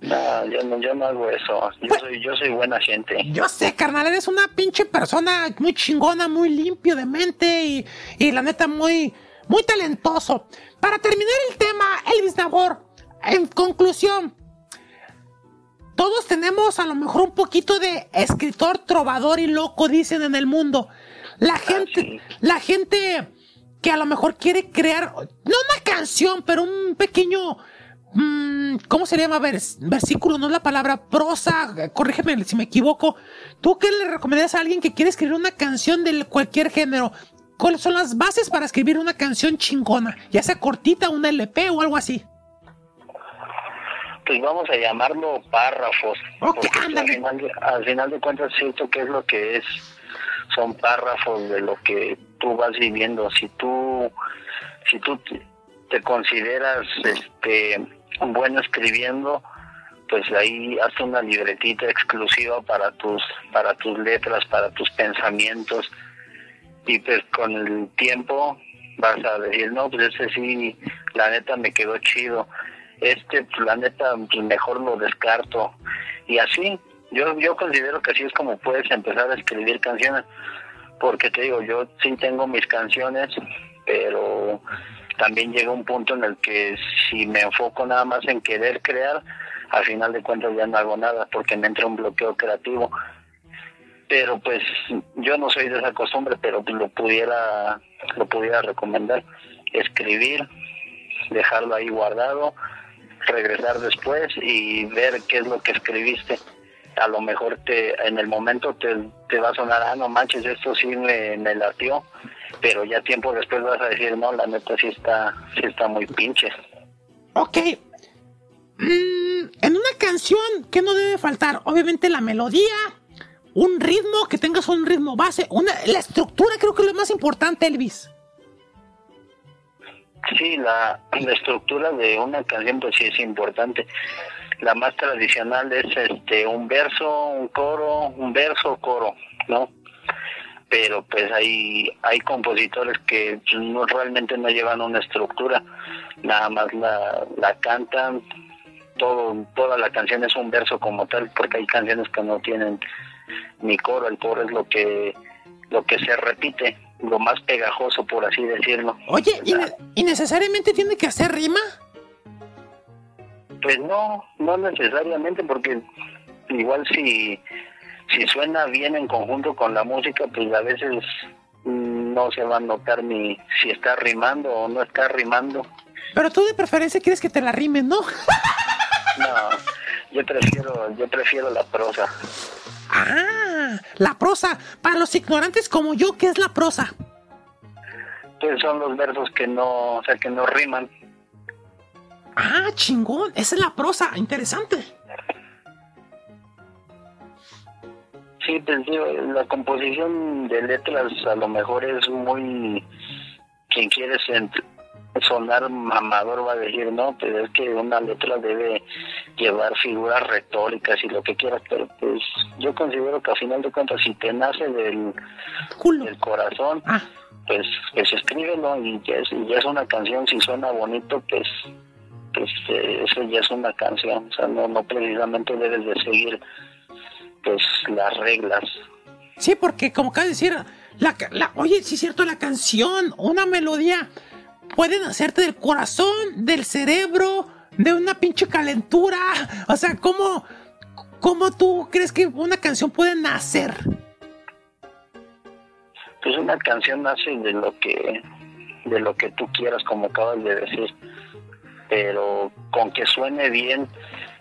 No, yo no, yo no hago eso. Yo, pues, soy, yo soy buena gente. Yo sé, carnal, eres una pinche persona muy chingona, muy limpio de mente y, y la neta muy, muy talentoso. Para terminar el tema, Elvis Nabor, en conclusión, todos tenemos a lo mejor un poquito de escritor, trovador y loco, dicen en el mundo. La ah, gente, la gente que a lo mejor quiere crear, no una canción, pero un pequeño ¿Cómo se llama? versículo, no es la palabra prosa, corrígeme si me equivoco. ¿Tú qué le recomendarías a alguien que quiere escribir una canción de cualquier género? ¿Cuáles son las bases para escribir una canción chingona? Ya sea cortita, una LP o algo así. Pues vamos a llamarlo párrafos. Ok, al, final, al final de cuentas siento que es lo que es. Son párrafos de lo que tú vas viviendo. Si tú, si tú te consideras este bueno escribiendo, pues ahí haz una libretita exclusiva para tus para tus letras, para tus pensamientos. Y pues con el tiempo vas a decir, no, pues ese sí, la neta me quedó chido, este, pues la neta, pues mejor lo descarto. Y así, yo, yo considero que así es como puedes empezar a escribir canciones, porque te digo, yo sí tengo mis canciones, pero también llega un punto en el que si me enfoco nada más en querer crear, al final de cuentas ya no hago nada porque me entra un bloqueo creativo. Pero pues yo no soy de esa costumbre, pero lo pudiera, lo pudiera recomendar, escribir, dejarlo ahí guardado, regresar después y ver qué es lo que escribiste. A lo mejor te, en el momento te, te va a sonar, ah, no manches, esto sí me, me latió, pero ya tiempo después vas a decir, no, la neta sí está, sí está muy pinche. Ok. Mm, en una canción, ¿qué no debe faltar? Obviamente la melodía, un ritmo, que tengas un ritmo base, una, la estructura creo que es lo más importante, Elvis. Sí, la, la estructura de una canción pues sí es importante. La más tradicional es este un verso, un coro, un verso, coro, ¿no? Pero pues hay hay compositores que no realmente no llevan una estructura, nada más la, la cantan, todo toda la canción es un verso como tal, porque hay canciones que no tienen mi coro, el coro es lo que lo que se repite, lo más pegajoso por así decirlo. Oye, ¿y, necesariamente tiene que hacer rima? Pues no, no necesariamente porque igual si si suena bien en conjunto con la música, pues a veces no se va a notar ni si está rimando o no está rimando. Pero tú de preferencia quieres que te la rimen, ¿no? no, yo prefiero yo prefiero la prosa. Ah, la prosa. Para los ignorantes como yo, ¿qué es la prosa? Pues son los versos que no, o sea, que no riman. Ah, chingón. Esa es la prosa. Interesante. Sí, pues digo, la composición de letras a lo mejor es muy... Quien quiere sonar mamador va a decir, no, pero es que una letra debe llevar figuras retóricas y lo que quieras, pero pues yo considero que al final de cuentas si te nace del, del corazón, ah. pues, pues escríbelo y ya, es, ya es una canción, si suena bonito, pues pues eh, eso ya es una canción, o sea, no, no precisamente debes de seguir pues las reglas. Sí, porque como acaba de decir, la, la, oye, sí es cierto, la canción, una melodía pueden hacerte del corazón, del cerebro, de una pinche calentura. O sea, ¿cómo, cómo tú crees que una canción puede nacer? Pues una canción nace de lo que de lo que tú quieras, como acabas de decir, pero con que suene bien,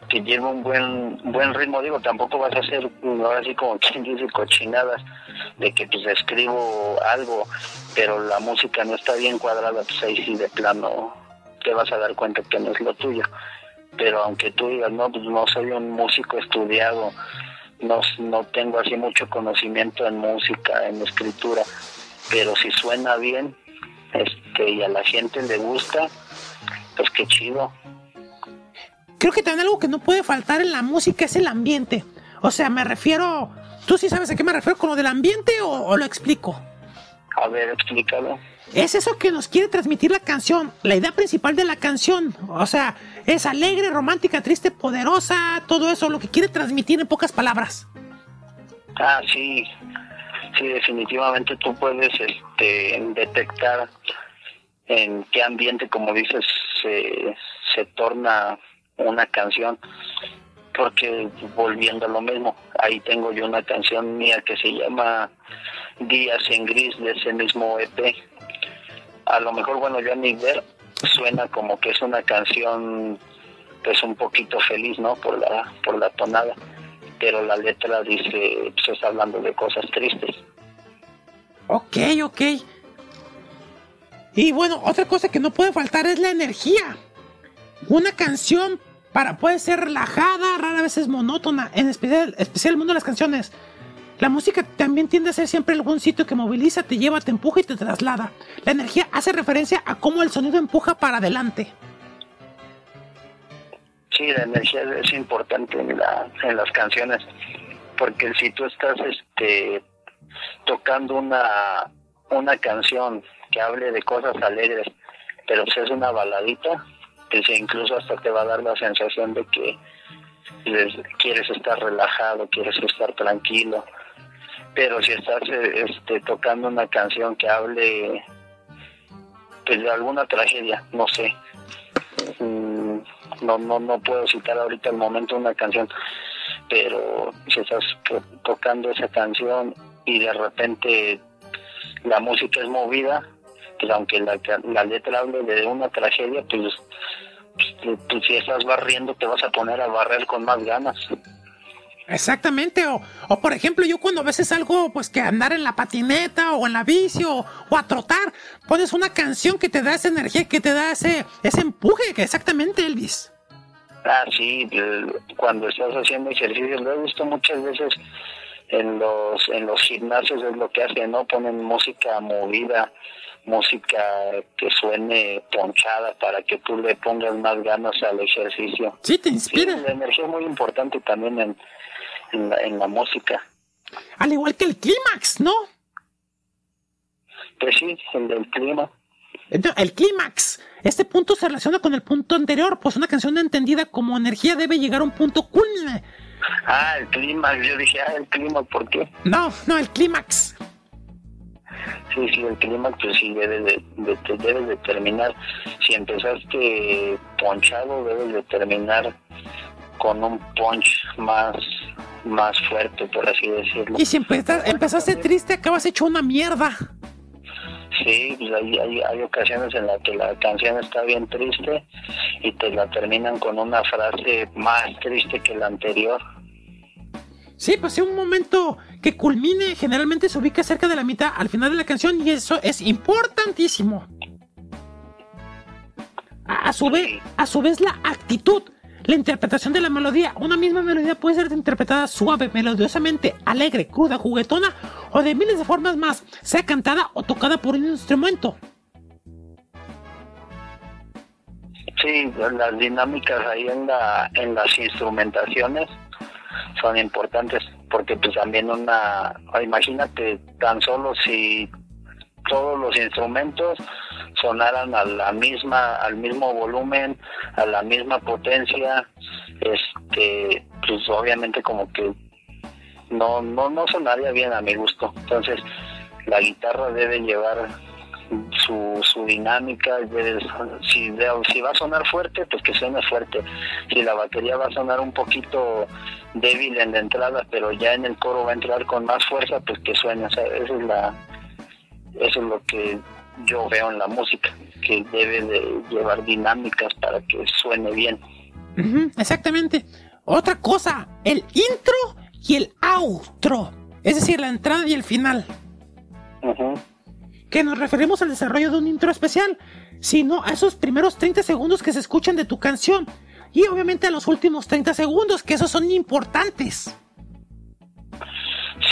que lleve un buen buen ritmo, digo, tampoco vas a hacer ahora sí como quien dice cochinadas de que pues escribo algo, pero la música no está bien cuadrada, pues ahí sí de plano te vas a dar cuenta que no es lo tuyo. Pero aunque tú digas, no, pues no soy un músico estudiado, no, no tengo así mucho conocimiento en música, en escritura, pero si suena bien este y a la gente le gusta, pues qué chido. Creo que también algo que no puede faltar en la música es el ambiente. O sea, me refiero ¿Tú sí sabes a qué me refiero con lo del ambiente o, lo explico? A ver, explícalo. Es eso que nos quiere transmitir la canción, la idea principal de la canción. O sea, es alegre, romántica, triste, poderosa, todo eso, lo que quiere transmitir en pocas palabras. Ah, sí. Sí, definitivamente tú puedes este, detectar en qué ambiente, como dices, se, se torna una canción porque volviendo a lo mismo, ahí tengo yo una canción mía que se llama Días en Gris de ese mismo EP. A lo mejor, bueno, yo a mi ver suena como que es una canción pues un poquito feliz, ¿no? Por la, por la tonada, pero la letra dice, pues está hablando de cosas tristes. Ok, ok. Y bueno, otra cosa que no puede faltar es la energía. Una canción para, puede ser relajada, rara vez es monótona, en especial, especial el mundo de las canciones. La música también tiende a ser siempre algún sitio que moviliza, te lleva, te empuja y te traslada. La energía hace referencia a cómo el sonido empuja para adelante. Sí, la energía es importante en, la, en las canciones, porque si tú estás este, tocando una, una canción que hable de cosas alegres, pero si es una baladita, pues incluso hasta te va a dar la sensación de que quieres estar relajado, quieres estar tranquilo. Pero si estás este, tocando una canción que hable pues, de alguna tragedia, no sé, mm, no, no, no puedo citar ahorita el momento una canción, pero si estás tocando esa canción y de repente la música es movida, pues aunque la, la letra hable de una tragedia, pues pues, si estás barriendo te vas a poner a barrer con más ganas. Exactamente, o, o, por ejemplo, yo cuando a veces salgo, pues que andar en la patineta o en la bici o, a trotar, pones una canción que te da esa energía, que te da ese, ese empuje, que exactamente, Elvis. Ah, sí, cuando estás haciendo ejercicio, lo he visto muchas veces en los, en los gimnasios, es lo que hacen, ¿no? Ponen música movida, música que suene ponchada para que tú le pongas más ganas al ejercicio. Sí, te inspira. la energía es muy importante también en, en, la, música. Al igual que el clímax, ¿no? Pues sí, el del clima. El clímax. Este punto se relaciona con el punto anterior, pues una canción entendida como energía debe llegar a un punto culmine. Ah, el clímax. Yo dije, ah, el clima, ¿por qué? No, no, el clímax. Sí, sí, el clima pues sí debes de, debes de terminar. Si empezaste ponchado, debes de terminar con un punch más más fuerte, por así decirlo. Y si empezaste triste, acabas hecho una mierda. Sí, pues hay, hay, hay, ocasiones en las que la canción está bien triste y te la terminan con una frase más triste que la anterior. Sí, pues un momento que culmine generalmente se ubica cerca de la mitad al final de la canción y eso es importantísimo. A, su vez, a su vez la actitud, la interpretación de la melodía. Una misma melodía puede ser interpretada suave, melodiosamente, alegre, cruda, juguetona o de miles de formas más, sea cantada o tocada por un instrumento. Sí, las dinámicas ahí en, la, en las instrumentaciones son importantes porque pues también una imagínate tan solo si todos los instrumentos sonaran a la misma al mismo volumen a la misma potencia este pues obviamente como que no no no sonaría bien a mi gusto. Entonces la guitarra debe llevar su, su dinámica, si, si va a sonar fuerte, pues que suene fuerte. Si la batería va a sonar un poquito débil en la entrada, pero ya en el coro va a entrar con más fuerza, pues que suene. O sea, eso es, la, eso es lo que yo veo en la música, que debe de llevar dinámicas para que suene bien. exactamente. Otra cosa, el intro y el outro, es decir, la entrada y el final que nos referimos al desarrollo de un intro especial, sino a esos primeros 30 segundos que se escuchan de tu canción. Y obviamente a los últimos 30 segundos, que esos son importantes.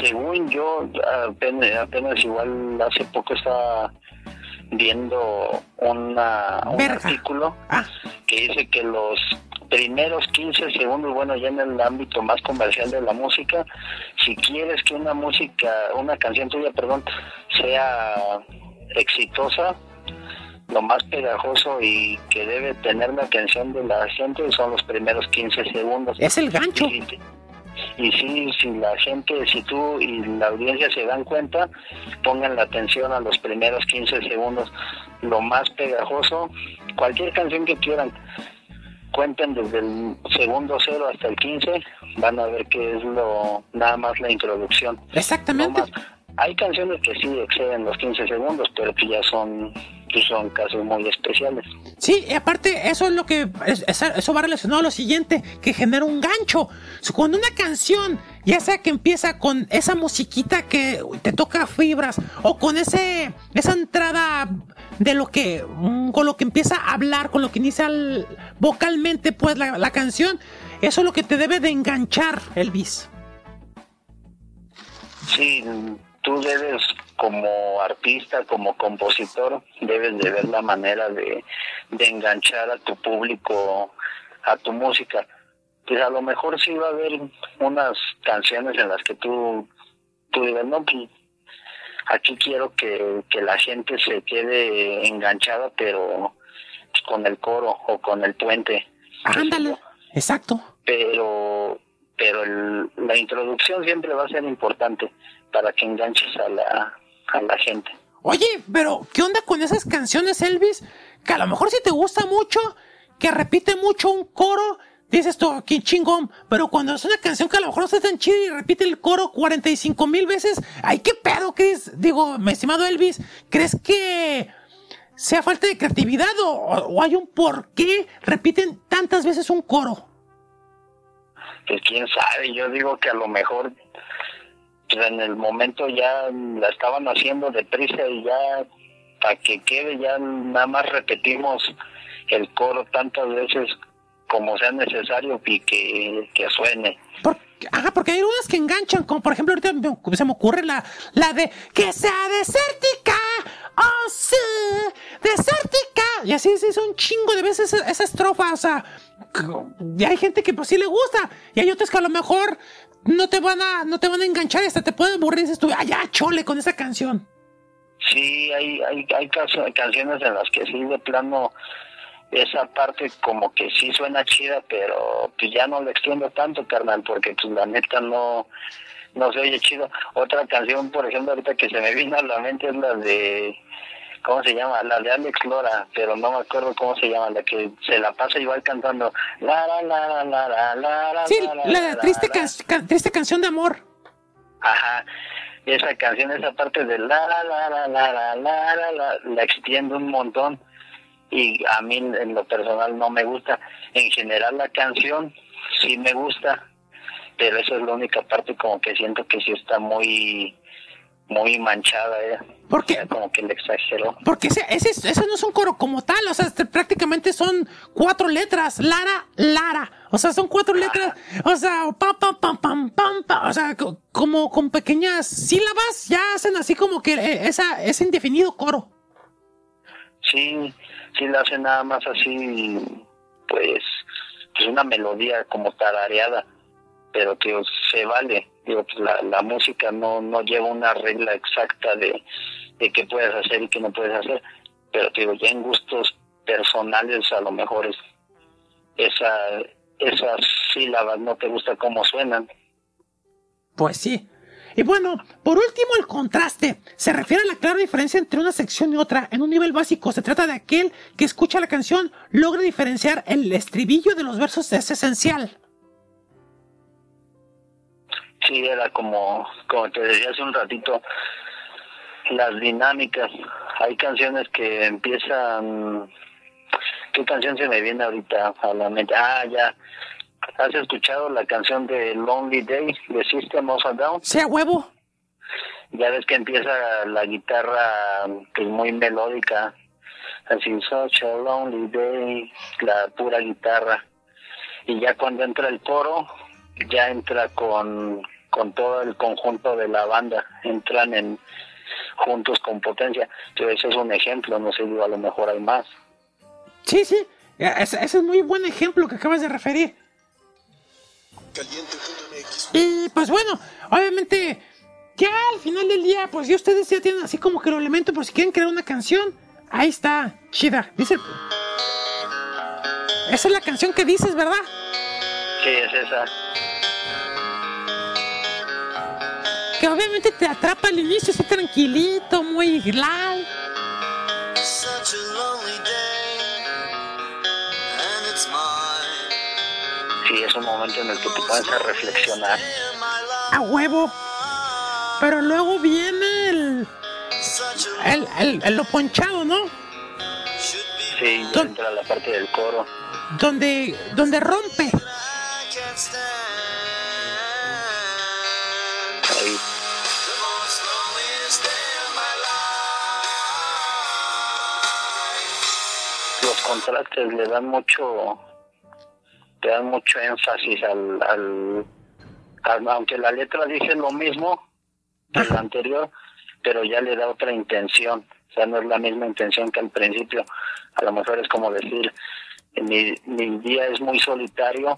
Según yo, apenas, igual hace poco estaba viendo una, un artículo ah. que dice que los primeros 15 segundos, bueno, ya en el ámbito más comercial de la música, si quieres que una música, una canción tuya, perdón, sea exitosa, lo más pegajoso y que debe tener la atención de la gente son los primeros 15 segundos. Es el gancho. Y, si, si la gente, si tú y la audiencia se dan cuenta, pongan la atención a los primeros 15 segundos, lo más pegajoso, cualquier canción que quieran, cuenten desde el segundo cero hasta el 15, van a ver que es lo nada más la introducción. Exactamente. hay canciones que sí exceden los 15 segundos, pero que ya son son casos muy especiales. Sí, y aparte eso es lo que eso va relacionado a lo siguiente, que genera un gancho. Cuando una canción, ya sea que empieza con esa musiquita que te toca fibras o con ese esa entrada de lo que mm, con lo que empieza a hablar, con lo que inicia vocalmente pues la, la canción, eso es lo que te debe de enganchar, Elvis. Sí, tú debes como artista, como compositor, debes de ver la manera de, de enganchar a tu público a tu música. Pues a lo mejor sí va a haber unas canciones en las que tú, tú digas, no, pues aquí quiero que, que la gente se quede enganchada, pero con el coro o con el puente. Ándale, exacto. Pero, pero el, la introducción siempre va a ser importante para que enganches a la, a la gente. Oye, pero ¿qué onda con esas canciones, Elvis? Que a lo mejor si te gusta mucho, que repite mucho un coro, dices tú, qué chingón, pero cuando es una canción que a lo mejor no está tan chida y repite el coro 45 mil veces, ay, qué pedo, Chris. Digo, mi estimado Elvis, ¿crees que sea falta de creatividad o, o hay un por qué repiten tantas veces un coro? Pues quién sabe, yo digo que a lo mejor en el momento ya la estaban haciendo deprisa y ya para que quede ya nada más repetimos el coro tantas veces como sea necesario y que, que suene. Por, ajá, porque hay unas que enganchan, como por ejemplo ahorita se me ocurre la, la de que sea desértica, oh sí, desértica. Y así se hizo un chingo de veces esa, esa estrofa, o sea, y hay gente que pues sí le gusta, y hay otras que a lo mejor no te van a, no te van a enganchar, hasta te pueden aburrir dices tú, allá chole con esa canción. Sí, hay, hay, hay canciones en las que sí de plano esa parte como que sí suena chida, pero pues ya no le extiendo tanto, carnal, porque pues la neta no, no se oye chido. Otra canción, por ejemplo, ahorita que se me vino a la mente es la de, ¿cómo se llama? La de Alex Lora, pero no me acuerdo cómo se llama, la que se la pasa igual cantando la la la la la la la Sí, la, triste, triste canción de amor. Ajá esa canción, esa parte de la la la la la la la la la, la extiendo un montón y a mí en lo personal no me gusta. En general la canción sí me gusta, pero esa es la única parte como que siento que sí está muy muy manchada ¿eh? porque como que le exageró. Porque ese, ese, ese, no es un coro como tal o sea este, prácticamente son cuatro letras Lara Lara. O sea son cuatro letras o sea pam pam pam pam pam o sea como con pequeñas sílabas ya hacen así como que eh, esa ese indefinido coro. Sí sí le hace nada más así, pues, pues una melodía como tarareada, pero que se vale. Digo, pues la, la música no, no lleva una regla exacta de, de qué puedes hacer y qué no puedes hacer, pero digo, ya en gustos personales a lo mejor es, esa, esas sílabas no te gusta cómo suenan. Pues sí, y bueno, por último, el contraste. Se refiere a la clara diferencia entre una sección y otra. En un nivel básico, se trata de aquel que escucha la canción, logra diferenciar el estribillo de los versos. Es esencial. Sí, era como, como te decía hace un ratito, las dinámicas. Hay canciones que empiezan... ¿Qué canción se me viene ahorita a la mente? Ah, ya ¿Has escuchado la canción de Lonely Day de System of a Down? Sea huevo. Ya ves que empieza la guitarra pues muy melódica, así such a lonely day, la pura guitarra. Y ya cuando entra el coro, ya entra con, con todo el conjunto de la banda, entran en juntos con potencia. Entonces ese es un ejemplo, no sé, a lo mejor hay más. Sí, sí, ese, ese es muy buen ejemplo que acabas de referir. Y pues bueno, obviamente, ya al final del día, pues ya ustedes ya tienen así como que el elemento por si quieren crear una canción. Ahí está, chida. Dice. Esa es la canción que dices, ¿verdad? Sí, es esa. Obviamente te atrapa al inicio, así tranquilito, muy glad. sí es un momento en el que te pones a reflexionar. A huevo. Pero luego viene el. El, el, lo ponchado, ¿no? Sí, entra la parte del coro. Donde, donde rompe. Contrastes le dan mucho te dan mucho énfasis al, al, aunque la letra dice lo mismo, que el anterior, pero ya le da otra intención. O sea, no es la misma intención que al principio. A lo mejor es como decir, mi, mi día es muy solitario,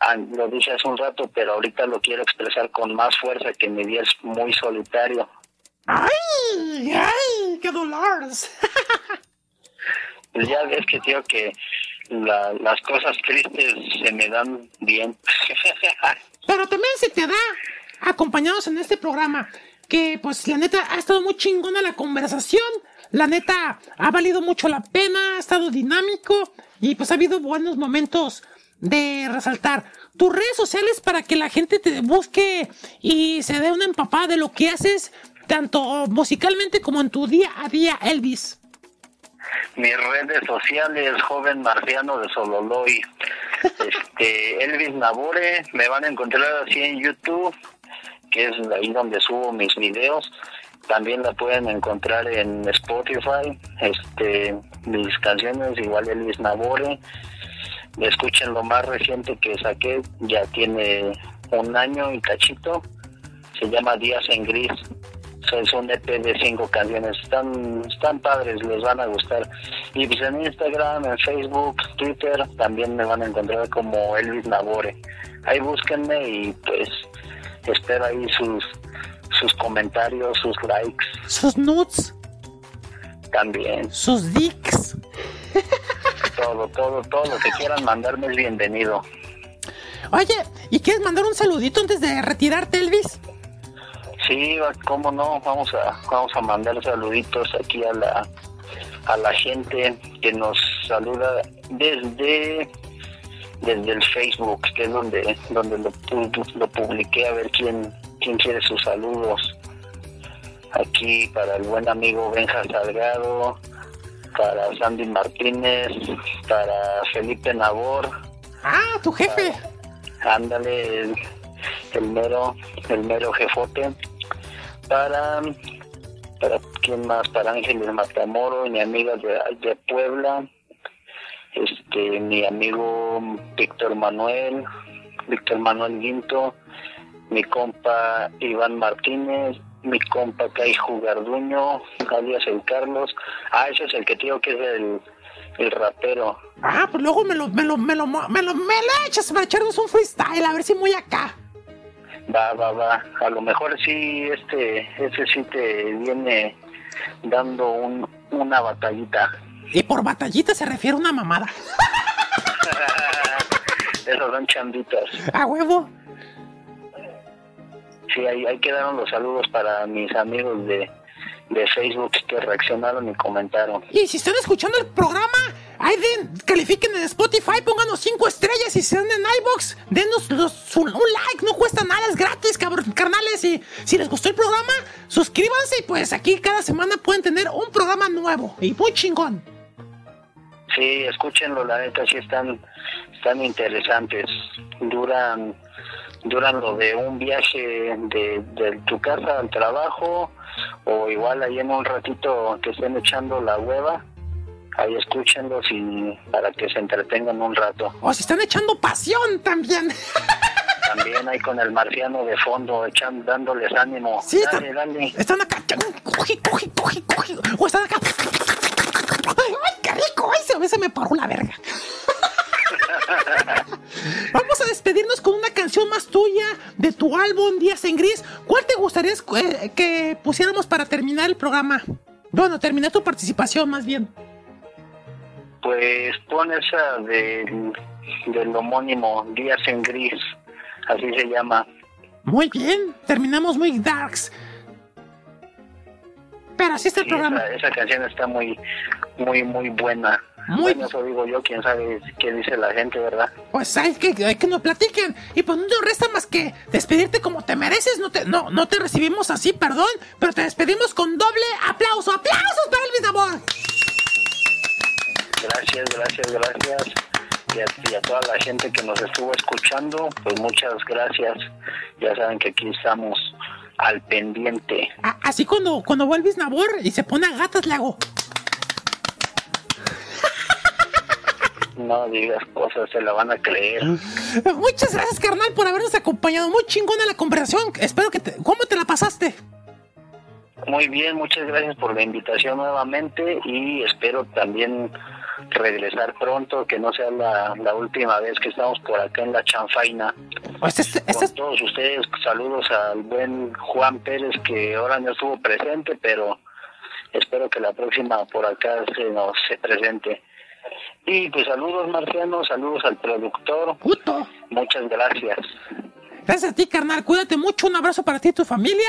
ah, lo dije hace un rato, pero ahorita lo quiero expresar con más fuerza que mi día es muy solitario. ¡Ay! ¡Ay! ¡Qué dolores! Pues ya ves que tío que las cosas tristes se me dan bien. Pero también se te da acompañados en este programa. Que pues la neta ha estado muy chingona la conversación. La neta ha valido mucho la pena, ha estado dinámico y pues ha habido buenos momentos de resaltar. Tus redes sociales para que la gente te busque y se dé una empapada de lo que haces, tanto musicalmente como en tu día a día, Elvis mis redes sociales, joven marciano de Sololoy, este, Elvis Nabore, me van a encontrar así en YouTube, que es ahí donde subo mis videos. También la pueden encontrar en Spotify, este, mis canciones, igual Elvis Nabore. Escuchen lo más reciente que saqué, ya tiene un año y cachito, se llama Días en Gris es un EP de cinco canciones. Están, están padres, les van a gustar. Y pues en Instagram, en Facebook, Twitter, también me van a encontrar como Elvis Nabore. Ahí búsquenme y pues espero ahí sus, sus comentarios, sus likes. Sus nudes. También. Sus dicks. Todo, todo, todo lo que quieran mandarme es bienvenido. Oye, ¿y quieres mandar un saludito antes de retirarte, Elvis? Sí, cómo no, vamos a vamos a mandar saluditos aquí a la a la gente que nos saluda desde desde el Facebook, que es donde donde lo, lo publiqué a ver quién quién quiere sus saludos. Aquí para el buen amigo Benja Salgado, para Sandy Martínez, para Felipe Nabor. Ah, tu jefe. ándale, el, el mero, el mero jefote para, para quién más, para Ángeles Matamoro, mi amiga de, de Puebla, este, mi amigo Víctor Manuel, Víctor Manuel Guinto, mi compa Iván Martínez, mi compa Caiju Garduño, alias el Carlos. Ah, ese es el que tío que es el, el rapero. Ah, pues luego me lo, me lo, me lo, me lo, me lo echas para echarnos un freestyle, a ver si muy acá. Va, va, va. A lo mejor sí, este, ese sí te viene dando un, una batallita. Y por batallita se refiere a una mamada. Esos son chambitas. A huevo. Sí, ahí, ahí quedaron los saludos para mis amigos de, de Facebook que reaccionaron y comentaron. Y si están escuchando el programa, ahí den, califiquen en Spotify, pónganos cinco estrellas y están en iBox, denos un, like, no cuesta nada, es gratis, cabrón, carnales. Y si les gustó el programa, suscríbanse y pues aquí cada semana pueden tener un programa nuevo y muy chingón. Sí, escúchenlo, la neta sí están, están interesantes. Duran, duran lo de un viaje de tu casa al trabajo o igual ahí en un ratito que estén echando la hueva, ahí escúchenlos y para que se entretengan un rato. O si están echando pasión también. También ahí con el marciano de fondo, echando, dándoles ánimo. Sí, dale, dale. Están acá, coge, coge, coge, coge. O están acá. ¡Ay, qué rico! ¡Ay, se, se me paró la verga! Vamos a despedirnos con una canción más tuya de tu álbum Días en Gris. ¿Cuál te gustaría eh, que pusiéramos para terminar el programa? Bueno, terminar tu participación más bien. Pues pon esa del, del homónimo Días en Gris, así se llama. Muy bien, terminamos muy darks. Pero así está el programa. Esa, esa canción está muy, muy, muy buena. Muy... Bueno, eso digo yo, quién sabe qué dice la gente, ¿verdad? Pues hay que, hay que nos platiquen. Y pues no resta más que despedirte como te mereces. No te, no, no te recibimos así, perdón, pero te despedimos con doble aplauso. ¡Aplausos para Elvis Amor! Gracias, gracias, gracias. Y a, y a, toda la gente que nos estuvo escuchando, pues muchas gracias. Ya saben que aquí estamos al pendiente. así cuando, cuando vuelves Nabor y se pone a gatas, le hago. No digas cosas, se la van a creer. Muchas gracias, carnal, por habernos acompañado. Muy chingona la conversación. Espero que te... ¿Cómo te la pasaste? Muy bien, muchas gracias por la invitación nuevamente y espero también regresar pronto, que no sea la, la última vez que estamos por acá en la chanfaina. Pues este, este Con todos ustedes, saludos al buen Juan Pérez que ahora no estuvo presente, pero espero que la próxima por acá se nos se presente. Y pues saludos Marciano, saludos al productor. Muchas gracias. Gracias a ti, carnal. Cuídate mucho. Un abrazo para ti y tu familia.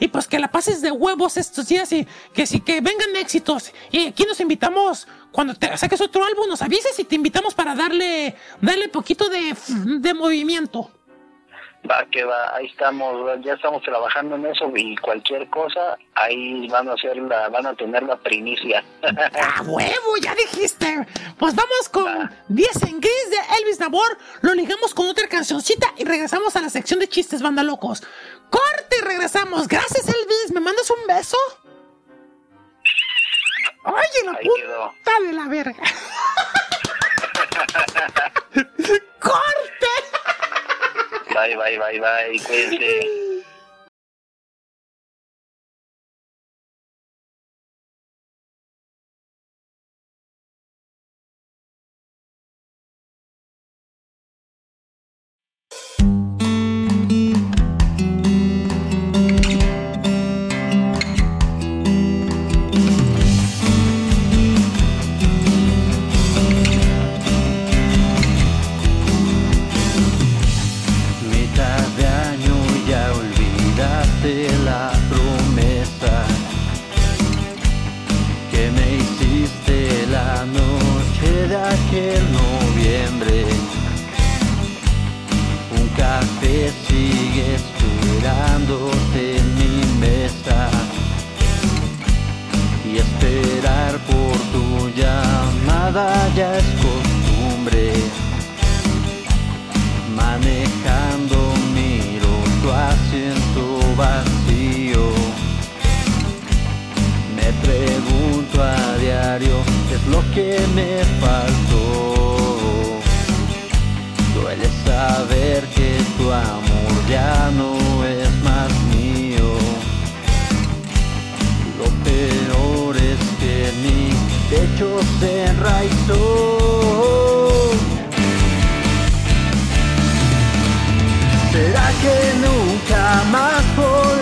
Y pues que la pases de huevos estos días y que sí que vengan éxitos. Y aquí nos invitamos, cuando te saques otro álbum, nos avises y te invitamos para darle, darle poquito de, de movimiento. Va, que va, ahí estamos, ya estamos trabajando en eso y cualquier cosa, ahí van a hacer la, van a tener la primicia. ¡A huevo! Ya dijiste. Pues vamos con 10 en gris de Elvis Nabor. Lo ligamos con otra cancioncita y regresamos a la sección de chistes banda locos. Corte y regresamos. Gracias, Elvis. ¿Me mandas un beso? Oye, la Ahí quedó. puta de la verga. ¡Corte! Bai bai bai bai koese ya es costumbre. Manejando miro tu asiento vacío. Me pregunto a diario qué es lo que me faltó. Duele saber que tu amor ya no pecho se enraizó. ¿Será que nunca más podré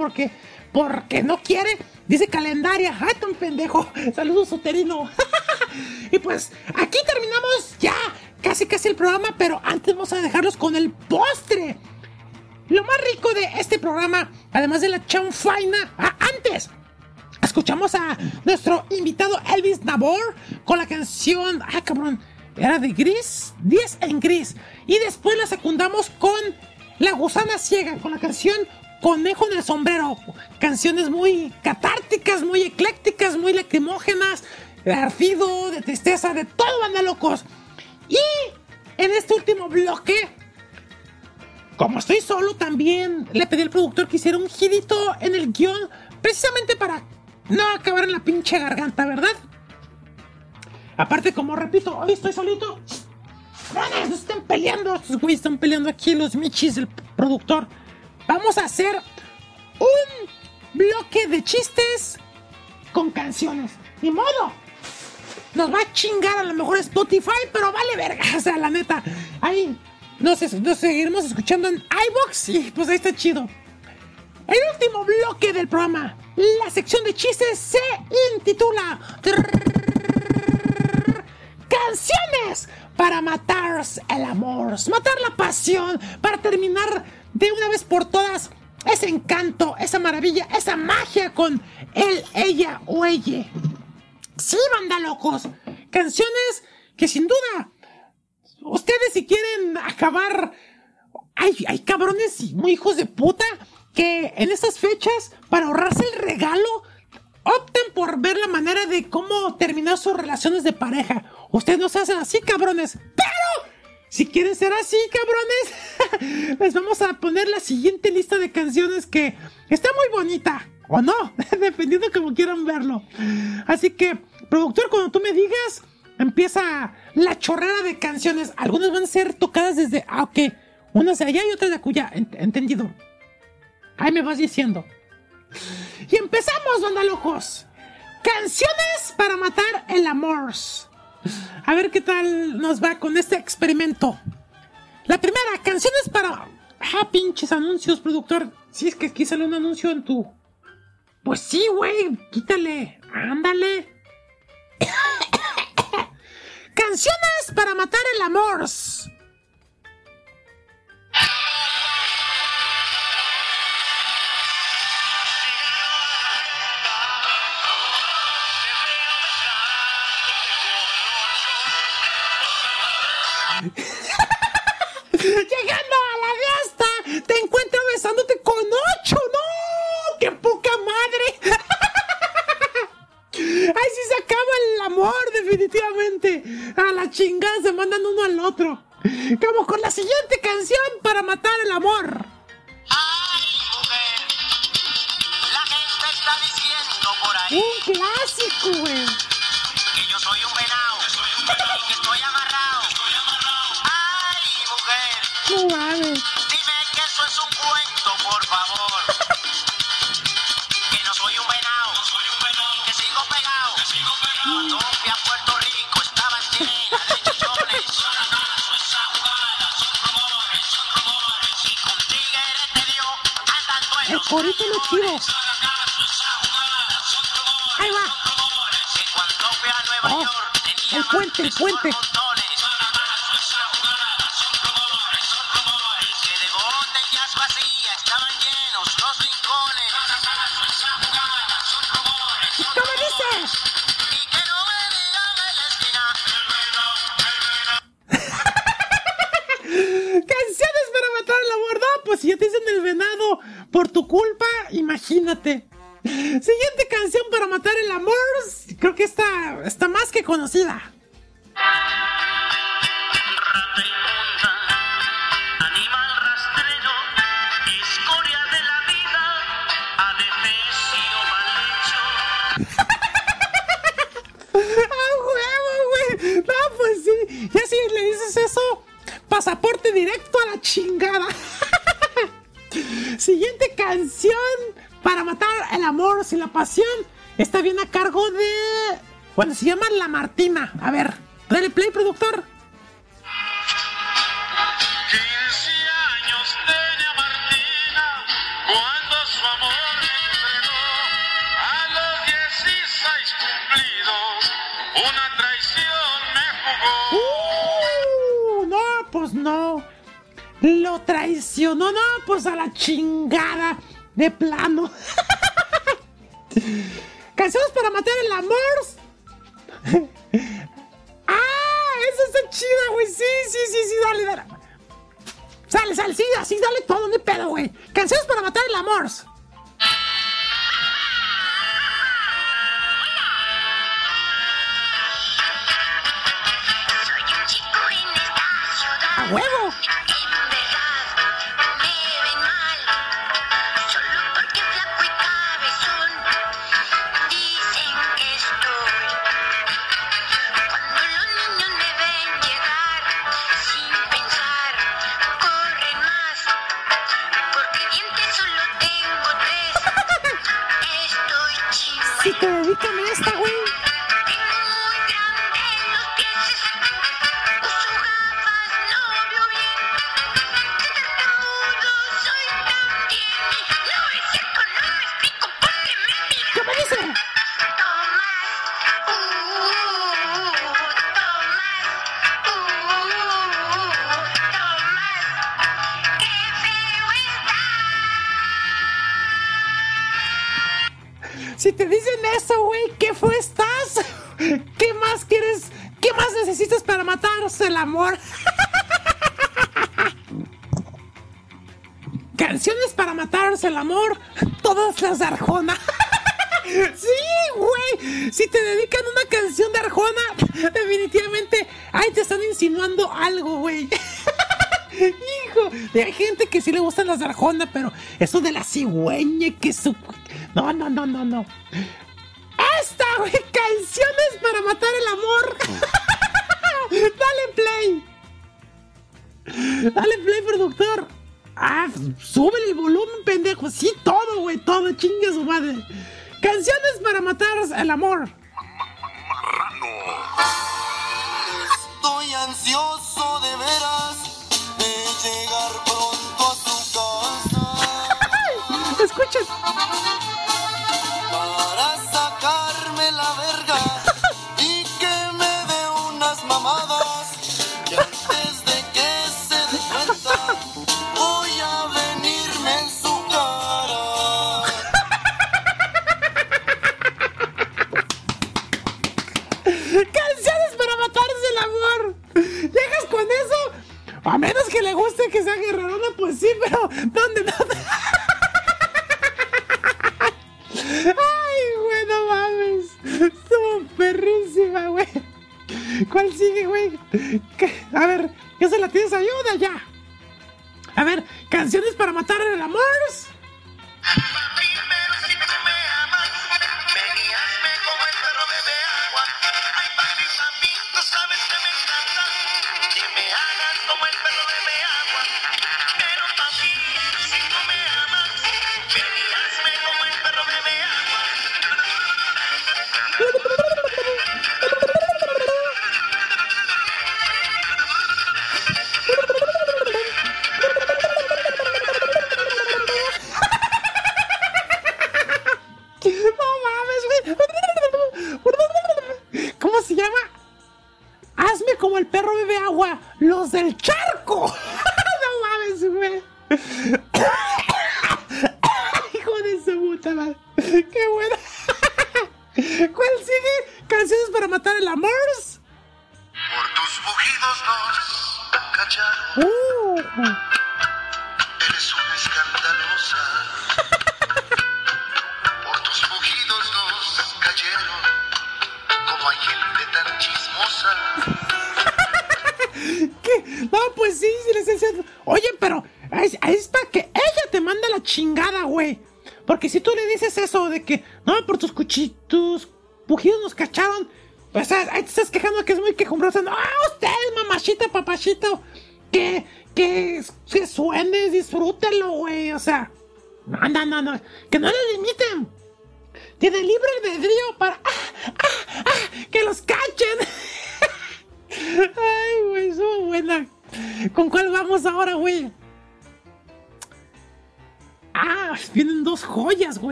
porque, porque no quiere. Dice calendaria. Ay, tan pendejo. Saludos, Soterino. y pues, aquí terminamos ya casi casi el programa, pero antes vamos a dejarlos con el postre. Lo más rico de este programa, además de la chanfaina, ah, antes escuchamos a nuestro invitado Elvis Nabor con la canción, ah cabrón, era de Gris, 10 en Gris. Y después la secundamos con La Gusana Ciega, con la canción Conejo en el Sombrero. Canciones muy catárticas, muy eclécticas, muy lacrimógenas, de arfido, de tristeza, de todo, banda locos. Y en este último bloque, como estoy solo, también le pedí al productor que hiciera un girito en el guion, precisamente para no acabar en la pinche garganta, ¿verdad? Aparte, como repito, hoy estoy solito. No, estén peleando, estos güeyes están peleando aquí los michis del productor. Vamos a hacer un bloque de chistes con canciones. Ni modo. Nos va a chingar a lo mejor Spotify, pero vale verga. O sea, la neta. Ahí nos, nos seguiremos escuchando en iBox y pues ahí está chido. El último bloque del programa, la sección de chistes se intitula Canciones para matar el amor, matar la pasión, para terminar de una vez por todas ese encanto, esa maravilla, esa magia con él, ella o ella. Sí, banda locos. Canciones que sin duda ustedes si quieren acabar hay, hay cabrones muy hijos de puta que en estas fechas, para ahorrarse el regalo, opten por ver la manera de cómo terminar sus relaciones de pareja. Ustedes no se hacen así, cabrones. Pero, si quieren ser así, cabrones, les vamos a poner la siguiente lista de canciones que está muy bonita. O no, dependiendo de cómo quieran verlo. Así que, productor, cuando tú me digas, empieza la chorrera de canciones. Algunas van a ser tocadas desde. Ah, ok. Unas de allá y otras de acullá. Ent- entendido. Ahí me vas diciendo. Y empezamos, banda locos. Canciones para matar el amor. A ver qué tal nos va con este experimento. La primera, canciones para. Ah, pinches anuncios, productor. Si es que aquí sale un anuncio en tu. Pues sí, güey, quítale. Ándale. Canciones para matar el amor. Te encuentras besándote con ocho, ¡no! ¡Qué poca madre! ¡Ay, sí se acaba el amor, definitivamente! A la chingada se mandan uno al otro. Vamos con la siguiente canción para matar el amor. La gente está diciendo por ahí Un clásico, güey. que yo soy un venado, y que estoy amarrado. Ay, mujer, No mames. Que es un cuento, por favor. Que no soy un venado, y que sigo pegado. Cuando fui a Puerto Rico estaban llenas de chichones. Y con tigres te dio andando en El los corito no chido. Ahí va. que cuando fui a Nueva Oh, York tenía el puente, el puente. que sí. Ya si le dices eso, pasaporte directo a la chingada. Siguiente canción para matar el amor sin la pasión. Está bien a cargo de. Bueno, se llama La Martina. A ver, dale play, productor. 15 años tenía Martina cuando su amor me entregó. A los 16 cumplidos, una traición me jugó. Uh, no, pues no. Lo traicionó, no, pues a la chingada. De plano. Canciones para matar el amor. ah, esa está chida, güey. Sí, sí, sí, sí, dale, dale. Sale, sale, sí, así, dale todo, hay pedo, güey. Canciones para matar el amor. ¡A huevo! El amor, todas las de Arjona. Sí, güey. Si te dedican una canción de Arjona, definitivamente ahí te están insinuando algo, güey. Hijo, hay gente que sí le gustan las de Arjona, pero eso de la cigüeña que su. No, no, no, no, no. Esta, güey, canciones para matar el amor. Dale play. Dale play, productor. Ah, sube el volumen, pendejo. Sí, todo, güey, todo. Chingue su madre. Canciones para matar el amor. Estoy ansioso de veras de llegar pronto a su casa Escuchen.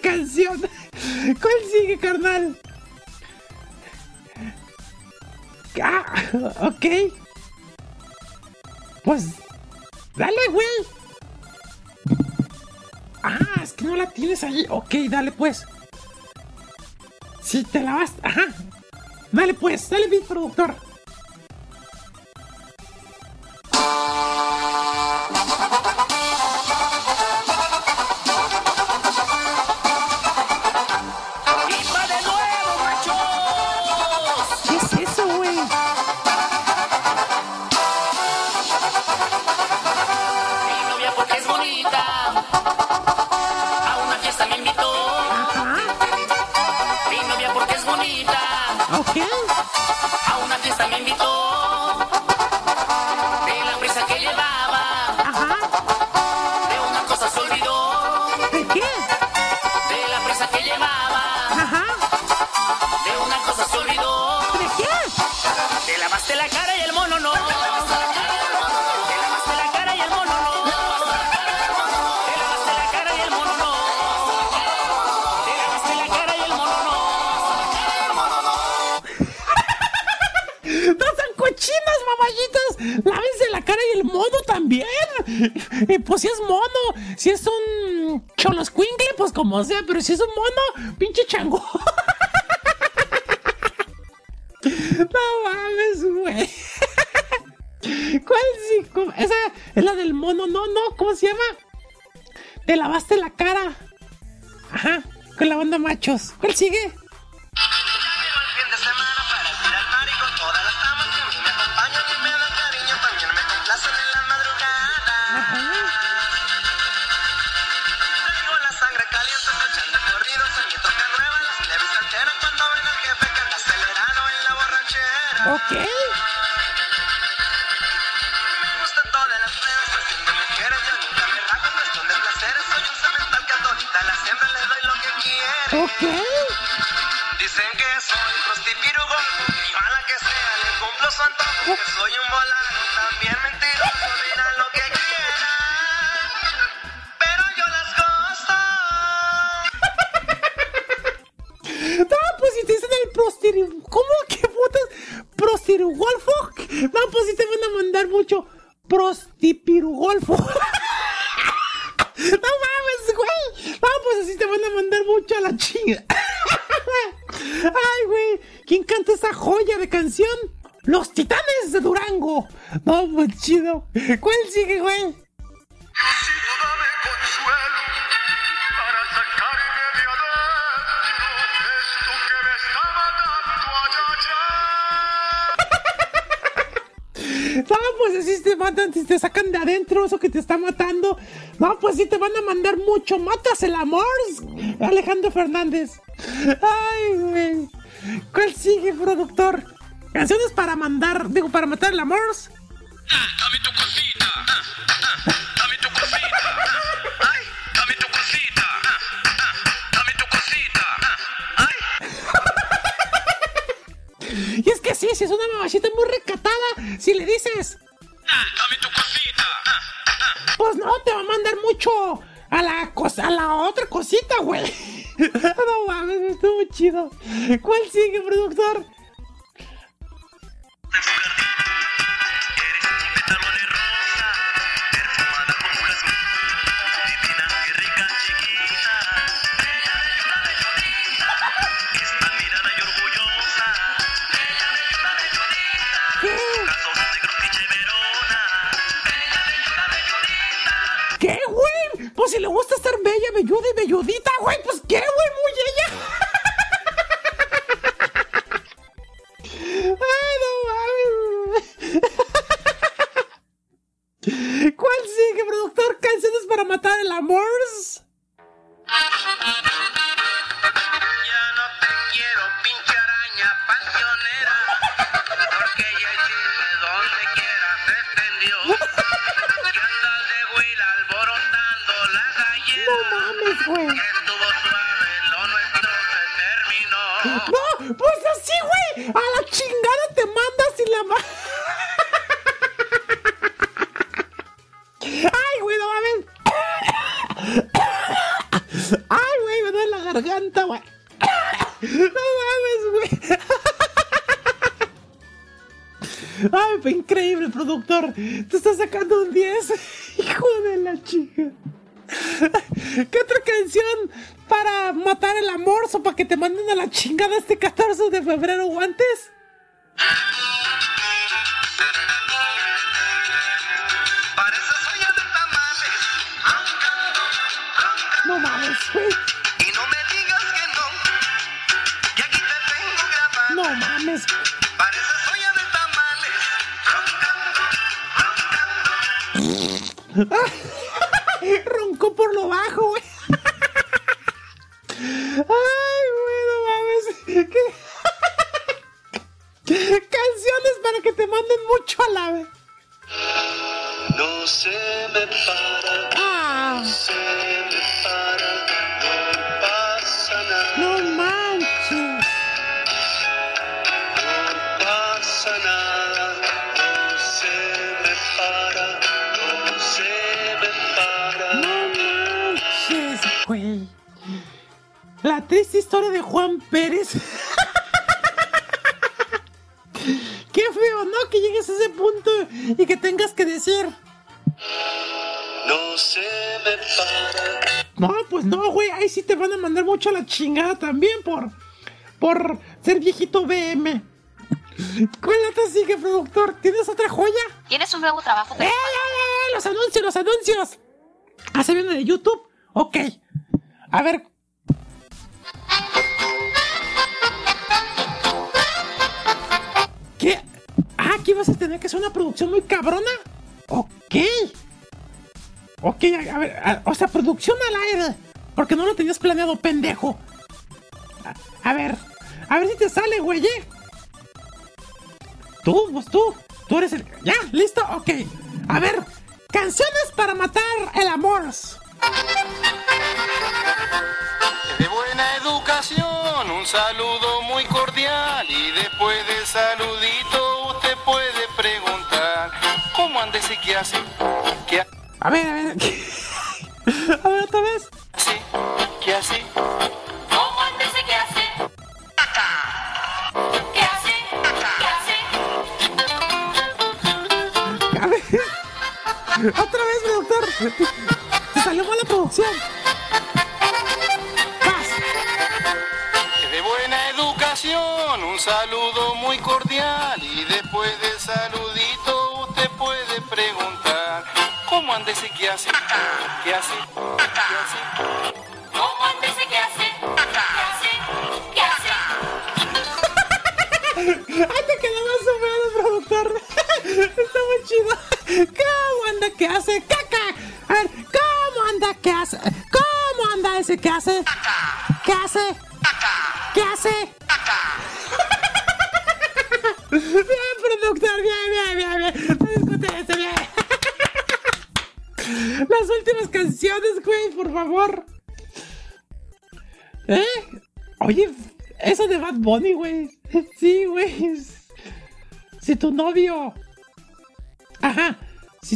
canción. ¿Cuál sigue, carnal? Ah, ok. Pues, dale, güey. Ah, es que no la tienes ahí. Ok, dale, pues. Si te la vas. Ajá. Dale, pues, dale, mi productor. pues si es mono, si es un choloscuincle, pues como sea, pero si es un mono, pinche chango. no mames, güey. ¿Cuál sí? Esa es la del mono, no, no, ¿cómo se llama? Te lavaste la cara. Ajá, con la banda machos. ¿Cuál sigue? ¿Cuál sigue, güey? Dame consuelo para sacarme de adentro esto que me está matando. No, pues así te matan, te sacan de adentro eso que te está matando. No, pues sí te van a mandar mucho. Matas el amor, Alejandro Fernández. Ay, güey. ¿Cuál sigue, productor? Canciones para mandar, digo, para matar el amor. productor, te estás sacando un 10. Hijo de la chica. ¿Qué otra canción para matar el amor o para que te manden a la chingada este 14 de febrero guantes? También por. por ser viejito BM. ¿Cuál otra sigue, productor? ¿Tienes otra joya? ¿Tienes un nuevo trabajo? ¡Eh, eh, eh! ¡Los anuncios, los anuncios! ¿Ah, se viene de YouTube? Ok. A ver. ¿Qué? Ah, aquí vas a tener que hacer una producción muy cabrona. Ok. Ok, a, ver, a- o sea, producción al aire. Porque no lo tenías planeado, pendejo.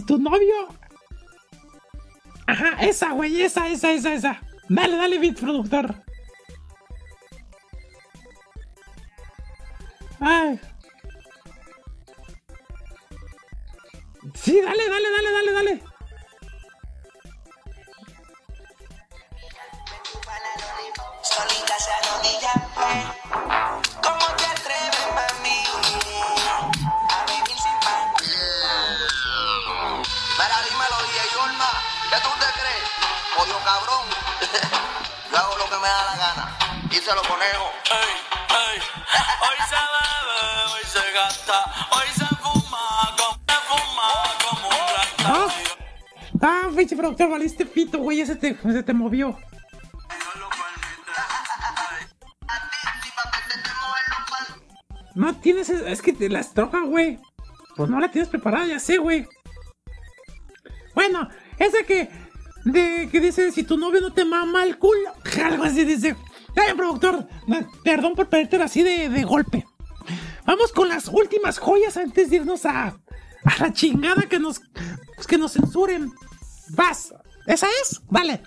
Tu novio. Ajá, esa, güey, esa, esa, esa, esa. Dale, dale, beat, productor. Ay. Sí, dale, dale, dale, dale, dale. Solita se arrodilla. Que me da la gana. Y se lo conejo. Hoy se bebe, hoy se gasta, hoy se fuma, como se fuma, como un Ah, ah pinche productor, valiste pito, güey. Ese te, se te movió. No tienes. Es que te la estrofa, güey. Pues no la tienes preparada, ya sé, güey. Bueno, esa que. De que dice: Si tu novio no te mama el culo. Algo así dice. Ay, productor. Perdón por perderte así de, de golpe. Vamos con las últimas joyas antes de irnos a. A la chingada que nos. pues, que nos censuren. Vas. ¿Esa es? Vale.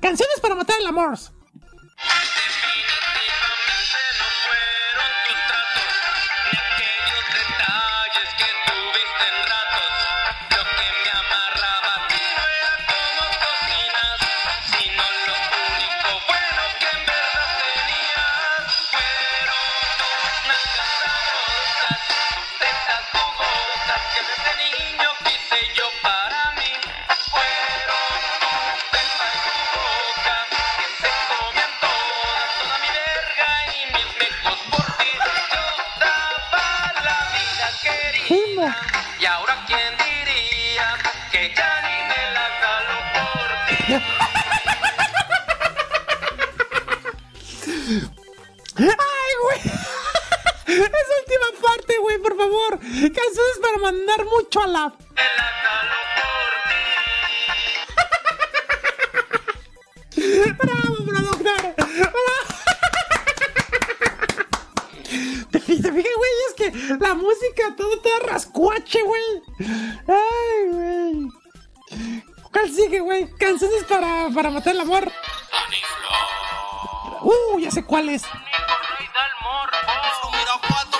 Canciones para matar el amor. Mucho a la. ¡Bravo, productor! ¿Te, fi- te fijas, güey? Es que la música todo está rascuache, güey. ¡Ay, güey! ¿Cuál sigue, güey? Canciones para, para matar el amor. Uh, ya sé cuál es. Mira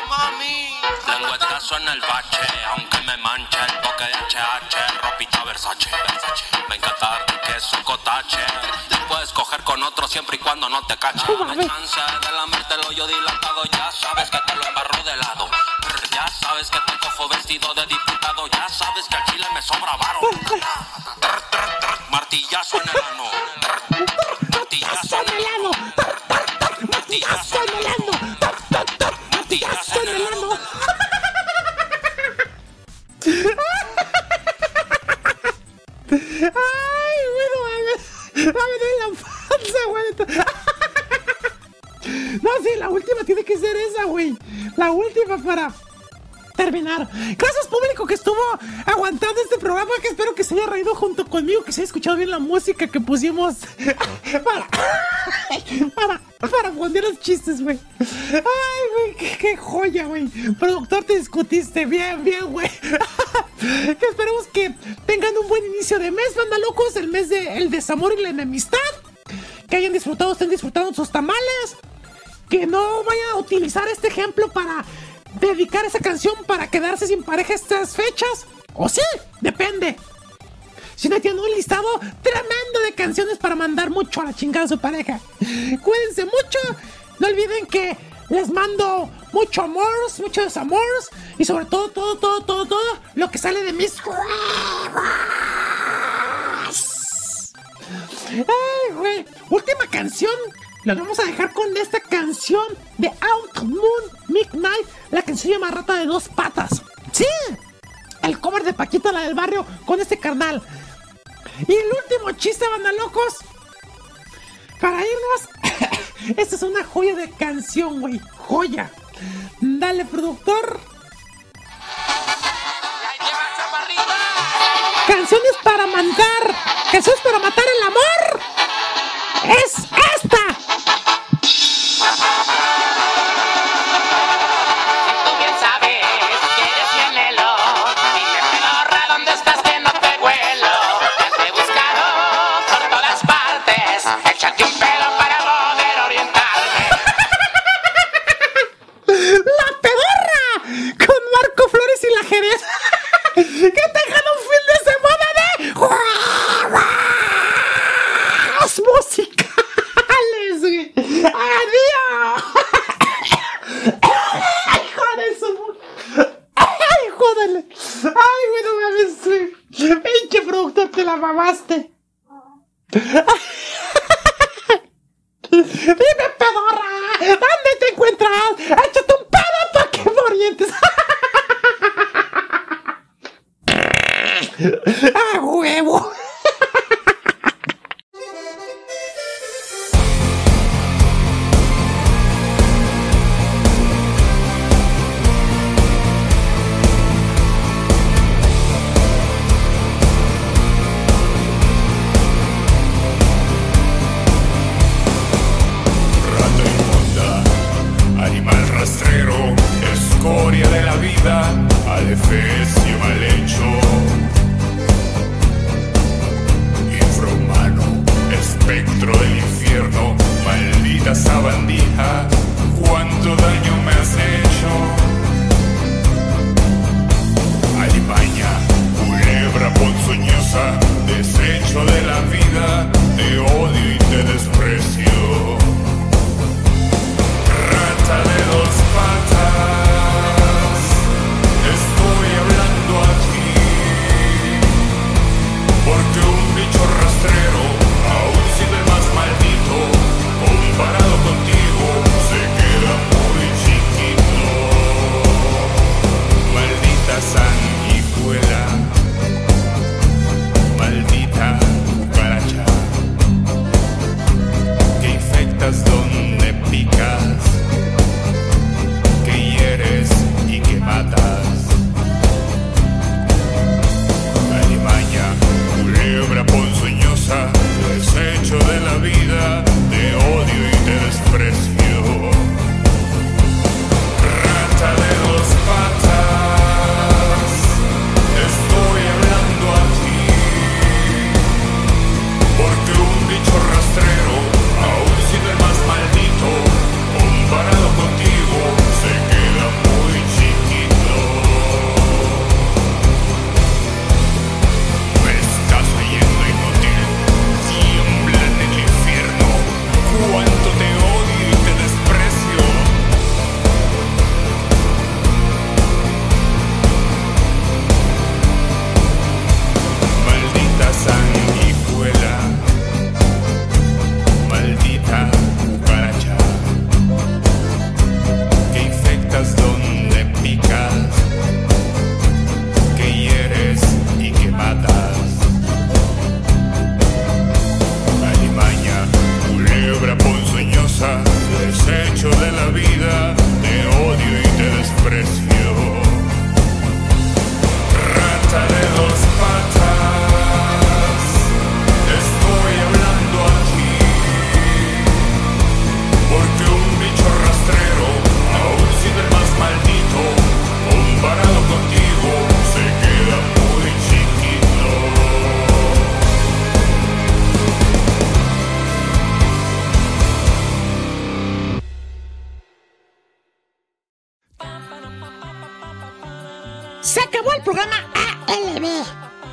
mami, tengo Lengüetazo en el bache, aunque me manche el toque de HH, ropita Versace. Me encanta darte queso cotache. Te puedes coger con otro siempre y cuando no te cache. Me chance de lamértelo yo dilatado, ya sabes que te lo embarro de lado. Ya sabes que te cojo vestido de diputado, ya sabes que al chile me sobra varo. Martillazo en el ano. Que ser esa, güey. La última para terminar. Gracias, público, que estuvo aguantando este programa. Que espero que se haya reído junto conmigo, que se haya escuchado bien la música que pusimos para, para, para poner los chistes, güey. Ay, güey, qué, joya, güey. Productor, te discutiste. Bien, bien, güey. que esperemos que tengan un buen inicio de mes, banda locos. El mes de el desamor y la enemistad. Que hayan disfrutado, estén disfrutando sus tamales. Que no vayan a utilizar este ejemplo para dedicar esa canción para quedarse sin pareja estas fechas. O sí, depende. Si no tienen un listado tremendo de canciones para mandar mucho a la chingada a su pareja. Cuídense mucho. No olviden que les mando mucho amor, mucho desamor. Y sobre todo, todo, todo, todo, todo lo que sale de mis huevos. Ay, güey. Última canción. La vamos a dejar con esta canción de Out Moon Midnight. La canción llama Rata de dos patas. Sí. El cover de Paquita, la del barrio, con este carnal. Y el último chiste, banda locos. Para irnos. Esta es una joya de canción, güey. Joya. Dale, productor. Canciones para mandar.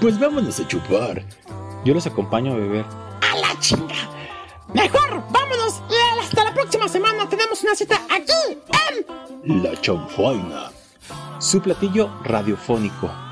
Pues vámonos a chupar. Yo los acompaño a beber. A la chinga. Mejor, vámonos hasta la próxima semana tenemos una cita aquí en La chanfaina. Su platillo radiofónico.